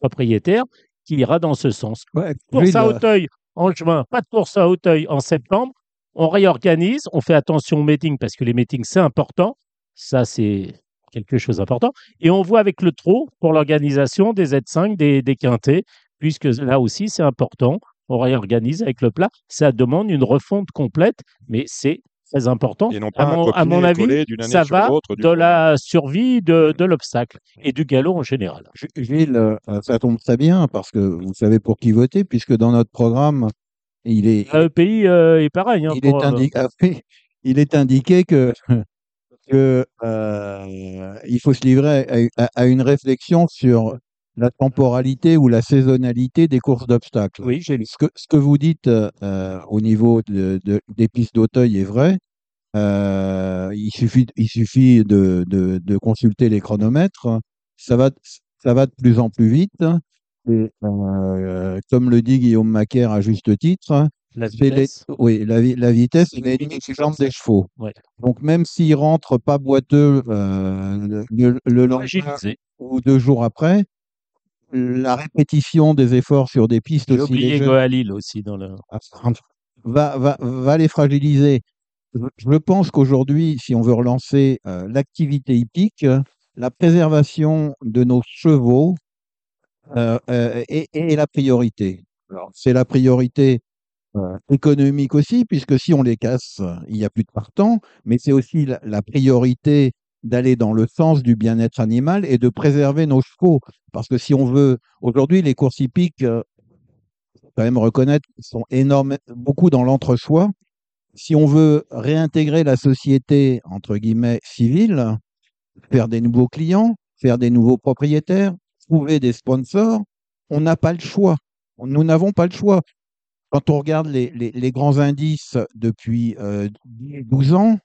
D: propriétaires qui ira dans ce sens.
F: Ouais,
D: Course à
F: euh,
D: Auteuil en juin, pas de course à Auteuil en septembre. On réorganise, on fait attention aux meetings parce que les meetings, c'est important. Ça, c'est quelque chose d'important. Et on voit avec le trot pour l'organisation des Z5, des, des quintés, puisque là aussi, c'est important. On réorganise avec le plat. Ça demande une refonte complète, mais c'est très important.
B: Et non
D: À
B: pas
D: mon, à mon avis, ça va de
B: coup.
D: la survie de, de l'obstacle et du galop en général.
F: Gilles, euh, ça tombe très bien parce que vous savez pour qui voter, puisque dans notre programme, il est,
D: Le pays euh, est pareil. hein,
F: il
D: pour,
F: est,
D: euh,
F: indiqué, ah il est indiqué que, que euh, il faut se livrer à, à- à une réflexion sur la temporalité ou la saisonnalité des courses d'obstacles.
D: Oui, j'ai lu.
F: Ce que, ce que vous dites euh, euh, au niveau de, de- des pistes d'Auteuil est vrai. Euh, il suffit, il suffit de, de, de consulter les chronomètres. Ça va, ça va de plus en plus vite. Et, euh, comme le dit Guillaume Macaire à juste titre,
D: La
F: les-
D: vitesse.
F: oui, la, vi- la vitesse est des chevaux.
D: Ouais.
F: Donc même s'ils rentrent pas boiteux euh, le, le lendemain ou deux jours après, la répétition des efforts sur des pistes aussi
D: oublié Goalil aussi dans le.
F: va, va, va les fragiliser. Je- pense qu'aujourd'hui, si on veut relancer euh, l'activité hippique, euh, la préservation de nos chevaux euh, euh, est, est la priorité. C'est la priorité euh, économique aussi, puisque si on les casse, euh, il n'y a plus de partants, mais c'est aussi la, la priorité d'aller dans le sens du bien-être animal et de préserver nos chevaux. Parce que si on veut, aujourd'hui, les courses hippiques, euh, quand même reconnaître, sont énormes, beaucoup dans l'entre-soi. Si on veut réintégrer la société, entre guillemets, civile, faire des nouveaux clients, faire des nouveaux propriétaires, trouver des sponsors, on n'a pas le choix. Nous n'avons pas le choix. Quand on regarde les, les- les grands indices depuis euh, 12 ans,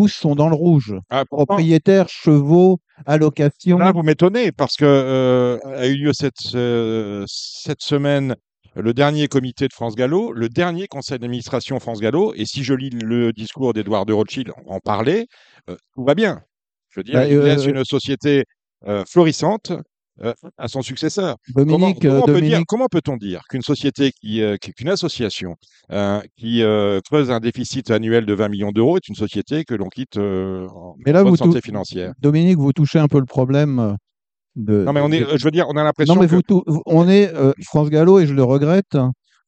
F: tous sont dans le rouge.
B: Ah,
F: Propriétaires, chevaux, allocations.
B: Là, vous m'étonnez parce que euh, a eu lieu cette, euh, cette semaine le dernier comité de France Gallo, le dernier conseil d'administration France Gallo, et si je lis le discours d'Edouard de Rothschild en parlait, euh, tout va bien. Je veux dire,
F: Bah,
B: il
F: euh,
B: laisse une société euh, florissante euh, à son successeur. Comment,
F: Dominique,
B: comment
F: euh,
B: on peut dire-
F: Dominique,
B: comment peut-on dire qu'une société qui, euh, qu'une association euh, qui creuse un déficit annuel de 20 millions d'euros est une société que l'on quitte en
F: mais là,
B: bonne
F: vous,
B: santé financière?
F: Dominique, vous touchez un peu le problème de.
B: Non, mais on est,
F: de-
B: je veux dire, on a l'impression
F: Non, mais
B: que
F: vous, tou- on est France Gallo et je le regrette.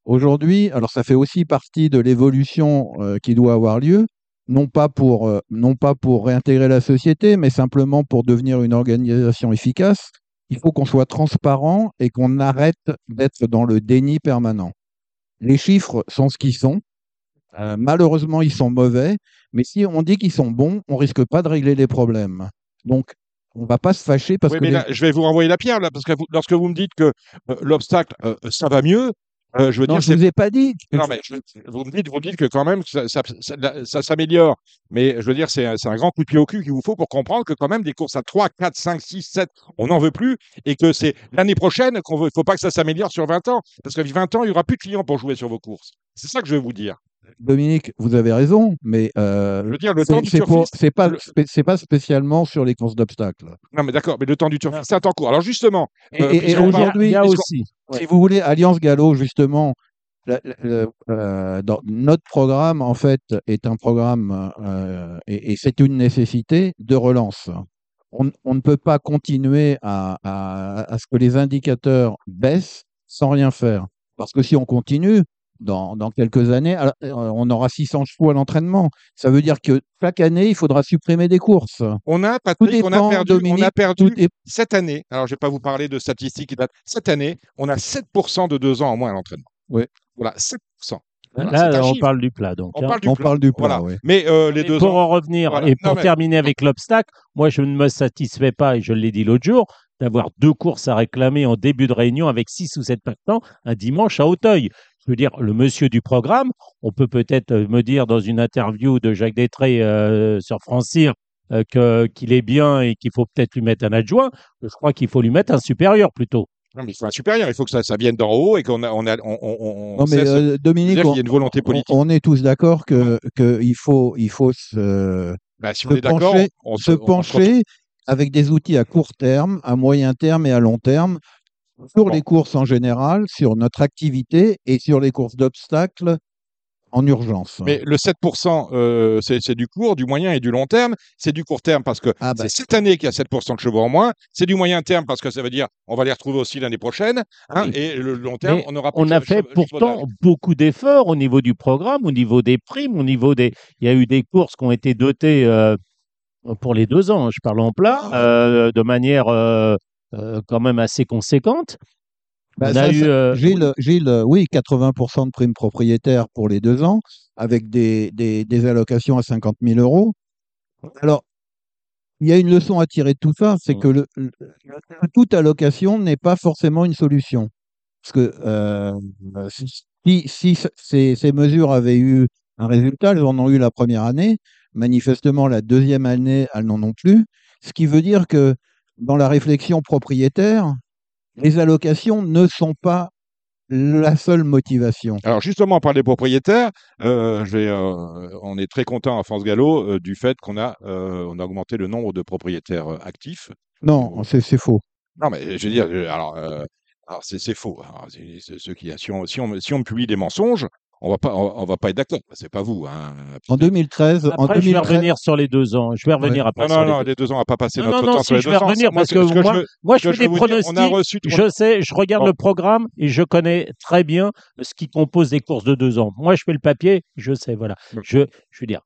F: Aujourd'hui, alors ça fait aussi partie de l'évolution qui doit avoir lieu, non pas pour euh, non pas pour réintégrer la société, mais simplement pour devenir une organisation efficace. Il faut qu'on soit transparent et qu'on arrête d'être dans le déni permanent. Les chiffres sont ce qu'ils sont. Euh, malheureusement, ils sont mauvais, mais si on dit qu'ils sont bons, on risque pas de régler les problèmes. Donc, on va pas se fâcher parce
B: Oui,
F: que
B: mais
F: les-
B: là, je vais vous renvoyer la pierre, là, parce que vous- lorsque vous me dites que euh, l'obstacle, euh, ça va mieux, euh, je veux
F: non,
B: dire,
F: je vous ai pas dit.
B: Non, mais je- vous me dites, vous me dites que quand même ça, ça, ça- s'améliore. Mais je veux dire, c'est un, un grand coup de pied au cul qu'il vous faut pour comprendre que quand même des courses à 3, 4, 5, 6, 7, on n'en veut plus et que c'est l'année prochaine qu'on veut. Il ne faut pas que ça s'améliore sur 20 ans. Parce qu'à 20 ans, il n'y aura plus de clients pour jouer sur vos courses. C'est ça que je veux vous dire.
F: Dominique, vous avez raison, mais euh,
B: Je veux dire, le temps
F: c'est
B: du
F: pas, c'est pas spécialement sur les courses d'obstacles.
B: Non, mais d'accord, mais le temps du turfiste, c'est un temps court. Alors justement,
F: Et,
B: Euh,
F: et- et aujourd'hui,
D: aussi.
F: si vous voulez, Alliance Gallo, justement, euh, dans notre programme, en fait, est un programme, euh, et, et c'est une nécessité de relance. On, on ne peut pas continuer à, à- à ce que les indicateurs baissent sans rien faire. Parce que si on continue, dans, dans quelques années, alors, euh, on aura 600 chevaux à l'entraînement. Ça veut dire que chaque année, il faudra supprimer des courses.
B: on a,
F: Tout
B: Patrick, on a perdu, on a perdu
F: est-
B: cette année. Alors, je ne vais pas vous parler de statistiques qui datent. Cette année, on a 7% de deux ans en moins à l'entraînement.
F: Ouais.
B: Voilà, 7%. Voilà,
D: Là, on parle du plat. Donc,
B: On
D: hein.
B: parle du
F: On
B: plat.
F: parle du plat,
B: Voilà.
F: oui.
B: Mais euh, les
D: Mais
B: deux
D: pour
B: ans.
D: en revenir
B: Voilà.
D: et
B: Non,
D: pour
B: mais-
D: terminer avec l'obstacle, moi je ne me satisfais pas, et je l'ai dit l'autre jour, d'avoir deux courses à réclamer en début de réunion avec six ou sept partants un dimanche à Auteuil. Je veux dire, le monsieur du programme, on peut peut-être euh, me dire dans une interview de Jacques Détré euh, sur France euh, que- qu'il est bien et qu'il faut peut-être lui mettre un adjoint. Je crois qu'il faut lui mettre un supérieur plutôt.
B: Non, mais il faut un supérieur. Il faut que ça, ça vienne d'en haut et qu'on a, on a, on, on, on
F: Non, mais euh, Dominique,
B: y a une volonté
F: on-
B: politique.
F: on est tous d'accord que, que il faut, il faut se,
B: Bah, si on
F: se
B: est d'accord,
F: pencher,
B: on
F: se
B: on- on
F: pencher avec des outils à court terme, à moyen terme et à long terme sur
B: Bon.
F: les courses en général, sur notre activité et sur les courses d'obstacles en urgence.
B: Mais le 7%, euh, c'est c'est du court, du moyen et du long terme. C'est du court terme parce que
F: Ah bah.
B: c'est cette année qu'il y a 7% de chevaux en moins. C'est du moyen terme parce que ça veut dire on va les retrouver aussi l'année prochaine. hein,
D: Oui.
B: Et le long terme,
D: Mais
B: on aura plus
D: on a fait pourtant beaucoup d'efforts au niveau du programme, au niveau des primes, au niveau des. Il y a eu des courses qui ont été dotées euh, pour les deux ans, hein, je parle en plat,
B: Ah.
D: euh, de manière euh, quand même assez conséquente.
F: Ça,
D: a eu. euh,
F: Gilles, Gilles, euh, oui, 80% de primes propriétaires pour les deux ans, avec des, des, des allocations à 50 000 euros. Alors, il y a une leçon à tirer de tout ça, c'est
D: Mm.
F: que le, le- toute allocation n'est pas forcément une solution. Parce que euh, si, si ces, ces mesures avaient eu un résultat, elles en ont eu la première année, manifestement la deuxième année, elles n'en ont plus. Ce qui veut dire que dans la réflexion propriétaire, les allocations ne sont pas la seule motivation.
B: Alors justement, par les propriétaires, euh, je vais, euh, on est très content à France Gallo euh, du fait qu'on a, on a augmenté le nombre de propriétaires actifs.
F: Non, c'est faux.
B: Non, mais je veux dire, alors, alors c'est faux. Alors, c'est ceux qui, si on, si on, si on publie des mensonges, on va pas, on, on va pas être d'accord. C'est pas vous. Hein.
F: En 2013, en
D: Après, je vais
F: 2013
D: revenir sur les deux ans. Je vais revenir après.
B: Non,
D: sur
B: non,
D: les
B: non,
D: deux.
B: les deux ans, on va pas passer
D: Non,
B: notre
D: non, non,
B: temps
D: si,
B: sur les
D: je
B: deux
D: vais
B: ans.
D: revenir
B: Moi,
D: parce
B: ce
D: que
B: ce je
D: moi, moi, je fais des
B: dire,
D: pronostics.
B: On a reçu.
D: Je sais, je regarde
B: Bon.
D: le programme et je connais très bien ce qui compose des courses de deux ans. Moi, je fais le papier, je sais, voilà.
B: Bon.
D: Je, je veux dire,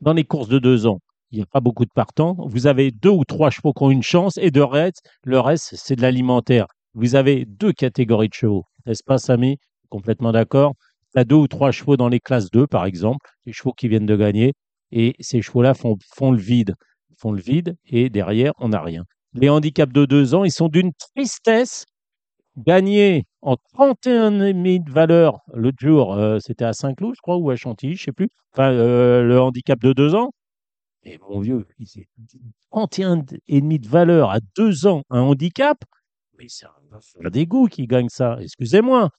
D: dans les courses de deux ans, il n'y a pas beaucoup de partants. Vous avez deux ou trois chevaux qui ont une chance et de reste, le reste, c'est de l'alimentaire. Vous avez deux catégories de chevaux, n'est-ce pas, Samy? Complètement d'accord? Tu as deux ou trois chevaux dans les classes 2, par exemple, les chevaux qui viennent de gagner, et ces chevaux-là font, le vide. Font le vide, et derrière, on n'a rien. Les handicaps de deux ans, ils sont d'une tristesse. Gagner en 31,5 de valeur l'autre jour, euh, c'était à Saint-Cloud, je crois, ou à Chantilly, je sais plus. Enfin, euh, le handicap de deux ans. Mais mon vieux, il s'est 31,5 de valeur à deux ans, un handicap. Mais c'est un dégoût qui gagne ça. Excusez-moi.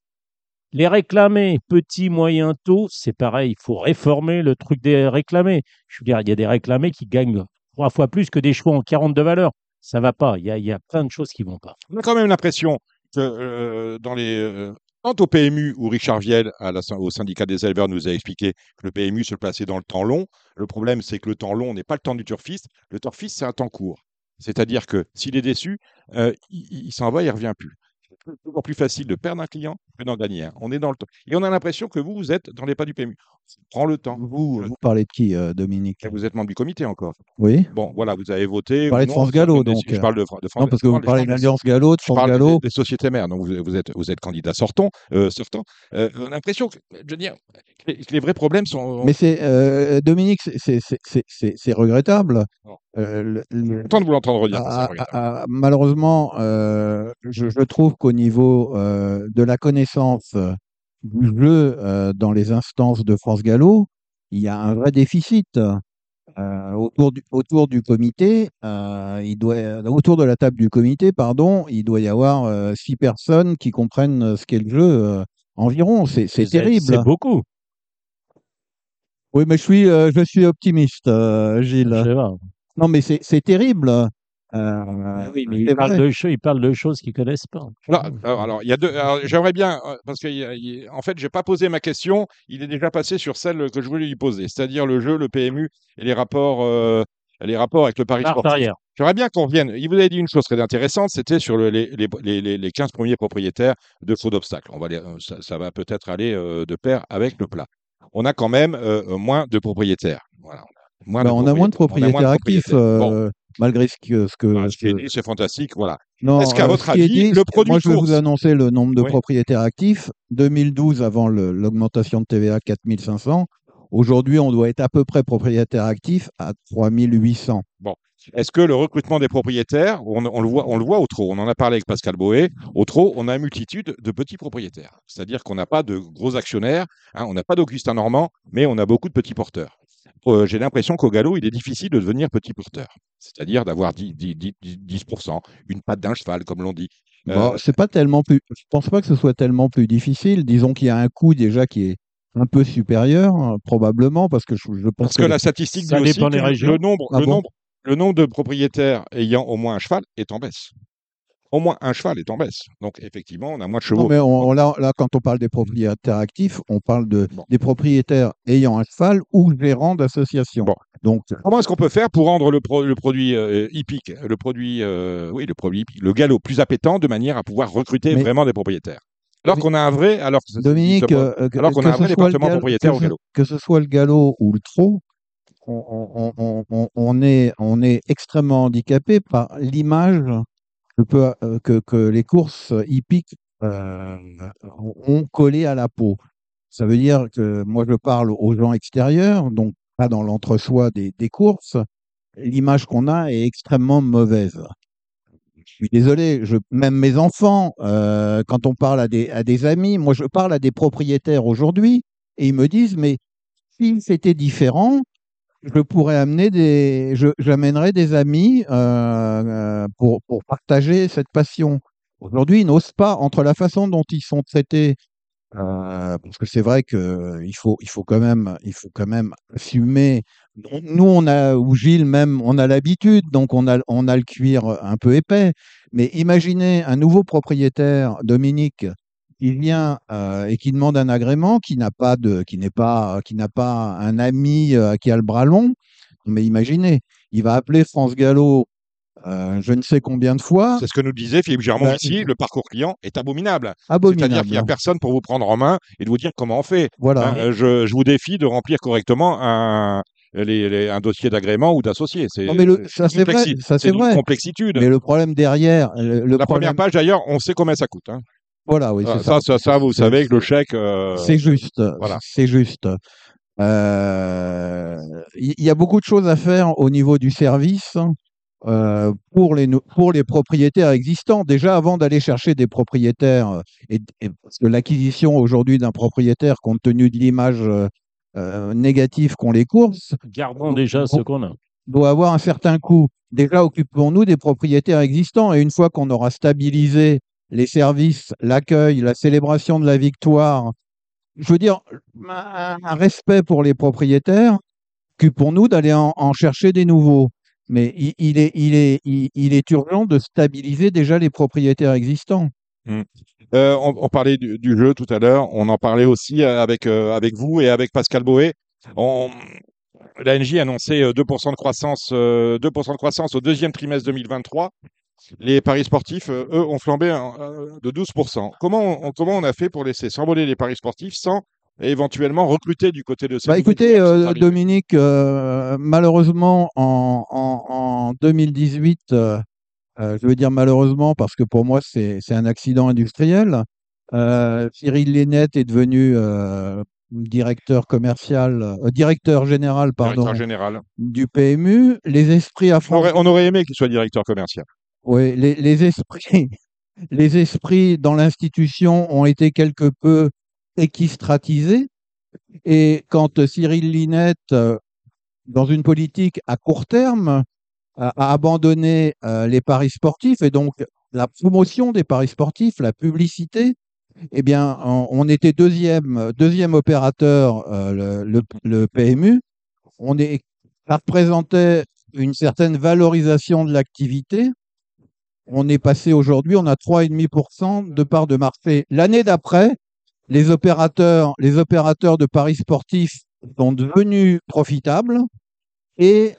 D: Les réclamés, petits, moyens, taux, c'est pareil. Il faut réformer le truc des réclamés. Je veux dire, il y a des réclamés qui gagnent trois fois plus que des chevaux en 40 de valeur. Ça va pas. Il y a, plein de choses qui vont pas.
B: On a quand même l'impression que euh, dans les euh, tant au PMU où Richard Viel au syndicat des éleveurs nous a expliqué que le PMU se plaçait dans le temps long. Le problème, c'est que le temps long n'est pas le temps du turfiste. Le turfiste, c'est un temps court. C'est-à-dire que s'il est déçu, euh, il, il s'en va, il revient plus. C'est toujours plus facile de perdre un client que d'en gagner un. On est dans le temps. Et on a l'impression que vous, vous êtes dans les pas du PMU. Prends le temps.
F: Vous, vous parlez de qui, euh, Dominique?
B: Vous êtes membre du comité encore.
F: Oui
B: Bon, voilà, vous avez voté.
F: Vous parlez de France Gallo, donc.
B: Je parle de, de France
F: Non, parce que vous
B: parle
F: parlez
B: de
F: l'Alliance Gallo, de
B: je
F: France
B: parle
F: Gallo.
B: des, des sociétés mères, donc vous, vous êtes, vous êtes candidat sortant, euh, sortant. Euh, on a l'impression que, je veux dire, les, les vrais problèmes sont.
F: Mais c'est euh, Dominique, c'est regrettable.
B: Non.
F: Euh, le- le-
B: content de vous l'entendre dire.
F: Ah, ah, ah, malheureusement, euh, je, je trouve qu'au niveau euh, de la connaissance du jeu euh, dans les instances de France Gallo, il y a un vrai déficit. Euh, autour, du, autour du comité, euh, il doit, autour de la table du comité, pardon, il doit y avoir euh, six personnes qui comprennent ce qu'est le jeu euh, environ. C'est c'est terrible.
D: C'est beaucoup.
F: Oui, mais je suis, euh, je suis optimiste, euh, Gilles. Non, mais c'est terrible. Euh,
D: Ah oui, mais il parle, de, il parle de choses qu'ils connaissent pas.
B: Alors, alors, alors, il y a deux. alors, J'aimerais bien, euh, parce que, il en fait, j'ai pas posé ma question. Il est déjà passé sur celle que je voulais lui poser, c'est-à-dire le jeu, le PMU et les rapports, euh, les rapports avec le Paris
D: Marche
B: sportif. J'aimerais bien qu'on revienne. Il vous avait dit une chose très intéressante, c'était sur le- les, les, les, les- les 15 premiers propriétaires de faux d'obstacles. On va les- ça, ça va peut-être aller euh, de pair avec le plat. On a quand même euh, moins de propriétaires. Voilà. on a moins
F: Bah, on a moins de
B: propriétaires.
F: Actifs.
B: Bon.
F: euh, malgré ce que. Ce que,
B: Voilà, ce qui est
F: ce-
B: dit, c'est fantastique. Voilà.
F: Non,
B: Est-ce qu'à
F: euh,
B: votre avis,
F: dit,
B: le produit
F: Moi, je vais vous annoncer le nombre de
B: Oui.
F: propriétaires actifs. 2012, avant l'augmentation de TVA, 4500. Aujourd'hui, on doit être à peu près propriétaire actif à 3800.
B: Est-ce que le recrutement des propriétaires, on, on le voit, on le voit au trot, on en a parlé avec Pascal Boé, au trot, on a une multitude de petits propriétaires. C'est-à-dire qu'on n'a pas de gros actionnaires, hein, on n'a pas d'Augustin Normand, mais on a beaucoup de petits porteurs. Euh, J'ai l'impression qu'au galop, il est difficile de devenir petit porteur. C'est-à-dire d'avoir 10, 10, 10, 10%, une patte d'un cheval, comme l'on dit. Euh,
F: Bon, c'est pas tellement plus. Je pense pas que ce soit tellement plus difficile. Disons qu'il y a un coût déjà qui est un peu supérieur, hein, probablement, parce que je, je pense
B: Parce que la statistique dit aussi
D: dépend des
B: que
D: régions.
B: le nombre,
F: Ah
B: le,
F: bon
B: nombre, le nombre de propriétaires ayant au moins un cheval est en baisse. Au moins un cheval est en baisse. Donc effectivement, on a moins de chevaux.
F: Non, mais on- on- là, là, quand on parle des propriétaires actifs, on parle de,
B: Bon.
F: des propriétaires ayant un cheval ou gérants d'associations.
B: Bon.
F: Donc,
B: Comment est-ce qu'on peut faire pour rendre le, pro- le produit euh, hippique, le produit, euh, oui, le produit hippique, le galop plus appétant de manière à pouvoir recruter
F: Mais-
B: vraiment des propriétaires? Alors qu'on a un vrai, alors que-
F: Dominique, euh,
B: alors qu'on a un vrai département propriétaire
F: que
B: au galop.
F: que ce soit le galop ou le trot, on, on- on- on- on est, on est extrêmement handicapé par l'image que, peut- euh, que, les courses hippiques euh, ont collé à la peau. Ça veut dire que moi, je parle aux gens extérieurs, donc pas dans l'entre-soi des, courses. L'image qu'on a est extrêmement mauvaise. Je suis désolé, même mes enfants, euh, quand on parle à des, à des amis, moi je parle à des propriétaires aujourd'hui et ils me disent, mais si c'était différent, je pourrais amener des, je, j'amènerais des amis euh, euh, pour, pour partager cette passion. Aujourd'hui, ils n'osent pas, entre la façon dont ils sont traités, euh, parce que c'est vrai que il faut, il faut quand même, il faut quand même assumer. Nous, on a, ou Gilles même, on a l'habitude, donc on a, on a le cuir un peu épais. Mais imaginez un nouveau propriétaire, Dominique, qui vient euh, et qui demande un agrément, qui n'a pas de, qui n'est pas, qui n'a pas un ami euh, qui a le bras long. Mais imaginez, il va appeler France Gallo, euh, je ne sais combien de fois.
B: C'est ce que nous disait Philippe Germont
F: Bah,
B: ici, le parcours client est abominable.
F: Abominable.
B: C'est-à-dire qu'il n'y a personne pour vous prendre en main et de vous dire comment on fait.
F: Voilà.
B: Hein, je, je vous défie de remplir correctement un, les- les- un dossier d'agrément ou d'associé. C'est
F: Non, mais le- ça, c'est vrai, ça, c'est
B: d'une
F: vrai.
B: complexitude.
F: Mais le problème derrière, le, le
B: La première page, d'ailleurs, on sait combien ça coûte. hein.
F: Voilà, oui,
B: Ah,
F: c'est
B: ça, ça, ça, vous savez que le chèque. euh,
F: C'est juste.
B: voilà.
F: C'est juste. Euh, Il y, y a beaucoup de choses à faire au niveau du service euh, pour, les, pour les propriétaires existants. Déjà, avant d'aller chercher des propriétaires, euh, et, et parce que l'acquisition aujourd'hui d'un propriétaire, compte tenu de l'image euh, euh, négative qu'ont les courses,
D: Gardons déjà ce qu'on a.
F: doit avoir un certain coût. Déjà, occupons-nous des propriétaires existants et une fois qu'on aura stabilisé les services, l'accueil, la célébration de la victoire, je veux dire, un, respect pour les propriétaires, occupons-nous d'aller en, chercher des nouveaux. Mais il, est, urgent de stabiliser déjà les propriétaires existants.
B: Euh, on, parlait du, jeu tout à l'heure, on en parlait aussi euh, avec, euh, avec vous et avec Pascal Boé. On, la NJ annonçait euh, 2% de croissance, euh, 2% de croissance au deuxième trimestre 2023. Les paris sportifs, euh, eux, ont flambé euh, de 12%. Comment on, comment on a fait pour laisser s'envoler les paris sportifs sans éventuellement recruter du côté de
F: Bah, écoutez, euh, Dominique, euh, malheureusement, en, en, en 2018, euh, euh, je veux dire malheureusement parce que pour moi, c'est un accident industriel. Cyril Lénette est devenu directeur commercial, directeur général, pardon,
B: directeur général.
F: du PMU. Les esprits à
B: on aurait aimé qu'il soit directeur commercial.
F: Oui, les, esprits, *laughs* les esprits dans l'institution ont été quelque peu équistratisés. Et quand Cyril Linette, euh, dans une politique à court terme, a, abandonné euh, les paris sportifs et donc la promotion des paris sportifs, la publicité, eh bien, on, était deuxième, deuxième opérateur, euh, le, le- le PMU. On est, ça représentait une certaine valorisation de l'activité. On est passé aujourd'hui, on a 3,5% de part de marché. L'année d'après, les opérateurs, les opérateurs de paris sportifs sont devenus profitables et,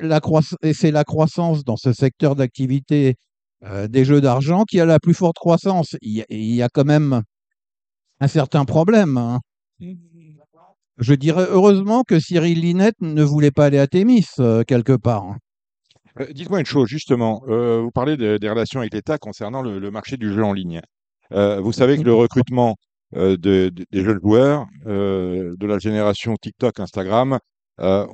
F: c'est la croissance dans ce secteur d'activité euh, des jeux d'argent qui a la plus forte croissance. Il y a, il y a quand même un certain problème. hein. Je dirais heureusement que Cyril Linette ne voulait pas aller à Thémis euh, quelque part. hein.
B: Euh, Dites-moi une chose, justement. Euh, vous parlez de- des relations avec l'État concernant le, le marché du jeu en ligne. Euh, vous savez que le recrutement euh, de- de- des jeunes joueurs euh, de la génération TikTok, Instagram, euh,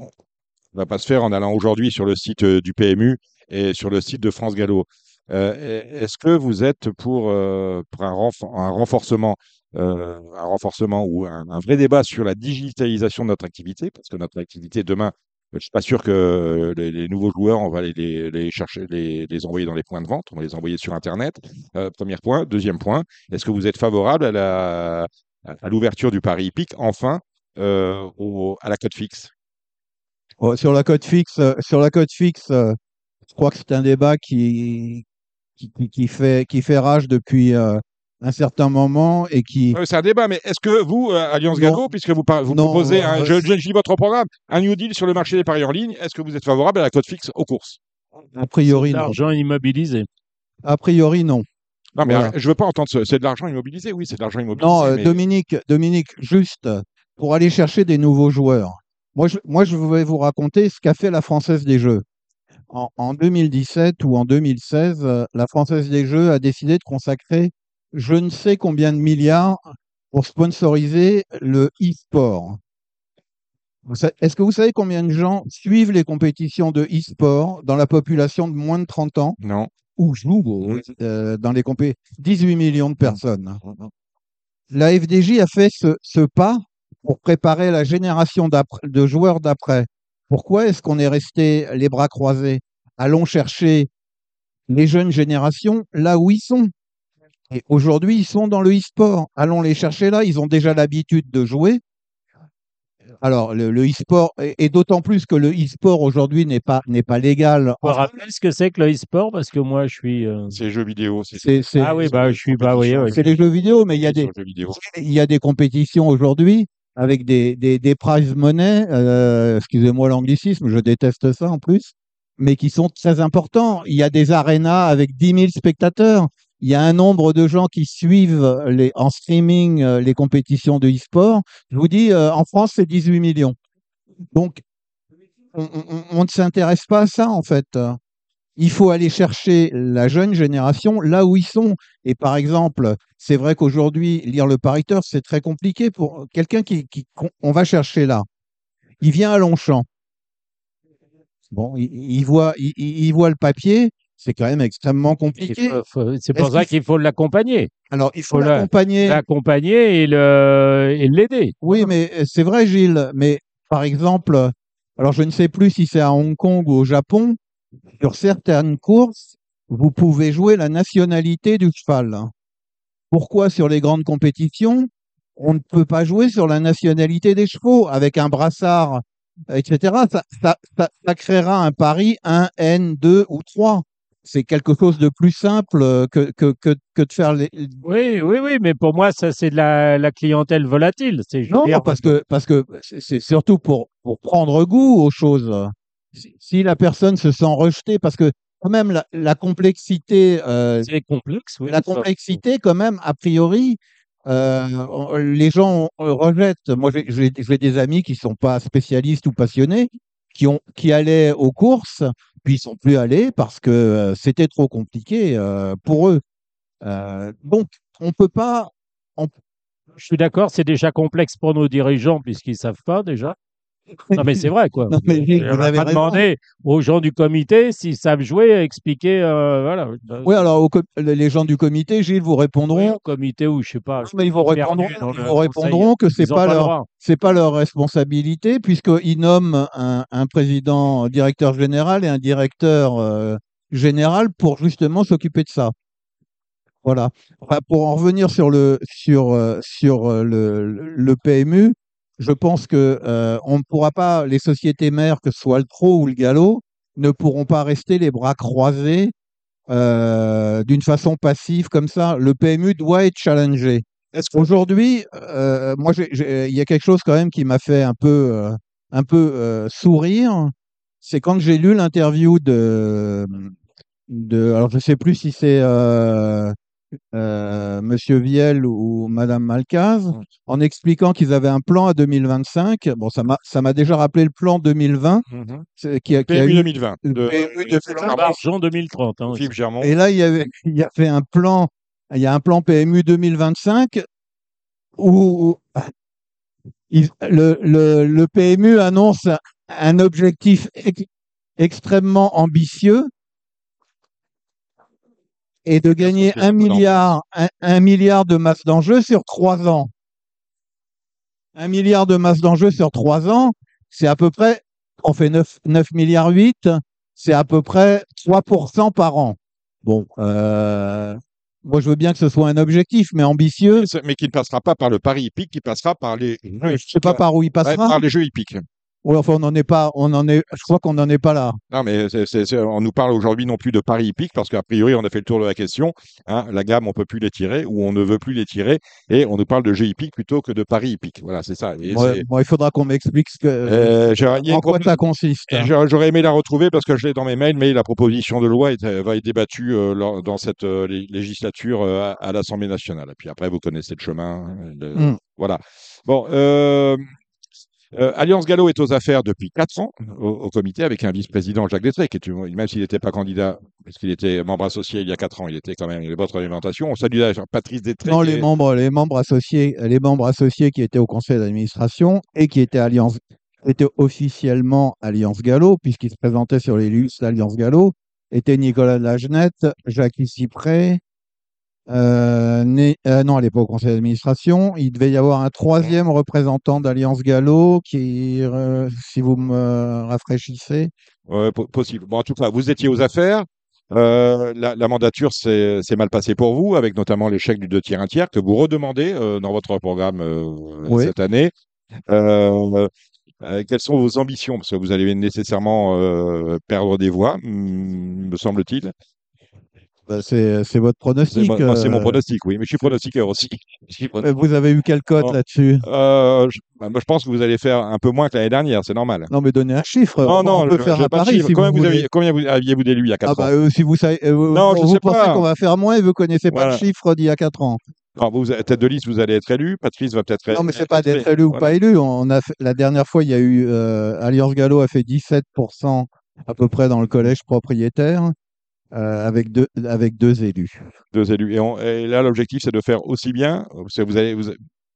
B: ne va pas se faire en allant aujourd'hui sur le site euh, du PMU et sur le site de France Gallo. Euh, est- Est-ce que vous êtes pour, euh, pour un, renf- un renforcement, euh, un renforcement ou un, un vrai débat sur la digitalisation de notre activité? Parce que notre activité demain, je ne suis pas sûr que les, les nouveaux joueurs, on va les, les, les chercher, les, envoyer dans les points de vente, on va les envoyer sur Internet. Euh, premier point. Deuxième point, est-ce que vous êtes favorable à la, à l'ouverture du pari hippique, enfin, euh, au- à la cote fixe?
F: Oh, sur la cote fixe, euh, sur la cote fixe, euh, je crois que c'est un débat qui, qui- qui fait, qui fait rage depuis euh, un certain moment et qui.
B: Euh, C'est un débat, mais est-ce que vous, euh, Alliance
F: Non.
B: Galgo, puisque vous, par- vous
F: Non,
B: proposez, un,
F: euh,
B: je, je, lis votre programme, un New Deal sur le marché des paris en ligne, est-ce que vous êtes favorable à la cote fixe aux courses?
F: A priori, non.
D: L'argent immobilisé.
F: A priori, non.
B: Non, mais
F: Voilà.
B: je veux pas entendre ce. C'est de l'argent immobilisé, oui, c'est de l'argent immobilisé.
F: Non, euh,
B: mais-
F: Dominique, Dominique, juste pour aller chercher des nouveaux joueurs. Moi, je, moi, je vais vous raconter ce qu'a fait la Française des Jeux. En, en 2017 ou en 2016, euh, la Française des Jeux a décidé de consacrer je ne sais combien de milliards pour sponsoriser le e-sport. Est-ce que vous savez combien de gens suivent les compétitions de e-sport dans la population de moins de 30 ans?
B: Non.
F: ou jouent euh, dans les compétitions 18 millions de personnes. La FDJ a fait ce, ce pas pour préparer la génération de joueurs d'après. Pourquoi est-ce qu'on est resté les bras croisés? Allons chercher les jeunes générations là où ils sont. Et aujourd'hui, ils sont dans le e-sport. Allons les chercher là. Ils ont déjà l'habitude de jouer. Alors, le, le e-sport, et, et d'autant plus que le e-sport aujourd'hui n'est pas, n'est pas légal.
D: On rappelle ce que c'est que le e-sport parce que moi je suis. euh,
B: C'est les jeux vidéo. C'est
D: Ah oui, bah je suis. Bah oui, oui.
F: c'est les jeux vidéo, mais il y a des, il y a des compétitions aujourd'hui avec des, des, des prize money, euh, excusez-moi l'anglicisme, je déteste ça en plus, mais qui sont très importants. Il y a des arénas avec 10 000 spectateurs. Il y a un nombre de gens qui suivent les, en streaming euh, les compétitions de e-sport. Je vous dis, euh, en France, c'est 18 millions. Donc, on, ne s'intéresse pas à ça, en fait. Il faut aller chercher la jeune génération là où ils sont. Et par exemple, c'est vrai qu'aujourd'hui, lire le pariteur, c'est très compliqué pour quelqu'un qui, qui- on va chercher là. Il vient à Longchamp. Bon, il, voit, il voit le papier. C'est quand même extrêmement compliqué.
D: C'est pour
F: Est-ce
D: ça
F: qu'il
D: faut l'accompagner.
F: Alors, il faut
D: faut la-
F: l'accompagner.
D: L'accompagner et le- et l'aider.
F: Oui, mais euh, c'est vrai, Gilles. Mais par exemple, alors je ne sais plus si c'est à Hong Kong ou au Japon, sur certaines courses, vous pouvez jouer la nationalité du cheval. Pourquoi sur les grandes compétitions, on ne peut pas jouer sur la nationalité des chevaux avec un brassard, etc. Ça, ça, ça, ça créera un pari 1, N, 2 ou 3. C'est quelque chose de plus simple euh, que, que, que, que de faire les,
D: Oui, oui, oui, mais pour moi, ça, c'est de la, la clientèle volatile. C'est,
F: Non,
D: dire,
F: parce que parce que c'est surtout pour pour prendre goût aux choses. Si, si la personne se sent rejetée, parce que quand même la, la complexité, euh,
D: c'est complexe. Oui,
F: la complexité quand même a priori, euh, les gens rejettent. Moi, j'ai- j'ai j'ai des amis qui sont pas spécialistes ou passionnés, qui ont qui allaient aux courses, puis ils sont plus allés parce que euh, c'était trop compliqué euh, pour eux. Euh, donc, on peut pas. on-
D: Je suis d'accord, c'est déjà complexe pour nos dirigeants puisqu'ils savent pas déjà. Non, mais c'est vrai, quoi.
F: Non, mais Gilles,
D: On
F: vous
D: va
F: avez
D: pas demander aux gens du comité s'ils savent jouer, expliquer, euh, voilà.
F: Oui, alors les gens du comité, Gilles, vous répondront.
D: comité ou je sais pas.
F: Mais ils vous répondront, ils vous répondront que c'est pas
D: le
F: leur c'est pas leur responsabilité puisqu'ils nomment un, un président directeur général et un directeur euh, général pour justement s'occuper de ça. Voilà. Enfin, pour en revenir sur le sur euh, sur le, le PMU, je pense que euh, on ne pourra pas les sociétés mères, que ce soit le Pro ou le Gallo, ne pourront pas rester les bras croisés euh, d'une façon passive comme ça. Le PMU doit être challengé. Aujourd'hui, euh, moi, il y a quelque chose quand même qui m'a fait un peu, euh, un peu euh, sourire. C'est quand j'ai lu l'interview de, de, alors je sais plus si c'est euh, Monsieur Viel ou Madame Malcaz
B: Mm.
F: en expliquant qu'ils avaient un plan à 2025. Bon, ça m'a ça m'a déjà rappelé le plan 2020
B: Mhm.
F: c'est- qui a, qui a
B: PMU
F: eu
B: 2020 de
F: PMU
B: Philippe
F: 2020.
B: Germont.
D: Argent 2030. hein,
B: Philippe Germont.
F: Et là, il y avait, il y avait un plan, il y a un plan PMU 2025 où il- le, le, le PMU annonce un objectif ex- extrêmement ambitieux et de gagner un milliard, un, un milliard de masse d'enjeux sur trois ans. Un milliard de masse d'enjeux sur trois ans, c'est à peu près, on fait 9, 9 milliards 8, c'est à peu près 3% par an. Bon, euh, moi je veux bien que ce soit un objectif, mais ambitieux.
B: Mais qui ne passera pas par le pari hippique, qui passera par les
F: Je sais pas par où il
B: Ouais,
F: passera.
B: par les jeux hippiques.
F: Enfin, on n'en est pas, on en est, je crois qu'on n'en est pas là.
B: Non, mais c'est- c'est- c'est- on nous parle aujourd'hui non plus de paris hippiques parce qu'a priori, on a fait le tour de la question. hein, la gamme, on peut plus les tirer ou on ne veut plus les tirer et on nous parle de jeux hippiques plutôt que de paris hippiques. Voilà, c'est ça. Et
F: Ouais,
B: c'est-
F: bon, il faudra qu'on m'explique ce que,
B: Euh,
F: en
B: une
F: quoi ça consiste.
B: J'aurais aimé la retrouver parce que je l'ai dans mes mails, mais la proposition de loi est- va être débattue euh, dans cette euh, lé- législature à, à l'Assemblée nationale. Et puis après, vous connaissez le chemin. euh, le-
F: Mm.
B: Voilà. Bon, euh, euh, Alliance Gallo est aux affaires depuis quatre ans au, au comité avec un vice-président Jacques Destré, qui est, même s'il n'était pas candidat, parce qu'il était membre associé il y a quatre ans, il était quand même une votre alimentation. On salue d'ailleurs Patrice Destré.
F: Non, les
B: est-
F: membres, les membres associés, les membres associés qui étaient au conseil d'administration et qui étaient alliance, étaient officiellement Alliance Gallo, puisqu'ils se présentaient sur les listes d'Alliance Gallo, étaient Nicolas Lagenette, Jacques Cypré, euh, né- euh, non, elle n'est pas au conseil d'administration. Il devait y avoir un troisième représentant d'Alliance Gallo qui, euh, si vous me rafraîchissez,
B: Ouais, po- possible. Bon, en tout cas, vous étiez aux affaires. La, la mandature s'est mal passée pour vous, avec notamment l'échec du deux tiers un tiers que vous redemandez dans votre programme
F: Oui.
B: cette année. Quelles sont vos ambitions? Parce que vous allez nécessairement perdre des voix, hmm, me semble-t-il.
F: Bah, c'est c'est votre
B: C'est
F: pronostic.
B: c'est mon
F: euh,
B: pronostic, oui, mais je suis pronostiqueur aussi. *laughs* Je suis
F: Vous avez eu quelle cote
B: Bon.
F: là-dessus?
B: Euh, je, bah, je pense que vous allez faire un peu moins que l'année dernière, c'est normal.
F: Non, mais donnez un chiffre.
B: Non,
F: on
B: non,
F: peut
B: je-
F: faire
B: j'ai
F: un
B: pas de
F: pari
B: chiffre.
F: si
B: combien
F: vous
B: vous,
F: voulez.
B: aviez, combien vous aviez-vous d'élus il y a 4
F: Ah bah
B: ans
F: euh, si vous savez, euh, vous-
B: Non, je
F: vous
B: sais
F: pensez
B: pas.
F: qu'on va faire moins et vous connaissez pas le chiffre d'il y a 4 ans.
B: Non, vous, tête de liste, vous allez être élu. Patrice va peut-être
F: Non, mais c'est
B: être
F: pas d'être élu ou
B: Voilà.
F: pas élu. On a fait- la dernière fois, il y a eu euh, Alliance Gallo a fait 17% à peu près dans le collège propriétaire euh, avec deux avec deux élus.
B: deux élus. Et, on- et là, l'objectif, c'est de faire aussi bien. Vous allez, vous,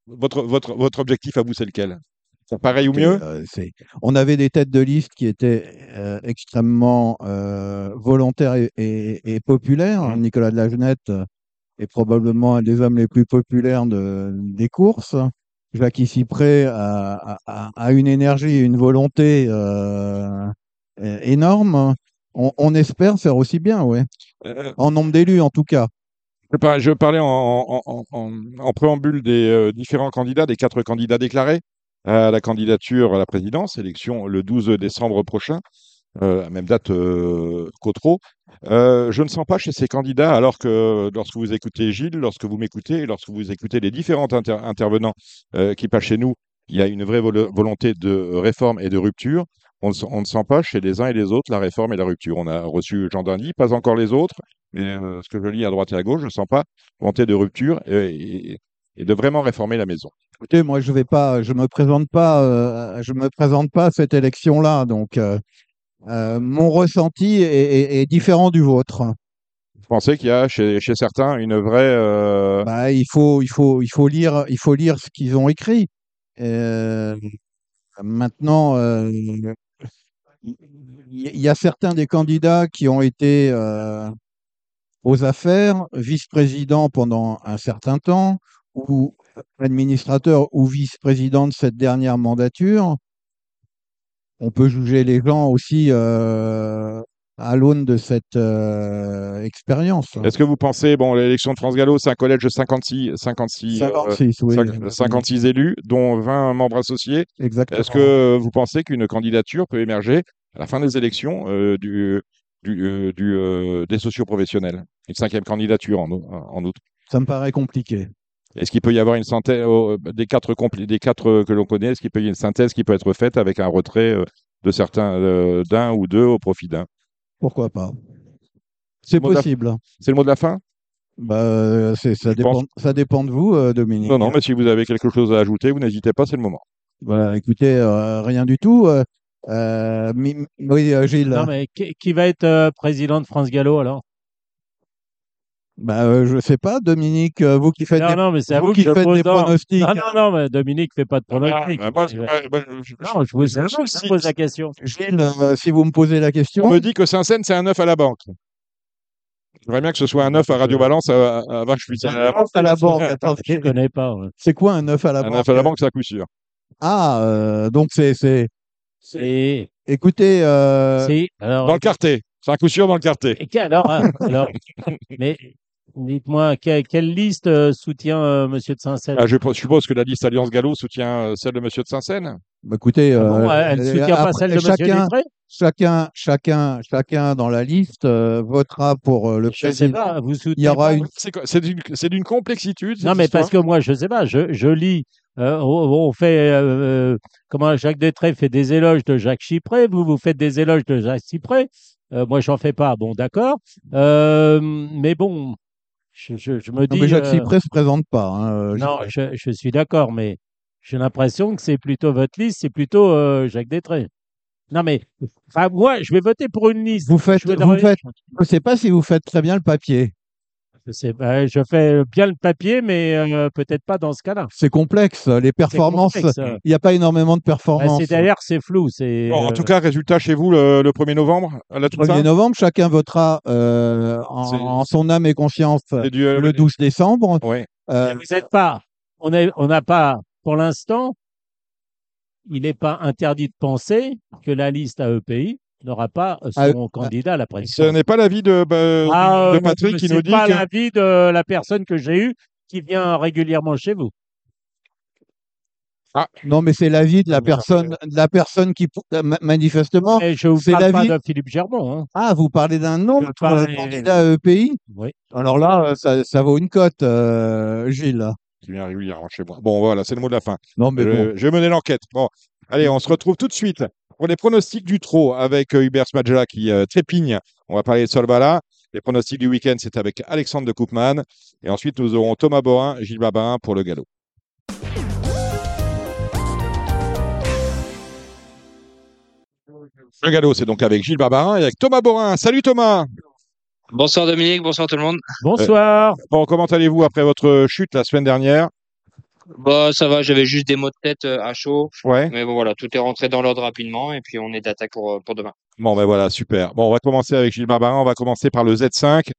B: votre, votre, votre objectif à vous, c'est lequel? Pareil ou mieux?
F: Euh, c'est- on avait des têtes de liste qui étaient euh, extrêmement euh, volontaires et, et- et populaires.
B: Mmh.
F: Nicolas de la Genette est probablement un des hommes les plus populaires de- des courses. Jacques Cypré a, a- a- une énergie et une volonté énorme. On, on espère faire aussi bien, ouais.
B: Euh,
F: En nombre d'élus, en tout cas.
B: je, par- je parlais en, préambule des euh, différents candidats, des quatre candidats déclarés à la candidature à la présidence, élection le 12 décembre prochain, euh, à même date euh, qu'Autreau. Je ne sens pas chez ces candidats, alors que lorsque vous écoutez Gilles, lorsque vous m'écoutez, lorsque vous écoutez les différents inter- intervenants qui passent chez nous, il y a une vraie volo- volonté de réforme et de rupture. On ne, sent- on ne sent pas chez les uns et les autres la réforme et la rupture. On a reçu Jean Dandy, pas encore les autres, mais euh, ce que je lis à droite et à gauche, je ne sens pas volonté de rupture et, et- et de vraiment réformer la maison.
F: Écoutez, moi, je vais pas, je me présente pas, euh, je me présente pas à cette élection-là, donc euh, mon ressenti est, est- est différent du vôtre.
B: Vous pensez qu'il y a chez, chez certains une vraie...
F: Bah, il faut, il faut, il faut lire, il faut lire ce qu'ils ont écrit. Maintenant, euh, il y a certains des candidats qui ont été euh, aux affaires, vice-président pendant un certain temps, ou administrateur ou vice-président de cette dernière mandature. On peut juger les gens aussi euh, à l'aune de cette euh, expérience.
B: Est-ce que vous pensez, bon, l'élection de France Gallo, c'est un collège de 56, 56, euh,
F: 56, oui.
B: cinq- 56 élus, dont 20 membres associés.
F: Exactement.
B: Est-ce que vous pensez qu'une candidature peut émerger à la fin des élections euh, du, du, euh, du, euh, des socioprofessionnels? Une cinquième candidature en, en outre.
F: Ça me paraît compliqué.
B: Est-ce qu'il peut y avoir une synthèse oh, des quatre, des quatre euh, que l'on connaît Est-ce qu'il peut y avoir une synthèse qui peut être faite avec un retrait euh, de certains, euh, d'un ou deux au profit d'un?
F: Pourquoi pas? C'est possible.
B: C'est le mot de la fin?
F: Bah, euh, c'est- ça, dépend,
B: pense-
F: ça dépend de vous, euh, Dominique.
B: Non, non, mais si vous avez quelque chose à ajouter, vous n'hésitez pas, c'est le moment.
F: Bah, écoutez, euh, rien du tout. euh, euh, oui, Gilles.
D: Non, mais qui, qui va être euh, président de France Gallo alors?
F: Bah, euh, je sais pas, Dominique, euh, vous qui faites
D: Non,
F: des,
D: non, mais c'est à
F: vous
D: vous
F: qui
D: que je
F: faites
D: pose.
F: des
D: Non,
F: pronostics.
D: non, non, non, mais Dominique fait pas de pronostics.
B: Ah, moi,
D: Il va-
B: ouais, bah, je-
D: Non, je vous à je
B: Si-
D: pose la question.
F: Gilles, euh, si vous me posez la question,
B: On me dit que Saint-Saëns, c'est un œuf à la banque. J'aimerais bien que ce soit un œuf à Radio Balance à, à, à vache
F: un œuf à la banque, attendez,
D: Je connais pas. ouais.
F: c'est quoi un œuf à la
B: Un
F: banque?
B: œuf à la banque, c'est à coup sûr.
F: Ah, euh, donc c'est, c'est,
D: C'est.
F: écoutez, euh,
D: c'est- Alors,
B: Dans le quartier. C'est à coup sûr dans le quartier.
D: Et alors, hein, alors, mais dites-moi, que- quelle liste euh, soutient euh, Monsieur de Saint-Saëns
B: Ah, je suppose que la liste Alliance Gallo soutient euh, celle de Monsieur de Saint-Saëns.
F: bah, écoutez,
D: Ah bon,
F: euh,
D: Elle
F: euh,
D: soutient pas
F: après,
D: celle de Monsieur
F: chacun,
D: Dupré?
F: chacun, chacun, chacun dans la liste euh, votera pour euh, le
D: Je sais
F: président.
D: pas. Vous soutenez
F: Il y aura
D: pas?
F: une,
B: C'est quoi C'est d'une c'est d'une complexitude.
D: Non, mais
B: histoire
D: parce que moi, je sais pas, je, je lis, euh, on, fait, comment Jacques Détré fait des éloges de Jacques Chipré, vous, vous faites des éloges de Jacques Chipré, euh, moi, j'en fais pas, bon, d'accord, Euh, mais bon, je, je, je me
F: non,
D: dis.
F: mais Jacques
D: euh,
F: Cyprès se présente pas. hein, euh,
D: non, je, je suis d'accord, mais j'ai l'impression que c'est plutôt votre liste, c'est plutôt euh, Jacques Détré. Non, mais, enfin, moi, je vais voter pour une liste.
F: Vous faites,
D: Je
F: je sais pas si vous faites très bien le papier.
D: Je, fais bien le papier, mais euh, peut-être pas dans ce cas-là.
F: C'est complexe. Les performances,
D: complexe, euh.
F: il n'y a pas énormément de
D: Bah,
F: performances.
D: c'est d'ailleurs, c'est flou. C'est,
B: Bon, en
D: euh,
B: tout cas, résultat chez vous le, le 1er novembre à la
F: Le 1er novembre, chacun votera euh, en, en son âme et conscience
B: du, euh,
F: le 12 décembre.
B: Ouais.
F: Euh,
D: vous n'êtes pas, on n'a on n'a pas, pour l'instant, il n'est pas interdit de penser que la liste AEPI n'aura pas euh,
F: Ah,
D: son candidat à la
B: Ce
D: présidence.
B: n'est pas l'avis de, bah,
D: Ah,
B: de
D: euh,
B: Patrick qui nous dit
D: pas
B: que
D: l'avis de la personne que j'ai eue qui vient régulièrement chez vous.
F: non, mais c'est l'avis de la
D: Vous en
F: personne, de la personne qui, euh, ma- manifestement.
D: Et je vous parle pas
F: l'avis-
D: de Philippe Germont. Hein.
F: Ah, vous parlez d'un
D: parlais-
F: de candidats EPI
D: Oui.
F: Alors là, euh, ça, ça vaut une cote, euh, Gilles.
B: qui vient régulièrement chez moi. Bon, voilà, c'est le mot de la fin.
F: Non, mais
B: je,
F: bon.
B: je vais mener l'enquête. Bon, allez, on se retrouve tout de suite pour les pronostics du trot avec euh, Hubert Smadjala qui euh, trépigne. On va parler de Solvala. Les pronostics du week-end, c'est avec Alexandre de Koopman. Et ensuite, nous aurons Thomas Borin, Gilles Barbarin pour le galop. Le galop, c'est donc avec Gilles Barbarin et avec Thomas Borin. Salut Thomas
I: Bonsoir Dominique, bonsoir tout le monde.
D: Bonsoir.
B: Bon, comment allez-vous après votre chute la semaine dernière?
I: Bah ça va, j'avais juste des mots de tête euh, à chaud,
B: Ouais.
I: mais bon voilà, tout est rentré dans l'ordre rapidement et puis on est d'attaque pour, euh, pour demain.
B: Bon, ben voilà, super. Bon, on va commencer avec Gilles Barbarin. On va commencer par le Z5.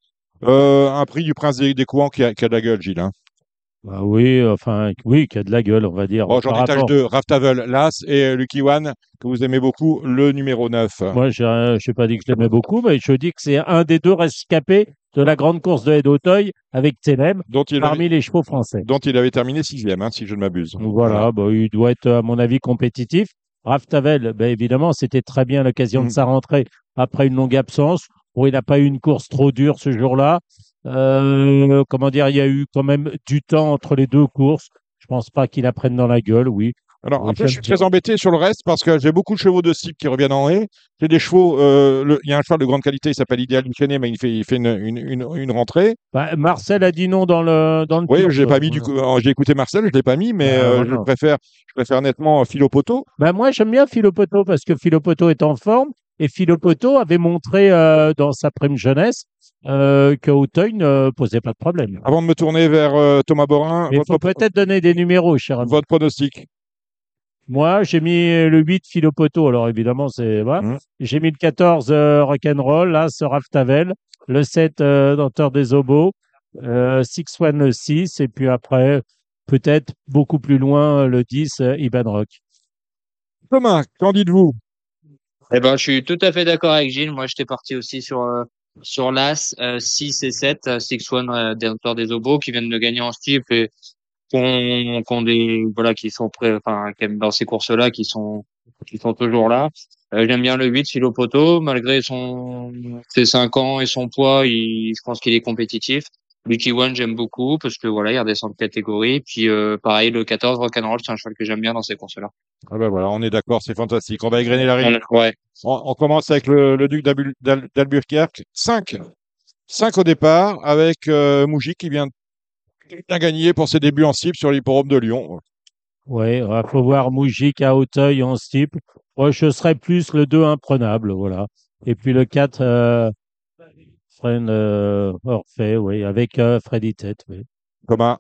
B: Euh, un prix du Prince des, des Courants qui a, qui a de la gueule, Gilles. Hein.
D: Bah oui, enfin, oui, qui a de la gueule, on va dire.
B: Bon, j'en détache
D: rapport-
B: deux. Raftavel, Las et euh, Lucky One, que vous aimez beaucoup, le numéro 9.
D: Moi, je n'ai pas dit que je l'aimais beaucoup, mais je dis que c'est un des deux rescapés de la grande course de Haye-d'Auteuil avec Télème
B: dont il,
D: parmi
B: avait,
D: les chevaux français.
B: dont il avait terminé sixième, hein, si je ne m'abuse.
D: Voilà, bah, il doit être, à mon avis, compétitif. Raftavel, ben, évidemment, c'était très bien l'occasion de sa rentrée après une longue absence. Bon, il n'a pas eu une course trop dure ce jour-là. Euh, comment dire, il y a eu quand même du temps entre les deux courses. Je pense pas qu'il la prenne dans la gueule, oui.
B: Alors,
D: Oui,
B: après,
D: j'aime
B: je suis très embêté sur le reste parce que j'ai beaucoup de chevaux de cible qui reviennent en haie. C'est des chevaux, euh, il y a un cheval de grande qualité, il s'appelle Idéal Enchaîné, mais il fait, il fait une, une, une, une rentrée.
D: Bah, Marcel a dit non dans le dans le
B: Oui, l'ai pas mis du coup. J'ai écouté Marcel, je l'ai pas mis, mais
D: Ah,
B: euh, je préfère, je préfère nettement Philopoto.
D: Ben, moi, j'aime bien Philopoto parce que Philopoto est en forme et Philopoto avait montré euh, dans sa prime jeunesse euh, que Auteuil ne posait pas de problème.
B: Avant de me tourner vers euh, Thomas Borin,
D: il faut peut-être donner des numéros, cher ami.
B: votre pronostic.
D: Moi, j'ai mis le 8 Philopoto. Alors, évidemment, c'est. Voilà.
B: Mhm.
D: J'ai mis le 14 euh, Rock'n'Roll, là, ce Raftavel. Le 7 euh, Denteur des Obos. Six One le 6. Et puis après, peut-être beaucoup plus loin, le 10 euh, Iban Rock.
B: Thomas, qu'en dites-vous?
I: Eh ben je suis tout à fait d'accord avec Gilles, moi j'étais parti aussi sur euh, sur l'As euh, 6 et 7, euh, Six One euh, Dentor des Obos qui viennent de gagner en steep et qu'on qu'on des voilà qui sont prêts enfin dans ces courses-là qui sont qui sont toujours là. Euh, J'aime bien le 8 Philopoto malgré son ses 5 ans et son poids, il, je pense qu'il est compétitif. Lucky One, j'aime beaucoup parce que voilà, il redescend de catégorie. Puis euh, pareil, le 14 Rock'n'Roll, c'est un cheval que j'aime bien dans ces courses-là.
B: Ah ben voilà, on est d'accord, c'est fantastique. On va égrener la rive.
I: On- Ouais.
B: On, on commence avec le, le duc d'Albu- d'Al- d'Albuquerque. 5. 5 au départ avec euh, Moujik qui vient bien gagner pour ses débuts en cible sur l'hipporome de Lyon.
D: Oui, il faut voir Moujik à Hauteuil en steeple. Moi, je serais plus le 2 imprenable, voilà. Et puis le 4, euh, Fren euh, Orphée, oui, avec euh, Freddy Tête, oui.
B: Thomas?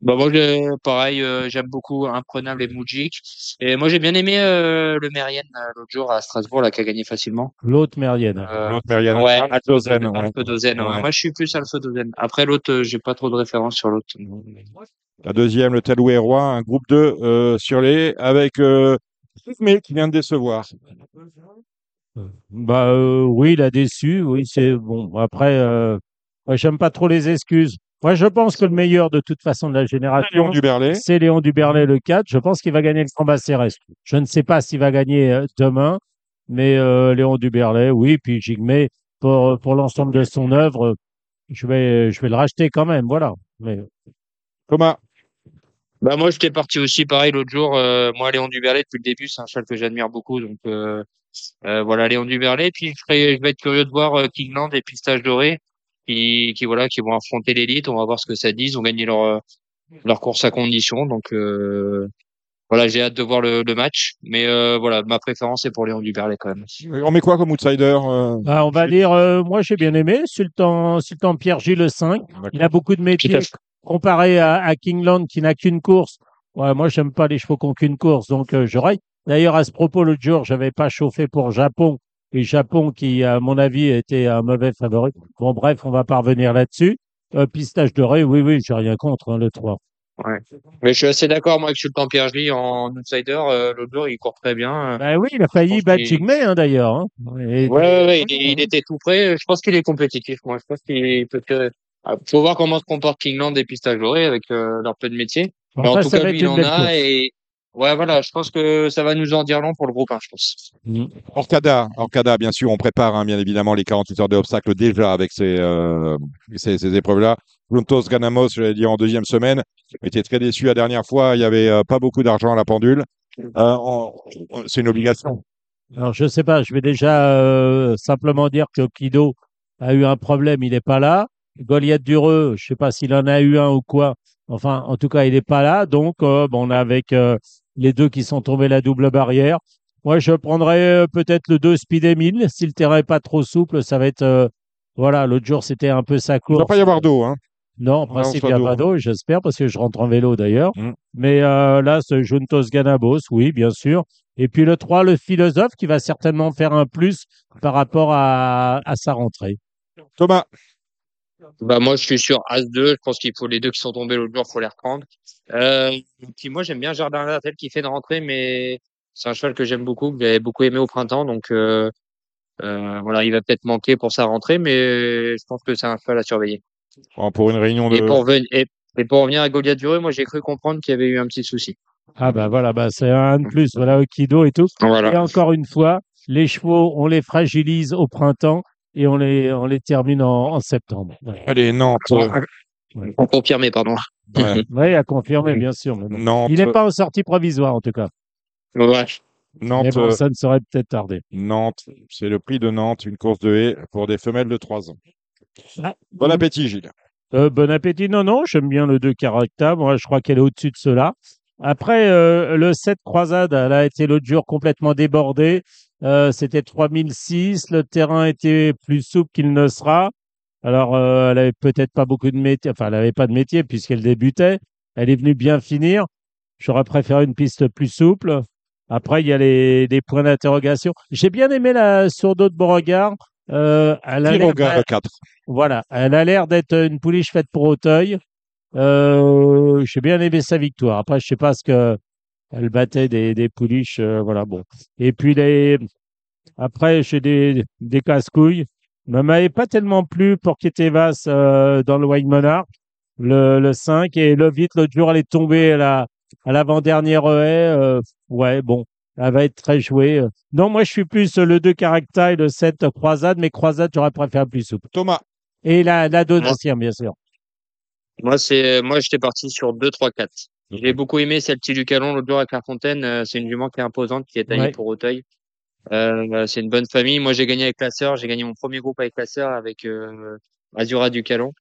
I: Bah moi, je- pareil, euh, j'aime beaucoup Imprenable et Moujik. Et moi, j'ai bien aimé euh, le Mérienne euh, l'autre jour à Strasbourg, là, qui a gagné facilement.
D: L'autre Mérienne.
I: Euh,
B: L'autre Mérienne.
I: ouais,
B: Alpha-Dozen, ouais.
I: Alpha-Dozen, ouais.
B: Ouais.
I: Moi, je suis plus Alpha-Dozen. Après, l'autre, j'ai pas trop de références sur l'autre.
B: La deuxième, le Taloué Roi, un groupe 2 euh, sur les avec euh, mais qui vient de décevoir.
D: Bah euh, oui, il a déçu. Oui, c'est bon. Après, euh, moi, j'aime pas trop les excuses. Moi, je pense que le meilleur de toute façon de la génération,
B: Léon Duberlet.
D: c'est Léon Duberlet le 4. Je pense qu'il va gagner le Grand Basset Je ne sais pas s'il va gagner euh, demain, mais euh, Léon Duberlet, oui. Puis Jigme, pour, pour l'ensemble de son œuvre, je vais, je vais le racheter quand même. Voilà. Mais
B: Thomas.
I: Bah moi j'étais parti aussi pareil l'autre jour. Euh, moi Léon Duberlet depuis le début c'est un cheval que j'admire beaucoup donc euh, voilà Léon Duberlet. Puis je, serais- je vais être curieux de voir euh, Kingland et Pistache Doré qui, qui voilà qui vont affronter l'élite. On va voir ce que ça dit. Ils ont gagné leur euh, leur course à condition donc euh, voilà j'ai hâte de voir le, le match. Mais euh, voilà ma préférence c'est pour Léon Duberlet quand même.
B: On met quoi comme outsider euh,
D: bah, on va dire, euh, moi j'ai bien aimé Sultan, Sultan Pierre Gilles le 5. Il a beaucoup de métiers. Comparé à, à Kingland qui n'a qu'une course. Ouais, moi, j'aime pas les chevaux qui n'ont qu'une course, donc euh, je raille. D'ailleurs, à ce propos, l'autre jour, j'avais pas chauffé pour Japon. Et Japon, qui, à mon avis, était un mauvais favori. Bon, bref, on va pas revenir là-dessus. Euh, pistage doré, oui, oui, j'ai rien contre, hein, le 3.
I: Ouais. Mais je suis assez d'accord moi avec Sultan Pierre-Gilles en outsider. Euh, l'autre jour il court très bien. Euh,
D: Bah oui, il a failli battre Jigme, hein, d'ailleurs. hein. Et-
I: Ouais, ouais, ouais, il, il était tout prêt. Je pense qu'il est compétitif. Moi, je pense qu'il peut. que- Ah, Faut voir comment se comporte Kingland et Pistache Doré avec euh, leur peu de métier. Mais en tout
D: ça
I: cas, lui, il en a
D: course.
I: et ouais, voilà. Je pense que ça va nous en dire long pour le groupe, hein, je pense.
B: Orcada, Orcada, bien sûr, on prépare hein, bien évidemment les 48 heures d'obstacles déjà avec ces, euh, ces, ces épreuves-là. Juntos Ganamos, je l'ai dit en deuxième semaine, était très déçu la dernière fois. Il y avait euh, pas beaucoup d'argent à la pendule. Euh, on- on- c'est une obligation.
D: Alors, je sais pas, je vais déjà euh, simplement dire que Kido a eu un problème, il n'est pas là. Goliath Dureux, je sais pas s'il en a eu un ou quoi. Enfin, en tout cas, il n'est pas là. Donc, euh, bon, on a avec euh, les deux qui sont tombés la double barrière. Moi, je prendrais euh, peut-être le 2 Speed Emile. Si le terrain est pas trop souple, ça va être. voilà, l'autre jour, c'était un peu sa
B: Il ne
D: course.
B: va pas y avoir d'eau. Hein.
D: Non, en principe, il n'y a pas
B: d'eau.
D: d'eau, j'espère, parce que je rentre en vélo d'ailleurs.
B: Mm.
D: Mais euh, là, ce Juntos Ganabos, oui, bien sûr. Et puis le 3, le philosophe, qui va certainement faire un plus par rapport à, à sa rentrée.
B: Thomas,
I: Bah moi, je suis sur As 2. Je pense qu'il faut les deux qui sont tombés l'autre jour, faut les reprendre. Euh, puis moi, j'aime bien Jardin Latel qui fait une rentrée, mais c'est un cheval que j'aime beaucoup, que j'avais beaucoup aimé au printemps. Donc euh, euh, voilà, il va peut-être manquer pour sa rentrée, mais je pense que c'est un cheval à surveiller.
B: bon, pour une réunion de.
I: Et pour, ven- et, et pour revenir à Goliath Dureux, moi j'ai cru comprendre qu'il y avait eu un petit souci.
D: Ah bah voilà, bah c'est un de plus, voilà, Okido et tout. Et encore une fois, les chevaux, on les fragilise au printemps et on les, on les termine en, en septembre.
B: Allez, Nantes. euh,
I: Pour confirmer, pardon.
B: ouais. *laughs*
D: Oui, à confirmer, bien sûr. mais bon.
B: Nantes,
D: Il n'est pas en sortie provisoire, en tout cas.
I: Ouais.
B: Nantes,
D: Mais bon,
B: euh,
D: ça ne saurait peut-être tarder.
B: Nantes, c'est le prix de Nantes, une course de haie pour des femelles de 3 ans.
D: Ah.
B: Bon appétit, Gilles.
D: Euh, bon appétit. Non, non, j'aime bien le 2 Caracta. Moi, je crois qu'elle est au-dessus de cela. Après, euh, le 7 Croisade, elle a été l'autre jour complètement débordée. Euh, C'était 3006. Le terrain était plus souple qu'il ne sera. Alors, euh, elle avait peut-être pas beaucoup de métier. Enfin, elle avait pas de métier puisqu'elle débutait. Elle est venue bien finir. J'aurais préféré une piste plus souple. Après, il y a les, les points d'interrogation. J'ai bien aimé la sourdeau de Beauregard. Euh, elle a l'air
B: Piroga,
D: d'a-
B: le 4.
D: voilà, elle a l'air d'être une pouliche faite pour Auteuil. Euh, j'ai bien aimé sa victoire. Après, je sais pas ce que elle battait des, des pouliches, euh, voilà bon. Et puis les après, j'ai des, des casse-couilles. Ne m'avait pas tellement plu pour Ketevas euh, dans le White Monarch, le, le 5 et le vite l'autre jour, elle est tombée à la à l'avant-dernière haie. euh, ouais, bon, elle va être très jouée. Non, moi je suis plus le 2 Caractère et le 7 Croisade, mais Croisade, j'aurais préféré plus souple.
B: Thomas,
D: Et la, la
I: Moi-
D: Donatien, bien sûr.
I: Moi, c'est, moi, j'étais parti sur 2, 3, 4. J'ai beaucoup aimé celle petit du Calon l'autre jour à Clairefontaine. Euh, C'est une jument qui est imposante, qui est taillée
D: Ouais.
I: pour Auteuil. Euh, c'est une bonne famille. Moi, j'ai gagné avec la sœur. J'ai gagné mon premier groupe avec la sœur, avec euh, Azura du Calon.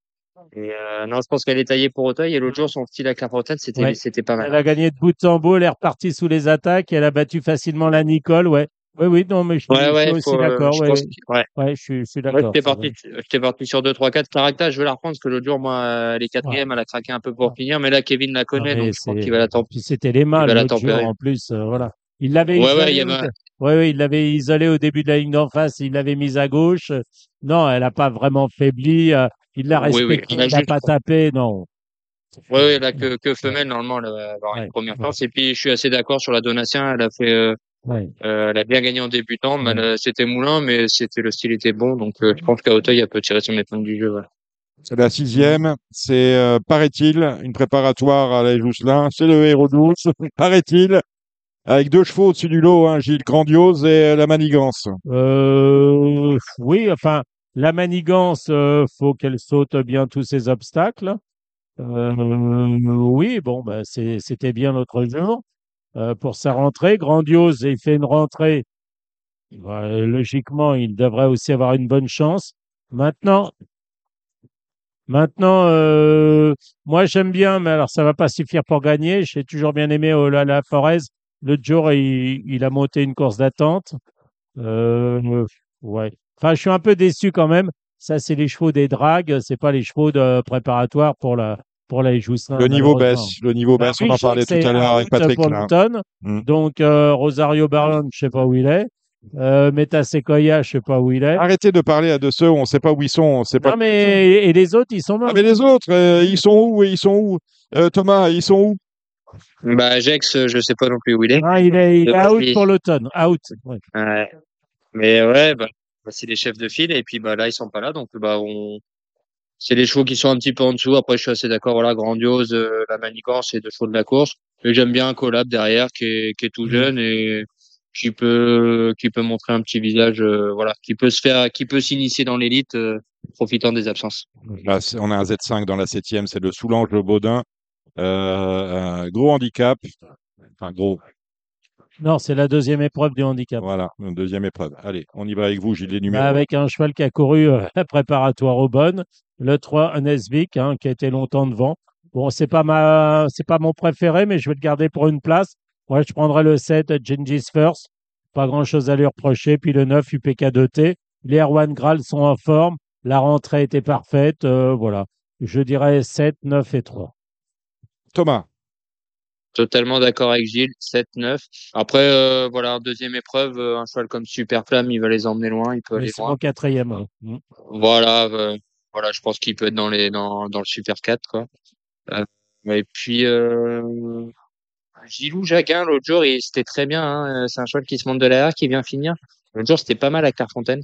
I: Et euh, non, je pense qu'elle est taillée pour Auteuil. Et l'autre jour, son style à Clairefontaine, c'était
D: Ouais.
I: c'était pas mal.
D: Elle a gagné de bout en bout, elle est repartie sous les attaques, elle a battu facilement la Nicole, ouais. Oui, oui, non, mais je suis,
I: Ouais,
D: je
I: ouais,
D: suis aussi
I: euh,
D: d'accord,
I: je
D: ouais, je suis, je suis
I: Moi,
D: d'accord.
I: j'étais parti, parti sur 2, 3, 4. Caractère, je vais la reprendre parce que l'autre jour, moi, euh, elle est quatrième, elle a craqué un peu pour finir. Mais là, Kevin la
D: Non,
I: connaît,
D: mais
I: donc je pense qu'il va la temp-
D: Puis c'était les mains
I: il va la
D: l'autre jour
I: tempérer.
D: en plus, euh, voilà. Il l'avait isolé
I: avait
D: ouais, il l'avait isolé au début de la ligne d'en face, il l'avait mise à gauche. Non, elle n'a pas vraiment faibli. Il l'a
I: Oui, oui,
D: respecté,
I: elle a
D: il n'a pas tapé, non.
I: Ouais, ouais, là, que, que femelle, normalement, elle va avoir une première place. Et puis, je suis assez d'accord sur la Donatien. Elle a fait, euh,
D: Ouais.
I: euh, elle a bien gagné en débutant. mais
D: Ouais.
I: C'était moulin, mais c'était, le style était bon. Donc, euh, je pense qu'à Auteuil, elle peut tirer son épingle du jeu, voilà.
B: C'est la sixième. C'est, euh, paraît-il, une préparatoire à la Jousselin. C'est le héros douce, *laughs* paraît-il. Avec deux chevaux au-dessus du lot, hein, Gilles, grandiose et euh, la manigance.
D: Euh, oui, enfin, la manigance, euh, faut qu'elle saute bien tous ces obstacles. Euh, oui, bon, bah, c'est- c'était bien l'autre jour. Euh, pour sa rentrée, grandiose, il fait une rentrée. Bah, logiquement, il devrait aussi avoir une bonne chance. Maintenant, maintenant, euh, moi j'aime bien, mais alors ça va pas suffire pour gagner. J'ai toujours bien aimé Olala Forez. L'autre jour, il, il a monté une course d'attente. Euh, ouais. Enfin, je suis un peu déçu quand même. Ça, c'est les chevaux des dragues, c'est pas les chevaux de préparatoire pour la pour Jousselin,
B: Le niveau baisse. Le niveau
D: Bah
B: baisse. On en parlait tout à l'heure avec Patrick.
D: pour
B: là.
D: l'automne.
B: Mm.
D: Donc, euh, Rosario Baron, je sais pas où il est. Euh, Meta Sequoia, je sais pas où il est.
B: Arrêtez de parler à de ceux où on ne sait pas où ils sont. On sait pas.
D: Non, mais et les autres, ils sont morts.
B: Ah, mais les autres, euh, ils sont où et Ils sont où? Euh, Thomas, ils sont où?
I: Bah, Jex, je sais pas non plus où il est.
D: Ah, il est, il est out pour l'automne. Out. Ouais.
I: Ouais. Mais ouais, bah, bah, c'est les chefs de file et puis bah là ils sont pas là donc bah on c'est les chevaux qui sont un petit peu en dessous. Après je suis assez d'accord voilà grandiose euh, la manigance c'est deux chevaux de la course. Mais j'aime bien un collab derrière qui est qui est tout
D: Mhm.
I: jeune et qui peut qui peut montrer un petit visage euh, voilà qui peut se faire qui peut s'initier dans l'élite euh, profitant des absences.
B: Là, on a un Z5 dans la septième, c'est le Soulange le Baudin. Euh, un gros handicap. Enfin, gros.
D: Non, c'est la deuxième épreuve du handicap.
B: Voilà, une deuxième épreuve. Allez, on y va avec vous, Gilles, les numéros.
D: Bah, avec un cheval qui a couru euh, la *laughs* préparatoire au bonnes. Le 3, un Esvik, hein, qui a été longtemps devant. Bon, c'est pas ma, c'est pas mon préféré, mais je vais le garder pour une place. Ouais, je prendrai le 7, Gengis First. Pas grand chose à lui reprocher. Puis le 9, UPK2T. Les Erwan Graal sont en forme. La rentrée était parfaite. Euh, voilà. Je dirais 7, 9 et 3.
B: Thomas,
I: Totalement d'accord avec Gilles 7-9. Après euh, voilà en deuxième épreuve euh, un cheval comme Superflamme il va les emmener loin il peut
D: Mais
I: aller loin.
D: mon quatrième. ouais. Mm.
I: Voilà, euh, voilà, je pense qu'il peut être dans les dans dans le Super 4 quoi. Euh, et puis Gilou Jacquin l'autre jour, il c'était très bien. Hein, c'est un cheval qui se monte de l'arrière, qui vient finir. L'autre jour, c'était pas mal à Clairefontaine.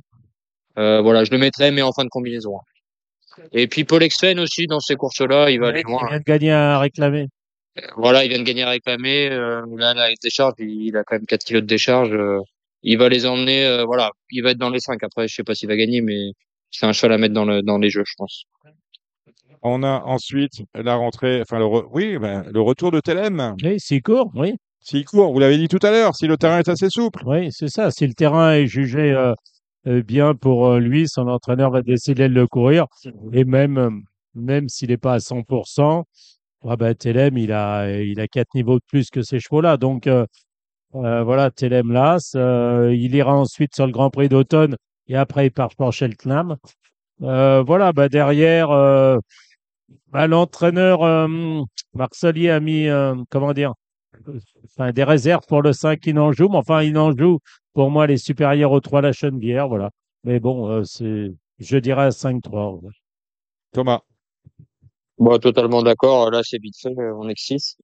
I: Voilà, je le mettrais, mais en fin de combinaison. hein. Et puis Paul Exfen aussi dans ces courses-là, il va aller
D: Il
I: loin.
D: vient de gagner à réclamer.
I: Voilà, il vient de gagner à réclamer. Euh, là, là, avec décharge, il, il a quand même 4 kilos de décharge. euh, il va les emmener. euh, voilà, il va être dans les 5. Après, je sais pas s'il va gagner, mais c'est un cheval à mettre dans le dans les jeux, je pense.
B: on a ensuite la rentrée, enfin, le, re- oui, ben, le retour de Telem.
D: Oui, s'il court, oui.
B: S'il court, vous l'avez dit tout à l'heure, si le terrain est assez souple.
D: Oui, c'est ça. Si le terrain est jugé euh, bien pour euh, lui, son entraîneur va décider de le courir. Et même, même s'il n'est pas à 100%, ah Telem, il a, il a quatre niveaux de plus que ces chevaux-là. Donc, euh, euh, voilà, Telem Las. euh, il ira ensuite sur le Grand Prix d'automne et après, il part Cheltenham. Euh, voilà, bah, derrière, bah, l'entraîneur Marcelier a mis, comment dire, enfin, des réserves pour le 5 il en joue, mais enfin, il en joue pour moi les supérieurs aux 3 la Chenevière, voilà. Mais bon, c'est, je dirais à 5-3. ouais.
B: Thomas,
I: Bon, totalement d'accord. Là, c'est vite fait. euh, On est que 6.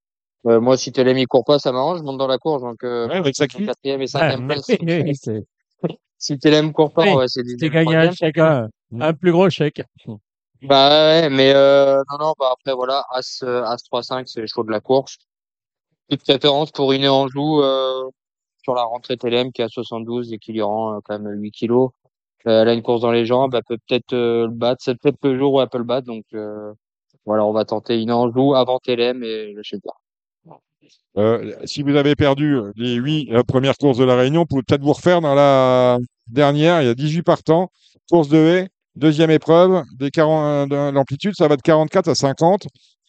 I: Euh, moi, si Telem il court pas, ça m'arrange. Je monte dans la course, donc euh,
B: Ouais, avec Saki.
I: quatrième et cinquième place. *laughs* *laughs* Si Telem court pas,
D: Oui,
I: ouais, c'est dixième,
D: gagné un chèque, un, un plus gros chèque.
I: Bah ouais, mais euh, non, non, bah après voilà, As, euh, As 3-5, c'est les chevaux de la course. Toute préférence pour Iné Anjou euh, sur la rentrée TLM qui a 72 et qui lui rend euh, quand même 8 kilos. Euh, elle a une course dans les jambes, elle peut peut-être euh, le battre. C'est peut-être le jour où elle peut le battre. Donc euh, on va tenter Iné Anjou avant TLM et je sais pas.
B: Euh, si vous avez perdu les huit euh, premières courses de la Réunion, vous pouvez peut-être vous refaire dans la dernière. Il y a 18 partants. Course de haie, deuxième épreuve, des 40, de l'amplitude, ça va de 44 à 50.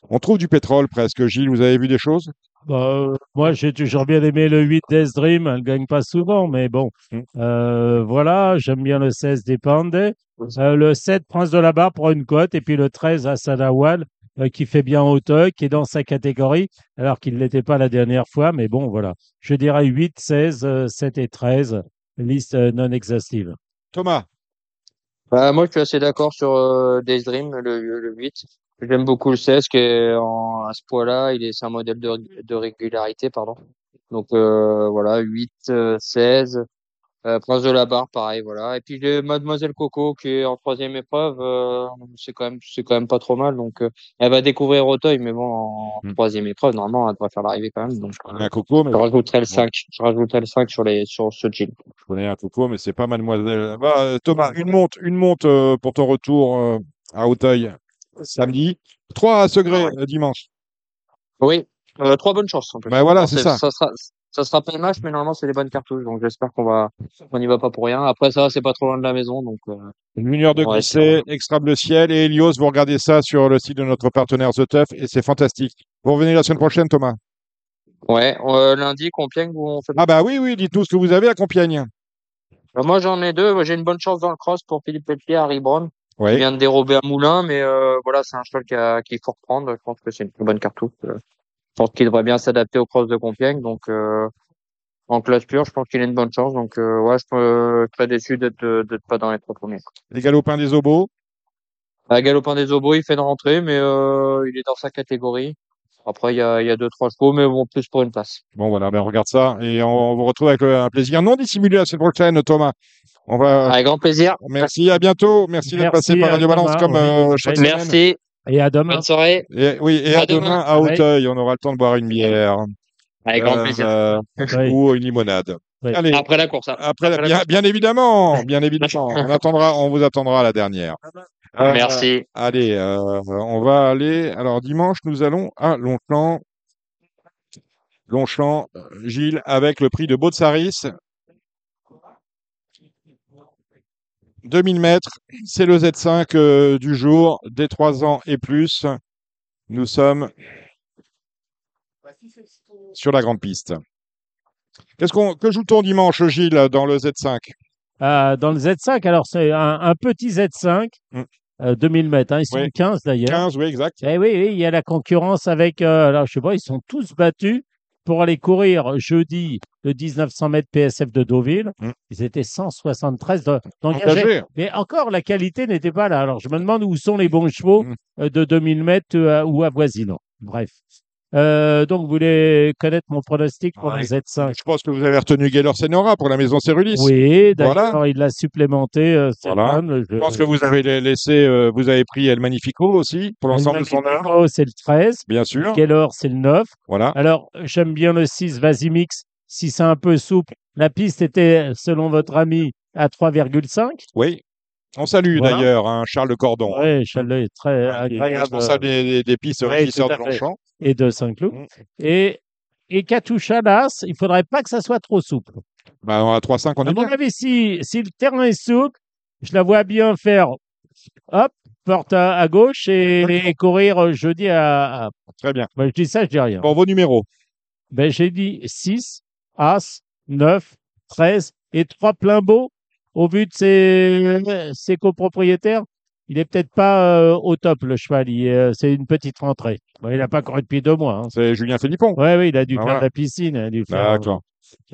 B: On trouve du pétrole presque. Gilles, vous avez vu des choses?
D: Bah, euh, moi, j'ai toujours bien aimé le 8 Death Dream. Elle gagne pas souvent, mais bon.
B: Mm.
D: Euh, voilà, j'aime bien le 16 Dépende. Euh, le 7 Prince de la Barre pour une cote. Et puis le 13 Asadawal euh, qui fait bien Auteuil, qui est dans sa catégorie, alors qu'il ne l'était pas la dernière fois. Mais bon, voilà. Je dirais 8, 16, euh, 7 et 13. Liste euh, non exhaustive.
B: Thomas
I: Bah, moi, je suis assez d'accord sur euh, Days Dream, le, le 8. J'aime beaucoup le 16, qui est en, à ce poids-là, il est, c'est un modèle de, de régularité, pardon. Donc, euh, voilà, 8, euh, 16. Euh, Prince de la Barre, pareil, voilà. Et puis, j'ai Mademoiselle Coco, qui est en troisième épreuve, euh, c'est quand même, c'est quand même pas trop mal. Donc, euh, elle va découvrir Auteuil, mais bon, en
B: Hmm.
I: troisième épreuve, normalement, elle devrait faire l'arrivée quand même. Donc,
B: Je coco, mais
I: je rajouterai le 5. Je rajouterai le 5 sur les, sur ce jean.
B: je connais un coco, mais c'est pas mademoiselle. Bah, euh, Thomas, une monte, une monte euh, pour ton retour euh, à Auteuil samedi. 3 à Segré euh, dimanche.
I: Oui, euh, trois bonnes chances. En plus.
B: Bah voilà, c'est ça.
I: Ça sera, ça sera pas le match, mais normalement c'est des bonnes cartouches. Donc j'espère qu'on va, on n'y va pas pour rien. Après ça, c'est pas trop loin de la maison, donc. euh,
B: Une heure de glissée, extra bleu ciel et Helios. Vous regardez ça sur le site de notre partenaire The Tuff et c'est fantastique. Vous revenez la semaine prochaine, Thomas
I: Ouais, euh, lundi, Compiègne, où on fait.
B: Ah bah oui, oui, dites-nous ce que vous avez à Compiègne.
I: Euh, moi j'en ai deux. J'ai une bonne chance dans le cross pour Philippe Pelletier, Harry Brown. Il
B: Oui.
I: vient de dérober à Moulin, mais euh, voilà, c'est un cheval qui a- faut reprendre. Je pense que c'est une très bonne cartouche. Euh, Je pense qu'il devrait bien s'adapter au cross de Compiègne, donc. Euh, en classe pure, je pense qu'il a une bonne chance. Donc, euh, ouais, je suis très déçu d'être d'être pas dans les trois premiers.
B: Les galopins des obos?
I: À Galopin des Obos, il fait une rentrée, mais euh, il est dans sa catégorie. Après, il y a, il y a deux, trois chevaux, mais bon, plus pour une place.
B: Bon voilà, ben on regarde ça et on, on vous retrouve avec euh, un plaisir non dissimulé la semaine prochaine, Thomas. On va.
I: Avec grand plaisir.
B: Merci, à bientôt. Merci d'être passé par
D: à
B: Radio Balance comme
D: oui.
B: euh, chaque semaine.
I: Merci.
D: Et à demain.
I: Bonne soirée.
B: Et, oui, et à,
I: À
B: demain,
I: demain.
B: à
D: Ouais.
B: Auteuil. On aura le temps de boire une bière
I: Avec grand plaisir.
B: euh,
D: Oui. *laughs*
B: ou une limonade.
D: Oui.
B: Allez,
I: Après la course. hein.
B: après,
I: après la
B: bien,
I: course.
B: bien évidemment, bien *laughs* évidemment. On attendra, on vous attendra à la dernière. Euh,
I: Merci.
B: Allez, euh, on va aller. Alors dimanche, nous allons à Longchamp. Longchamp, Gilles, avec le prix de Baudsaris. 2000 mètres, c'est le Z5 euh, du jour, des 3 ans et plus. Nous sommes sur la grande piste. Qu'est-ce qu'on, que joue-t-on dimanche, Gilles, dans le Z5
D: Euh, dans le Z5, alors c'est un, un petit Z5,
B: Mm.
D: euh, 2000 mètres, hein, ils sont
B: Oui.
D: 15 d'ailleurs.
B: 15, oui, exact.
D: Eh oui, oui, il y a la concurrence avec, euh, alors je sais pas, ils sont tous battus pour aller courir jeudi le 1900 mètres PSF de Deauville.
B: Mm.
D: Ils étaient 173 de- d'engagés.
B: Engagé.
D: Mais encore, la qualité n'était pas là. Alors je me demande où sont les bons chevaux
B: Mm.
D: euh, de 2000 mètres ou avoisinants. Bref. Euh, donc, vous voulez connaître mon pronostic pour
B: Ouais.
D: le Z5
B: Je pense que vous avez retenu Gaylor Senora pour la maison Cérulis.
D: Oui, d'accord,
B: Voilà.
D: il l'a supplémenté. euh,
B: Voilà.
D: Je-
B: Je pense que vous avez la- laissé, euh, vous avez pris El Magnifico aussi pour l'ensemble de son œuvre,
D: Magnifico, c'est le 13.
B: bien sûr.
D: Keller, c'est le 9.
B: Voilà.
D: Alors, j'aime bien le 6, Vasimix, si c'est un peu souple. La piste était, selon votre ami, à 3,5.
B: Oui. On salue
D: Voilà.
B: d'ailleurs hein, Charles Cordon,
D: Oui, Chalet est très agréable.
B: responsable des, des- des pistes
D: tout
B: de. Longchamp.
D: Et de Saint-Cloud.
B: Mm.
D: Et, et Katusha Las, il faudrait pas que ça soit trop souple.
B: Bah, à 3-5, on
D: À
B: est
D: mon
B: bien.
D: avis, si, si le terrain est souple, je la vois bien faire, hop, porte à, à gauche et, et courir euh, jeudi à, à-
B: Très bien.
D: Ben, je dis ça, je dis rien.
B: Bon, vos numéros.
D: Ben, j'ai dit 6, As, 9, 13 et 3 plein beaux. Au vu de ses, ses copropriétaires, il est peut-être pas euh, au top, le cheval. Euh, C'est une petite rentrée. Bon, il n'a pas couru depuis deux mois. Hein.
B: C'est Julien Philippon.
D: Oui, oui, il a dû
B: Ah,
D: faire
B: voilà.
D: de la piscine. il a dû faire,
B: D'accord.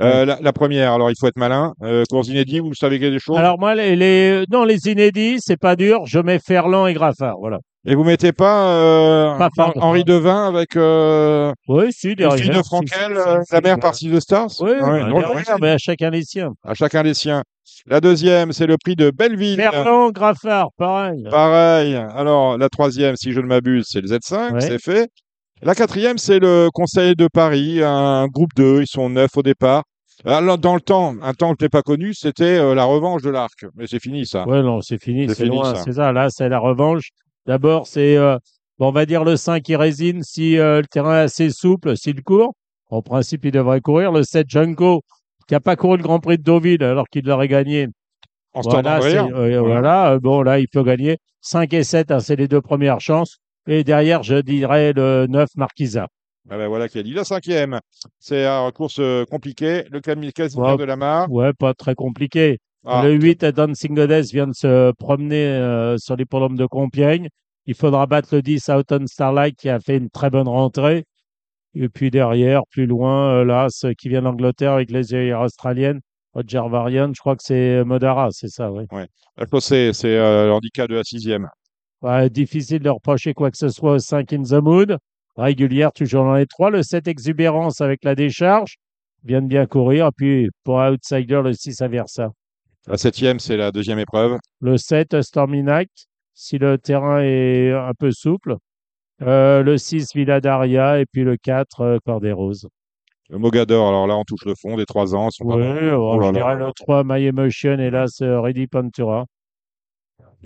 B: Euh, la, la première, alors il faut être malin. Euh, course inédit, vous savez qu'il y a des choses.
D: Alors moi, les, les, non, les inédits, c'est pas dur. Je mets Ferland et Graffard. Voilà.
B: Et vous mettez pas, euh,
D: Pas
B: Henri Devin avec euh,
D: Oui, si,
B: le fils
D: derrière.
B: de Frankel, euh, la mère
D: si.
B: par Six de Stars
D: Oui,
B: Ah ouais,
D: bah,
B: drôle,
D: mais à chacun les siens.
B: À chacun les siens. La deuxième, c'est le prix de Belleville.
D: Ferland, Graffard, pareil.
B: Pareil. Alors, la troisième, si je ne m'abuse, c'est le Z5,
D: Ouais.
B: c'est fait. La quatrième, c'est le Conseil de Paris, un groupe 2, ils sont neuf au départ. Alors, dans le temps, un temps que je n'ai pas connu, c'était euh, la revanche de l'Arc. Mais c'est fini, ça.
D: Ouais, non, c'est fini,
B: C'est
D: loin, c'est ça. Là, c'est la revanche. D'abord, c'est, euh, bon, on va dire le 5 qui résine si euh, le terrain est assez souple, s'il court. En principe, il devrait courir. Le 7 Junko, qui n'a pas couru le Grand Prix de Deauville alors qu'il l'aurait gagné.
B: En
D: Voilà, euh, voilà, euh, bon, là, il peut gagner. 5 et 7, hein, c'est les deux premières chances. Et derrière, je dirais le 9 Marquisa.
B: Ah ben voilà qui a dit la cinquième. C'est une course compliquée. Le Camille Casimir
D: Ouais.
B: de la Mare.
D: Ouais, pas très compliqué.
B: Ah,
D: Le 8, Dancing Goddess vient de se promener euh, sur l'hippodrome de Compiègne. Il faudra battre le 10, Autumn Starlight, qui a fait une très bonne rentrée. Et puis derrière, plus loin, euh, là, ce qui vient d'Angleterre avec les œillères australiennes, Roger Varian, je crois que c'est Modara, c'est ça, oui.
B: chaussée, c'est euh, l'handicap de la sixième.
D: Ouais, difficile de reprocher quoi que ce soit au 5 In the Mood. Régulière, toujours dans les trois. Le 7 Exubérance avec la décharge vient de bien courir. Et puis pour Outsider, le 6 Aversa.
B: La septième, c'est la deuxième épreuve.
D: Le 7 Storminac, si le terrain est un peu souple. Euh, le 6 Villa Daria et puis le 4 euh, Corderose.
B: Le Mogador, alors là, on touche le fond des trois ans.
D: Oui,
B: bons. Oh
D: je
B: là.
D: dirais le 3 My Emotion et là c'est Ready Pantura.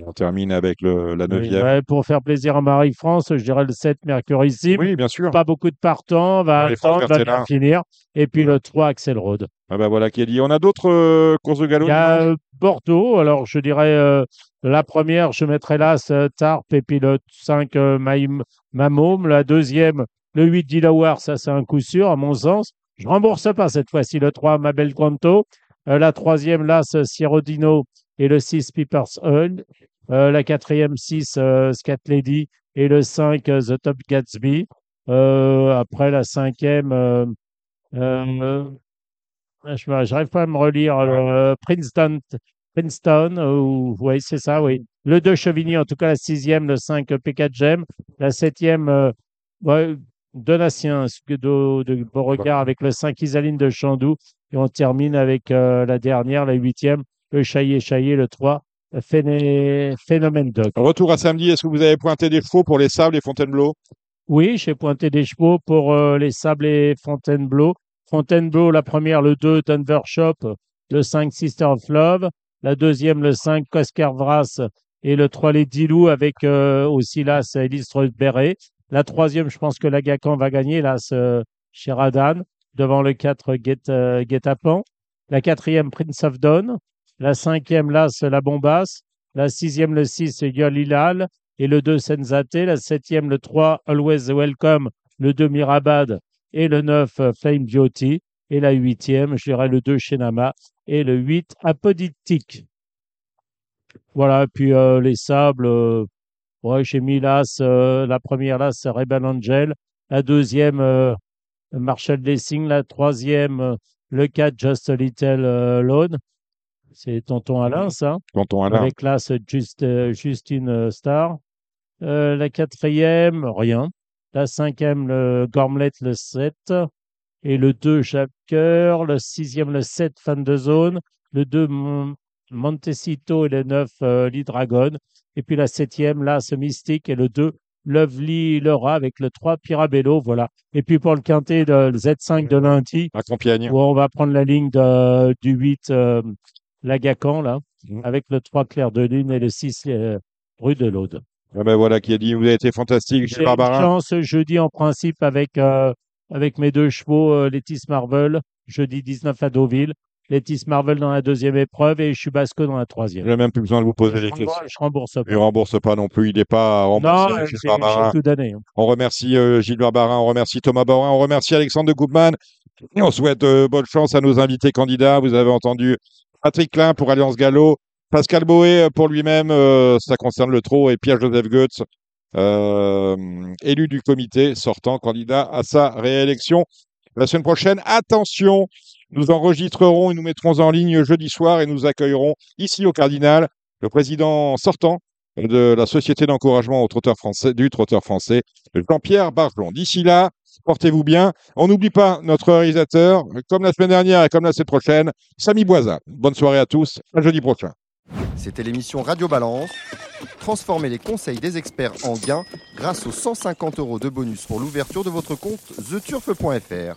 B: On termine avec le, la
D: Oui,
B: neuvième.
D: ouais, pour faire plaisir à Marie-France, je dirais le 7 Mercurissime.
B: Oui, bien sûr.
D: Pas beaucoup de partants, va attendre, va bien finir. Et puis le 3 Axel Road.
B: Ah ben voilà qui a dit. On a d'autres euh, courses de galop
D: Il y a euh, Bordeaux. Alors, je dirais euh, la première, je mettrai là Tarp et puis le 5 euh, Maïm- Mamôme. La deuxième, le 8 Dilawar. Ça, c'est un coup sûr, à mon sens. Je rembourse pas cette fois-ci le 3 Mabel Quanto. La troisième, là, ce Sierrodino et le 6 Piper's Oil. Euh, la quatrième, 6 euh, Scat Lady et le 5 euh, The Top Gatsby. Euh, après, la cinquième, euh, Je n'arrive pas à me relire. Princeton, Princeton ou, oui, c'est ça, oui. Le 2 Chevigny, en tout cas la sixième, le 5 P4 Gem. La septième, ouais, Donatien de, de Beauregard avec le 5 Isaline de Chandoux. Et on termine avec euh, la dernière, la huitième, le Chaillé Chaillé, le 3 Phéné- Phénomène Doc.
B: Retour à samedi. Est-ce que vous avez pointé des chevaux pour les sables et Fontainebleau?
D: Oui, j'ai pointé des chevaux pour euh, les Sables et Fontainebleau. Fontainebleau, la première, le 2, Denver Shop, le 5, Sister of Love, la deuxième, le 5, Coscar Vras, et le 3, les Dilou, avec euh, aussi là, c'est Elistre Béret. La troisième, je pense que l'Agacan va gagner, là, c'est Sheridan, devant le 4, Guet, euh, Guet-Apens. La quatrième, Prince of Dawn. La cinquième, là, c'est la Bombasse. La sixième, le 6, Yolilal et le 2 Senzate, la septième le 3 Always Welcome, le 2 Mirabad. Et le 9 euh, Flame Beauty et la huitième, je dirais le 2 Shenama. Et le 8 Apodictique. Voilà, puis euh, les sables, euh, ouais, j'ai mis là, ce- la première là, c'est Rebel Angel, la deuxième euh, Marshall Lessing, la troisième euh, le 4 Just a Little euh, Lone, c'est Tonton Alain ça
B: Tonton Alain.
D: avec là ce Just, euh, Justine euh, Star. Euh, la quatrième, rien. La cinquième, le Gormlet, le 7. Et le 2, Jacqueur. Le sixième, le 7, Fan de Zone. Le 2, Mon- Montecito. Et le 9, euh, Lee Dragon. Et puis la septième, là, ce Mystique. Et le 2, Lovely Laura avec le 3, Pirabello. Voilà. Et puis pour le quintet, de, le Z5 de lundi,
B: À Compiègne.
D: où on va prendre la ligne de- du 8, euh, Lagacan, là,
B: Mhm.
D: avec le 3 Clair de Lune et le 6 euh, Rue de l'Aude.
B: Ah ben voilà qui a dit. Vous avez été fantastique,
D: J'ai
B: Gilles Barbarin.
D: chance jeudi en principe avec, euh, avec mes deux chevaux, euh, Letis Marvel, jeudi 19 à Deauville. Letis Marvel dans la deuxième épreuve et Chubasco dans la
B: Je
D: troisième.
B: n'ai même plus besoin de vous poser
D: Je
B: des questions.
D: je rembourse
B: Il
D: pas.
B: ne rembourse pas non plus. Il n'est pas
D: Non,
B: remboursé,
D: euh,
B: Gilles
D: j'ai
B: Barbarin.
D: j'ai tout donné. hein.
B: On remercie euh, Gilles Barbarin, on remercie Thomas Baurin, on remercie Alexandre de Goubman. Et on souhaite euh, bonne chance à nos invités candidats. Vous avez entendu Patrick Klein pour Alliance Gallo, Pascal Boé euh, pour lui-même, euh, ça concerne le trot, et Pierre-Joseph Goetz, euh, élu du comité, sortant candidat à sa réélection. La semaine prochaine, attention, nous enregistrerons et nous mettrons en ligne jeudi soir et nous accueillerons ici au Cardinal le président sortant de la Société d'encouragement au trotteur français, du trotteur français, Jean-Pierre Barjon. D'ici là, portez-vous bien. On n'oublie pas notre réalisateur, comme la semaine dernière et comme la semaine prochaine, Samy Boisa. Bonne soirée à tous, à jeudi prochain.
A: C'était l'émission Radio Balance. Transformez les conseils des experts en gains grâce aux 150 euros de bonus pour l'ouverture de votre compte theturf.fr.